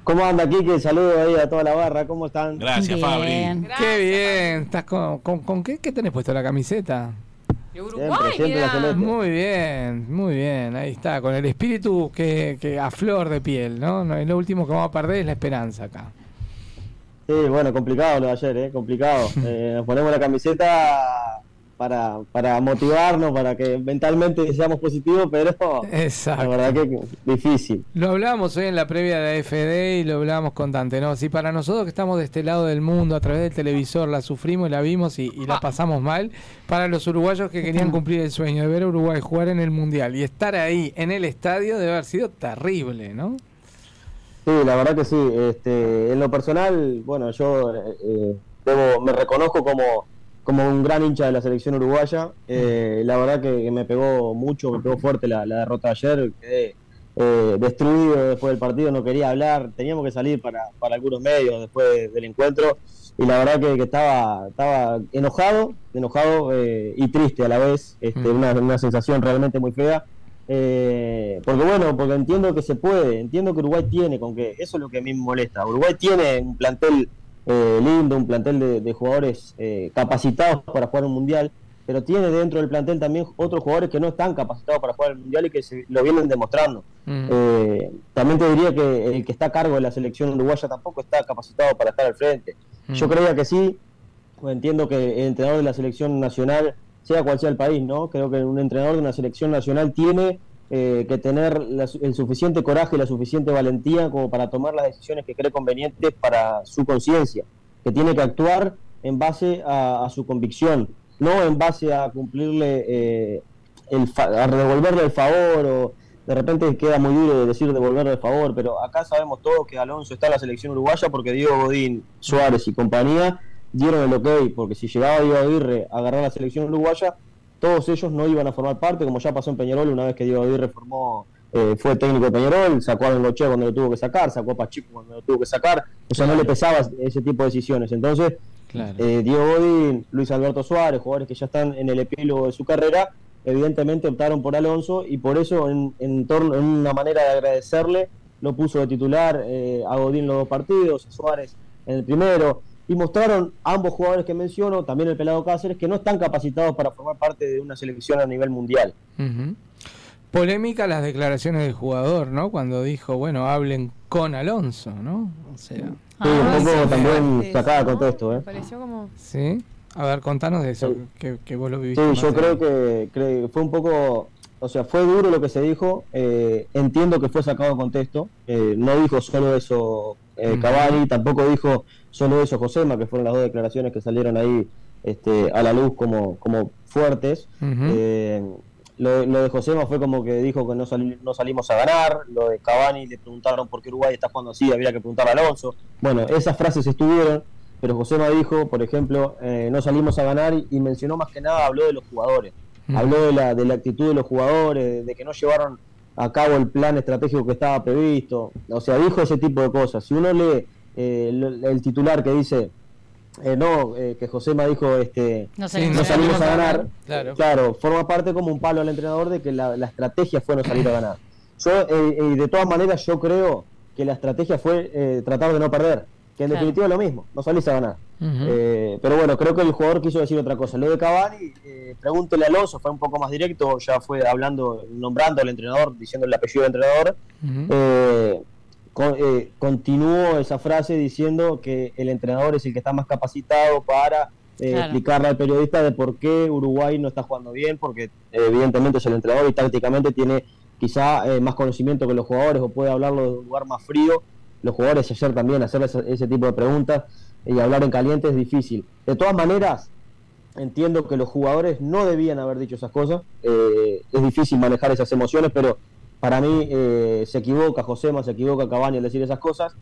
¿Cómo anda, Kike? Saludos ahí a toda la barra. ¿Cómo están? Gracias, Fabri. Bien. Gracias, Qué bien. ¿Estás con, con, con qué, qué tenés puesto la camiseta? Siempre, siempre. Muy bien, muy bien. Ahí está, con el espíritu que, que a flor de piel, ¿no? No, Lo último que vamos a perder es la esperanza acá. Sí, bueno, complicado lo de ayer, ¿eh? Complicado. Eh, nos ponemos la camiseta para, para motivarnos, para que mentalmente seamos positivos, pero la Exacto. verdad que difícil. Lo hablábamos hoy en la previa de AFD y lo hablábamos con Dante, ¿no? Si para nosotros que estamos de este lado del mundo, a través del televisor, la sufrimos, la vimos y, y la pasamos mal, para los uruguayos que querían cumplir el sueño de ver a Uruguay jugar en el Mundial y estar ahí en el estadio debe haber sido terrible, ¿no? Sí, la verdad que sí. Este, en lo personal, bueno, yo eh, eh, debo, me reconozco como, como un gran hincha de la selección uruguaya. Eh, la verdad que, me pegó mucho, me pegó fuerte la, la derrota de ayer. Quedé eh, destruido después del partido, no quería hablar. Teníamos que salir para, para algunos medios después del encuentro. Y la verdad que, que estaba, estaba enojado, enojado eh, y triste a la vez. Este, Mm. una, una sensación realmente muy fea. Eh, porque bueno, porque entiendo que se puede, entiendo que Uruguay tiene con qué, eso es lo que a mí me molesta. Uruguay tiene un plantel eh, lindo, un plantel de, de jugadores eh, capacitados para jugar un mundial, pero tiene dentro del plantel también otros jugadores que no están capacitados para jugar el mundial y que se, lo vienen demostrando. Mm. Eh, también te diría que el que está a cargo de la selección uruguaya tampoco está capacitado para estar al frente. Yo Mm. creía que sí, entiendo que el entrenador de la selección nacional, sea cual sea el país, ¿no? Creo que un entrenador de una selección nacional tiene eh, que tener la el suficiente coraje y la suficiente valentía como para tomar las decisiones que cree convenientes para su conciencia, que tiene que actuar en base a, su convicción, no en base a cumplirle, eh, el fa- a devolverle el favor o de repente queda muy duro decir devolverle el favor, pero acá sabemos todos que Alonso está en la selección uruguaya porque Diego Godín, Suárez y compañía dieron el ok, porque si llegaba Diego Aguirre a agarrar la selección uruguaya, todos ellos no iban a formar parte, como ya pasó en Peñarol una vez que Diego Aguirre formó, eh, fue técnico de Peñarol, sacó a Bengochea cuando lo tuvo que sacar, sacó a Pachico cuando lo tuvo que sacar, o sea, no le pesaba ese tipo de decisiones. Entonces, Claro. eh, Diego Godín, Luis Alberto Suárez, jugadores que ya están en el epílogo de su carrera, evidentemente optaron por Alonso y por eso en, en torno en una manera de agradecerle lo puso de titular eh, a Godín los dos partidos, a Suárez en el primero, y mostraron ambos jugadores que menciono, también el pelado Cáceres, que no están capacitados para formar parte de una selección a nivel mundial. Polémica las declaraciones del jugador, ¿no? Cuando dijo, bueno, hablen con Alonso, ¿no? O sea. Sí, un poco también sacada de contexto, ¿eh? Pareció como... Sí. A ver, contanos de eso, que, que vos lo viviste. Sí, más yo creo que, creo que fue un poco, o sea, fue duro lo que se dijo. eh, entiendo que fue sacado de contexto. eh, no dijo solo eso eh. Cavani, tampoco dijo solo eso Josema, que fueron las dos declaraciones que salieron ahí este, a la luz como, como fuertes. Eh, lo, lo de Josema fue como que dijo que no, sali- no salimos a ganar. Lo de Cavani le preguntaron por qué Uruguay está jugando así, habría que preguntar a Alonso. Bueno, esas frases estuvieron, pero Josema dijo, por ejemplo, eh, no salimos a ganar y, y mencionó más que nada, habló de los jugadores. Habló de la, de la actitud de los jugadores, de que no llevaron a cabo el plan estratégico que estaba previsto. O sea, dijo ese tipo de cosas. Si uno lee eh, el titular que dice, eh, no, eh, que Josema dijo, este, No salimos a ganar, Claro. claro, forma parte como un palo al entrenador de que la, la estrategia fue no salir a ganar. Yo, eh, y de todas maneras, yo creo que la estrategia fue eh, tratar de no perder, que en Claro. definitiva es lo mismo, no salís a ganar. Eh, pero bueno, creo que el jugador quiso decir otra cosa. Lo de Cavani, eh, pregúntele a Alonso, fue un poco más directo, ya fue hablando, nombrando al entrenador, diciendo el apellido del entrenador. Eh, con- eh, continuó esa frase diciendo que el entrenador es el que está más capacitado para eh, Claro. explicarle al periodista de por qué Uruguay no está jugando bien, porque evidentemente es el entrenador y tácticamente tiene quizá eh, más conocimiento que los jugadores o puede hablarlo de un lugar más frío. Los jugadores ayer también hacer ese, ese tipo de preguntas y hablar en caliente es difícil. De todas maneras, entiendo que los jugadores no debían haber dicho esas cosas. Eh, es difícil manejar esas emociones, pero para mí eh, se equivoca Josema, se equivoca Cavani al decir esas cosas.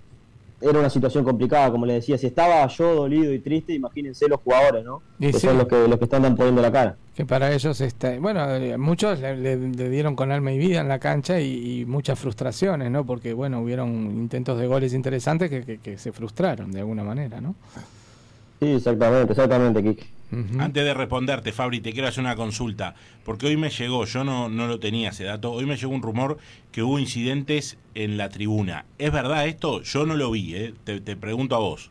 Era una situación complicada, como le decía. Si estaba yo dolido y triste, imagínense los jugadores, ¿no? Y que sí. son los que, los que están poniendo la cara. Que para ellos está, bueno, eh, muchos le, le- le dieron con alma y vida en la cancha y, y muchas frustraciones, ¿no? Porque bueno, hubieron intentos de goles interesantes que, que- que se frustraron de alguna manera, ¿no? Sí, exactamente, exactamente, Kike. Antes de responderte, Fabri, te quiero hacer una consulta, porque hoy me llegó, yo no, no lo tenía ese dato, hoy me llegó un rumor que hubo incidentes en la tribuna. ¿Es verdad esto? Yo no lo vi, ¿eh? te, te pregunto a vos.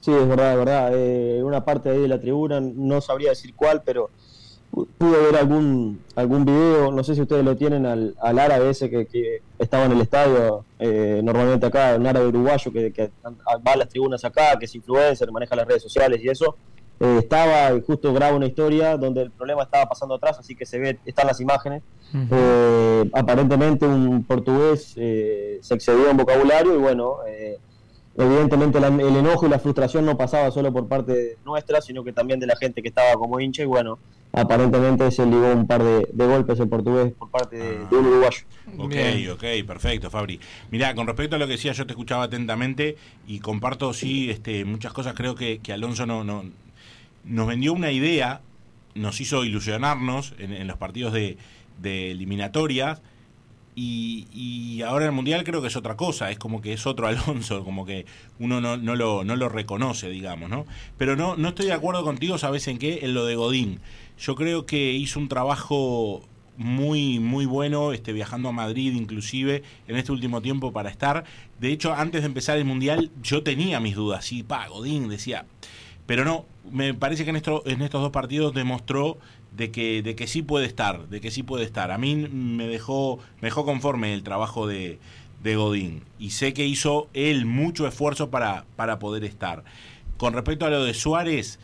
Sí, es verdad, es verdad. Eh, una parte ahí de la tribuna, no sabría decir cuál, pero pu- pude ver algún algún video, no sé si ustedes lo tienen, al, al árabe ese que, que estaba en el estadio, eh, normalmente acá, un árabe uruguayo que, que va a las tribunas acá, que es influencer, maneja las redes sociales y eso. Eh, estaba y justo graba una historia donde el problema estaba pasando atrás, así que se ve, están las imágenes. Eh, aparentemente un portugués eh, se excedió en vocabulario y bueno, eh, evidentemente la- el enojo y la frustración no pasaba solo por parte nuestra, sino que también de la gente que estaba como hincha y bueno, aparentemente se ligó un par de, de golpes el portugués por parte de, de un uruguayo. Ok, Bien. ok, perfecto, Fabri. Mirá, con respecto a lo que decía, yo te escuchaba atentamente y comparto, sí, este, muchas cosas. Creo que, que Alonso no, no, nos vendió una idea, nos hizo ilusionarnos en, en los partidos de, de eliminatorias. Y, y ahora en el Mundial creo que es otra cosa, es como que es otro Alonso, como que uno no, no, lo, no lo reconoce, digamos, ¿no? Pero no, no estoy de acuerdo contigo, ¿sabes en qué? En lo de Godín. Yo creo que hizo un trabajo muy, muy bueno, este, viajando a Madrid inclusive en este último tiempo para estar. De hecho, antes de empezar el Mundial yo tenía mis dudas, sí, pa, Godín decía, pero no, me parece que en, esto, en estos dos partidos demostró de que, de que sí puede estar, de que sí puede estar. A mí me dejó, me dejó conforme el trabajo de, de Godín y sé que hizo él mucho esfuerzo para, para poder estar. Con respecto a lo de Suárez,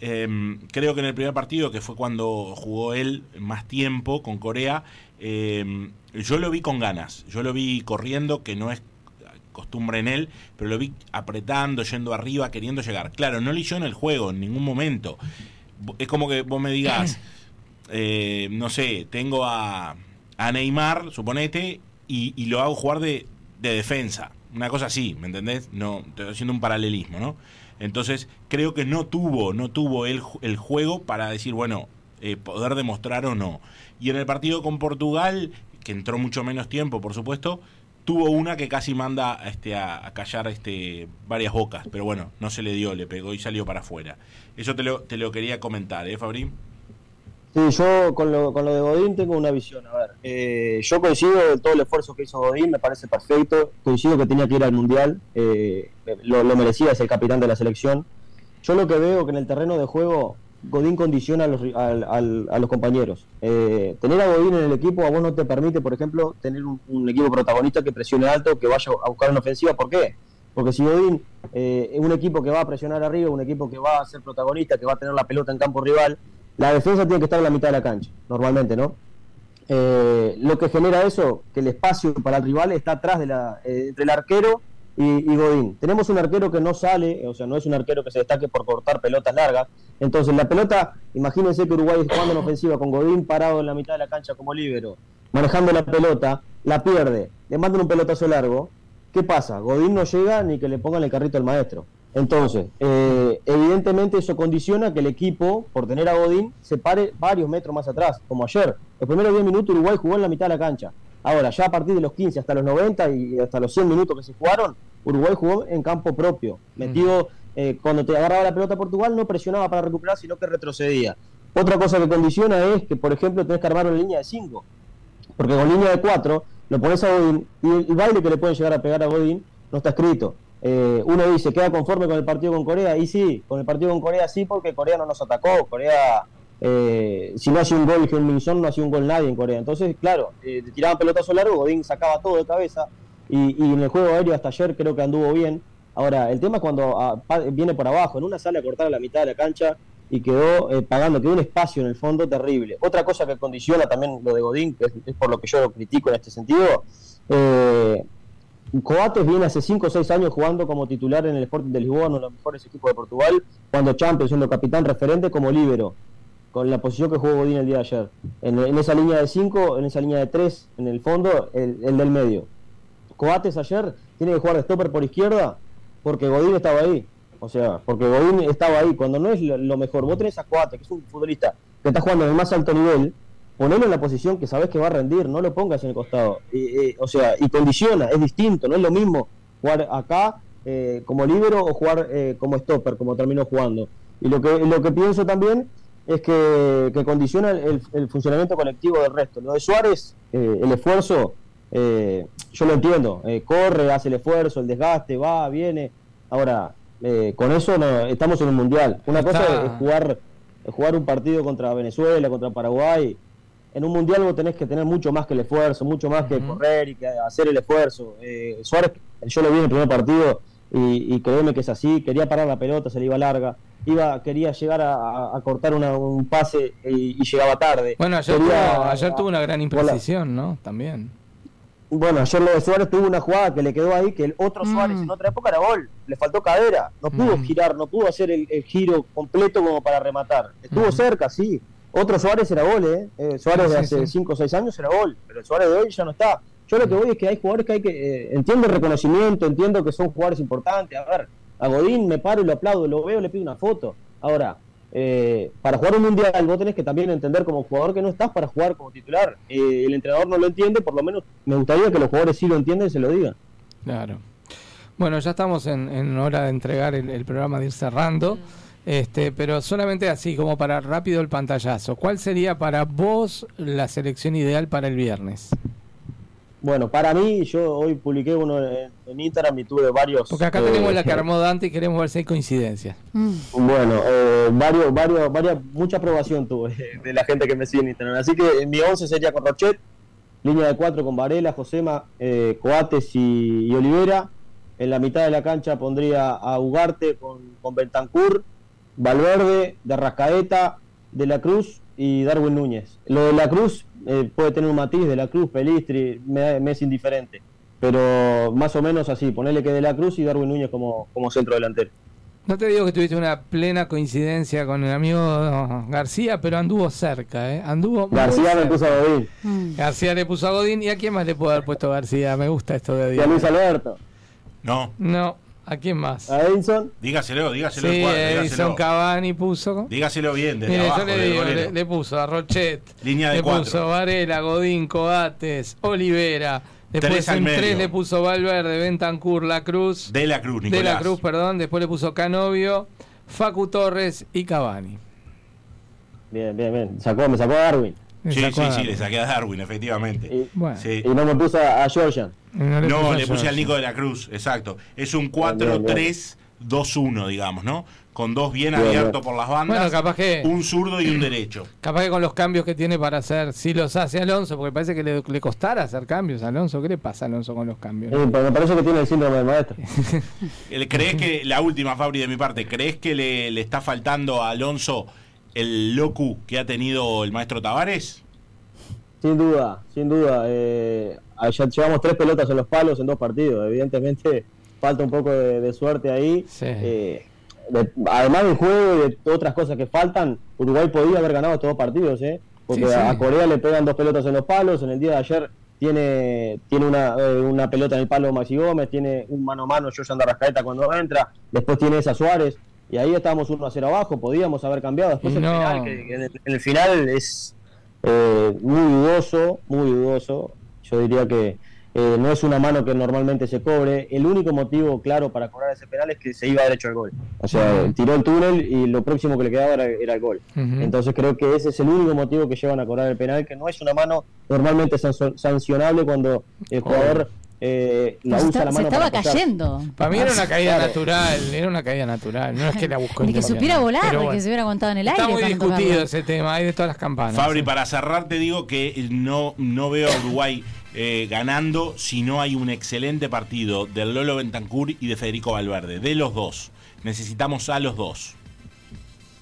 eh, creo que en el primer partido, que fue cuando jugó él más tiempo con Corea, eh, yo lo vi con ganas, yo lo vi corriendo, que no es costumbre en él, pero lo vi apretando, yendo arriba, queriendo llegar. Claro, no hizo en el juego, en ningún momento. Es como que vos me digas, eh, no sé, tengo a, a Neymar, suponete, y, y lo hago jugar de, de defensa. Una cosa así, ¿me entendés? No, estoy haciendo un paralelismo, ¿no? Entonces, creo que no tuvo, no tuvo el, el juego para decir, bueno, eh, poder demostrar o no. Y en el partido con Portugal, que entró mucho menos tiempo, por supuesto, tuvo una que casi manda este, a, callar este, varias bocas, pero bueno, no se le dio, le pegó y salió para afuera. Eso te lo, te lo quería comentar, ¿eh, Fabrín? Sí, yo con lo, con lo de Godín tengo una visión. A ver, Eh, yo coincido en todo el esfuerzo que hizo Godín, me parece perfecto. Coincido que tenía que ir al Mundial, eh, lo, lo merecía, es el capitán de la selección. Yo lo que veo que en el terreno de juego Godín condiciona a los, compañeros. Eh, tener a Godín en el equipo a vos no te permite, por ejemplo, tener un, un equipo protagonista que presione alto, que vaya a buscar una ofensiva. ¿Por qué? Porque si Godín eh, es un equipo que va a presionar arriba, un equipo que va a ser protagonista, que va a tener la pelota en campo rival, la defensa tiene que estar en la mitad de la cancha, normalmente, ¿no? Eh, lo que genera eso, que el espacio para el rival está atrás de la, eh, entre el arquero y, Godín. Tenemos un arquero que no sale, o sea, no es un arquero que se destaque por cortar pelotas largas. Entonces, la pelota, imagínense que Uruguay jugando en ofensiva con Godín parado en la mitad de la cancha como líbero, manejando la pelota, la pierde, le mandan un pelotazo largo. ¿Qué pasa? Godín no llega ni que le pongan el carrito al maestro. Entonces, eh, evidentemente eso condiciona que el equipo, por tener a Godín, se pare varios metros más atrás, como ayer. Los primeros 10 minutos Uruguay jugó en la mitad de la cancha. Ahora, ya a partir de los 15 hasta los 90 y hasta los 100 minutos que se jugaron, Uruguay jugó en campo propio. Metido, eh, cuando te agarraba la pelota Portugal, no presionaba para recuperar, sino que retrocedía. Otra cosa que condiciona es que, por ejemplo, tenés que armar una línea de 5. Porque con línea de 4 lo pones a Godín y el, baile que le pueden llegar a pegar a Godín no está escrito. Eh, uno dice, ¿queda conforme con el partido con Corea? Y sí, con el partido con Corea sí, porque Corea no nos atacó. Corea, eh, si no hacía un gol Heung-Min no hacía un gol nadie en Corea. Entonces, claro, eh, tiraban pelotazo largo, Godín sacaba todo de cabeza. Y, en el juego aéreo hasta ayer creo que anduvo bien. Ahora, el tema es cuando ah, viene por abajo, en una sala a cortar a la mitad de la cancha y quedó eh, pagando, quedó un espacio en el fondo terrible. Otra cosa que condiciona también lo de Godín, que es, es por lo que yo lo critico en este sentido, eh, Coates viene hace 5 o 6 años jugando como titular en el Sporting de Lisboa, uno de los mejores equipos de Portugal, cuando Champions, siendo capitán referente como líbero, con la posición que jugó Godín el día de ayer. En, esa línea de 5, en esa línea de 3, en el fondo, el, el del medio. Coates ayer tiene que jugar de stopper por izquierda porque Godín estaba ahí. O sea, porque Godín estaba ahí. Cuando no es lo, mejor, vos tenés a Coates, que es un futbolista que está jugando en el más alto nivel, ponelo en la posición que sabes que va a rendir, no lo pongas en el costado. O sea, y condiciona, es distinto, no es lo mismo jugar acá eh, como líbero o jugar eh, como stopper, como terminó jugando. Y lo que, lo que pienso también es que, que condiciona el, el funcionamiento colectivo del resto. Lo de Suárez, eh, el esfuerzo, eh, yo lo entiendo, eh, corre, hace el esfuerzo, el desgaste, va, viene. Ahora, eh, con eso no, estamos en un mundial. Una cosa es jugar, es jugar un partido contra Venezuela, contra Paraguay. En un mundial vos tenés que tener mucho más que el esfuerzo, mucho más que correr y que hacer el esfuerzo. Eh, Suárez, yo lo vi en el primer partido y, y créeme que es así. Quería parar la pelota, se le iba larga. Iba, quería llegar a, cortar una- un pase y, y llegaba tarde. Bueno, ayer, Quería- tuvo, ayer tuvo una gran Hola. imprecisión, ¿no? También. Bueno, ayer lo de Suárez tuvo una jugada que le quedó ahí, que el otro Suárez en otra época era gol. Le faltó cadera. No pudo girar, no pudo hacer el, el giro completo como para rematar. Estuvo cerca, sí. Otro Suárez era gol, ¿eh? Eh, Suárez Sí, de hace sí. 5 o 6 años era gol, pero el Suárez de hoy ya no está. Yo lo que voy es que hay jugadores que hay que... eh, entiendo el reconocimiento, entiendo que son jugadores importantes. A ver, a Godín me paro y lo aplaudo, lo veo, le pido una foto. Ahora, eh, para jugar un mundial vos tenés que también entender como jugador que no estás para jugar como titular. Eh, el entrenador no lo entiende, por lo menos me gustaría que los jugadores sí lo entiendan y se lo digan. Claro. Bueno, ya estamos en, en hora de entregar el, el programa, de ir cerrando. Este, pero solamente así, como para rápido el pantallazo. ¿Cuál sería para vos la selección ideal para el viernes? Bueno, para mí, yo hoy publiqué uno en, en Instagram y tuve varios... Porque acá eh, tenemos la que armó Dante y queremos ver si hay coincidencias. Bueno, eh, varios, varios, varias, mucha aprobación tuve de la gente que me sigue en Instagram. Así que mi 11 sería con Rochet, línea de 4 con Varela, Josema, eh, Coates y, y Olivera. En la mitad de la cancha pondría a Ugarte con, con Bentancur, Valverde, de Rascaeta, De la Cruz y Darwin Núñez. Lo de la Cruz eh, puede tener un matiz, de la Cruz, Pelistri, me, me es indiferente. Pero más o menos así, ponerle que de la Cruz y Darwin Núñez como, como centro delantero. No te digo que tuviste una plena coincidencia con el amigo García, pero anduvo cerca, ¿eh? Anduvo García me cerca. puso a Godín. García le puso a Godín. ¿Y a quién más le pudo haber puesto García? Me gusta esto de Y a Luis Alberto. No. No, ¿a quién más? A Edinson. Dígaselo, dígaselo. Sí, cuadro, Edison dígaselo. Cavani puso. Dígaselo bien, desde Mire, abajo, yo le del digo, golero. le, le puso a Rochet, Línea de le cuatro. puso Varela, Godín, Coates, Olivera, después en medio. tres le puso Valverde, Bentancur, La Cruz, De la Cruz, de Nicolás. la Cruz, perdón, después le puso Canovio, Facu Torres y Cavani. Bien, bien, bien. Sacó, me sacó a Darwin. Sí, sacó sí, a sí, le saqué a Darwin, efectivamente. Sí. Y no me puse a, a Georgian. No No, le puse al Nico de la Cruz, exacto. Es un 4-3-2-1, digamos, ¿no? Con dos bien Bien, abiertos bien. por las bandas, Bueno, capaz que- un zurdo y un derecho. Capaz que con los cambios que tiene para hacer, si los hace Alonso, porque parece que le, le costara hacer cambios a Alonso. ¿Qué le pasa a Alonso con los cambios? Eh, pero me parece que tiene el síndrome del maestro. ¿Crees que, la última, Fabri, de mi parte, ¿crees que le, le está faltando a Alonso el locu que ha tenido el maestro Tavares? Sin duda, sin duda. Eh, ya llevamos tres pelotas en los palos en dos partidos. Evidentemente falta un poco de, de suerte ahí. Eh, de- además del juego y de otras cosas que faltan, Uruguay podía haber ganado estos dos partidos, ¿eh? porque Sí, sí. a Corea le pegan dos pelotas en los palos. En el día de ayer tiene, tiene una, eh, una pelota en el palo Maxi Gómez, tiene un mano a mano Josan Rascaeta cuando entra, después tiene esa Suárez. Y ahí estábamos 1 a 0 abajo, podíamos haber cambiado. Después el final, que, que en, el, en el final es eh, muy dudoso, muy dudoso. Yo diría que eh, no es una mano que normalmente se cobre. El único motivo claro para cobrar ese penal es que se iba derecho al gol. O sea, tiró el túnel y lo próximo que le quedaba era, era el gol. Entonces creo que ese es el único motivo que llevan a cobrar el penal, que no es una mano normalmente sancionable cuando el jugador eh, la Pues usa está- la se mano estaba para apoyar. cayendo. Para mí era una caída Claro. natural, era una caída natural, no es que la buscó Ni que supiera volar, ni bueno. que se hubiera aguantado en el aire. Está muy discutido ese tema, hay de todas las campanas. Fabri, para cerrar te digo que no, no veo a Uruguay eh, ganando si no hay un excelente partido del Lolo Bentancur y de Federico Valverde, de los dos. Necesitamos a los dos.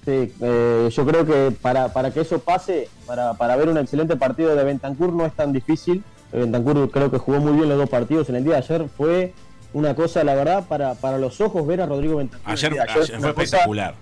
Sí, eh, yo creo que para, para que eso pase, para, para ver un excelente partido de Bentancur no es tan difícil. Bentancur creo que jugó muy bien los dos partidos. En el día de ayer fue una cosa, la verdad, para, para los ojos ver a Rodrigo Bentancur. Ayer, fue cosa- espectacular.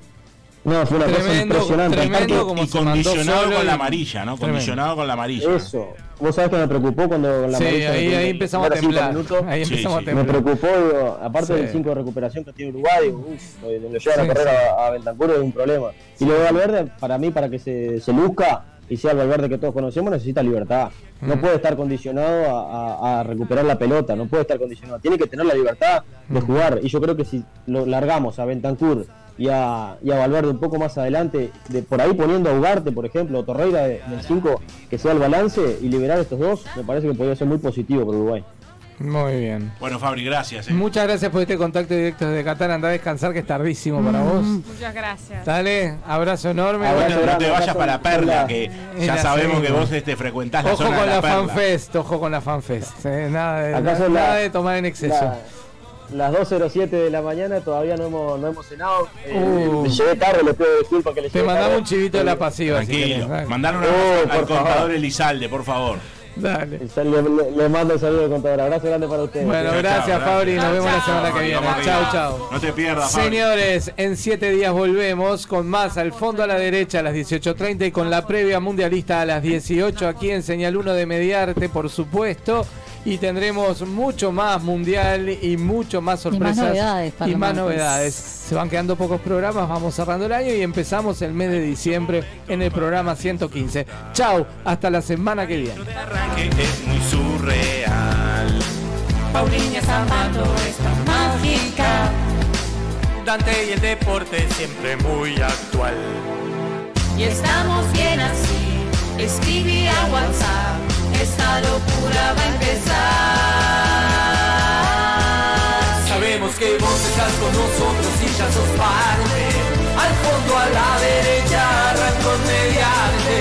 No, fue una cosa Tremendo, impresionante. tremendo como y condicionado con la amarilla, ¿no? Tremendo. Condicionado con la amarilla. Eso. Vos sabés que me preocupó cuando con la Sí, amarilla ahí- ahí empezamos a temblar. minutos. Ahí empezamos sí. a Me temblar. preocupó, digo, aparte Sí. del 5 de recuperación que tiene Uruguay, digo, uf, lo lo llevan Sí, a correr sí. a, a Bentancur es un problema. Y lo de Valverde, para mí, para que se, se luzca y sea el Valverde que todos conocemos, necesita libertad. No Mm. puede estar condicionado a, a- a recuperar la pelota, no puede estar condicionado. Tiene que tener la libertad de Mm. jugar. Y yo creo que si lo largamos a Bentancur y a, y a Valverde un poco más adelante, de por ahí poniendo a Ugarte, por ejemplo, o Torreira de- en el 5, que sea el balance y liberar estos dos, me parece que podría ser muy positivo para Uruguay. Muy bien. Bueno, Fabri, gracias. eh. Muchas gracias por este contacto directo desde Qatar. Anda a descansar que es tardísimo para Mm. vos. Muchas gracias. Dale, abrazo enorme. Abrazo Bueno, no te vayas para en Perla, la- que ya la sabemos que vos este, frecuentás la Ojo zona con de la, la, Perla. fanfest, ojo con la fanfest. eh, nada, de, nada la- de tomar en exceso. La- las 2.07 de la mañana todavía no hemos, no hemos cenado. Eh, Uh. le llegué tarde, le pido disculpas que le Te mandamos tarde. un chivito de la pasiva. si Tranquilo. querés, dale. Mandar un Oh, al contador favor. Elizalde, por favor. Dale. Le, le- le mando el saludo de contador. Abrazo grande para ustedes. Bueno, gracias chao, Fabri. Nos vemos la semana que viene. Chao, chao. No te pierdas, Fabri. Señores, en siete días volvemos con más al fondo a la derecha a las 18.30 y con la previa mundialista a las 18 aquí en Señal 1 de Mediarte, por supuesto. Y tendremos mucho más mundial y mucho más Y más sorpresas. novedades para y más novedades. Se van quedando pocos programas, vamos cerrando el año y empezamos el mes de diciembre en el programa 115. Chao, hasta la semana que viene. arranque es muy surreal. Paulinha Zapato está mágica. Dante y el deporte siempre muy actual. Y estamos bien así. Escribí a WhatsApp. Esta locura va a empezar. Sabemos que vos estás con nosotros y ya sos parte. Al fondo a la derecha arrancó mediante.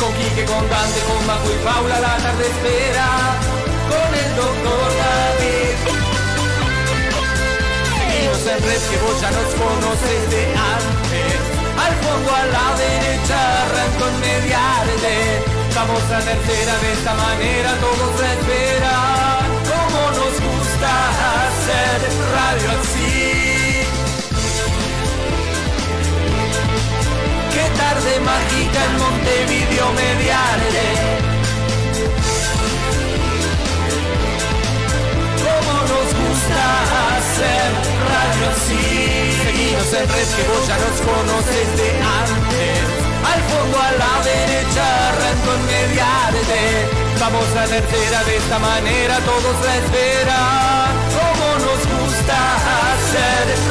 Con Quique, con Dante, con Majo y Paula la tarde espera. Con el doctor David. Seguimos en red que vos ya nos conoces de antes. Al fondo a la derecha arrancó mediante. Vamos a tercera de esta manera, todos la esperan. Como nos gusta hacer radio así. Qué tarde mágica en Montevideo mediante. Como nos gusta hacer radio así. Seguimos en red que vos ya nos conoces de antes. Al fondo a la derecha arrancó en mediarte. Vamos a tercera de esta manera, todos la esperan. Como nos gusta hacer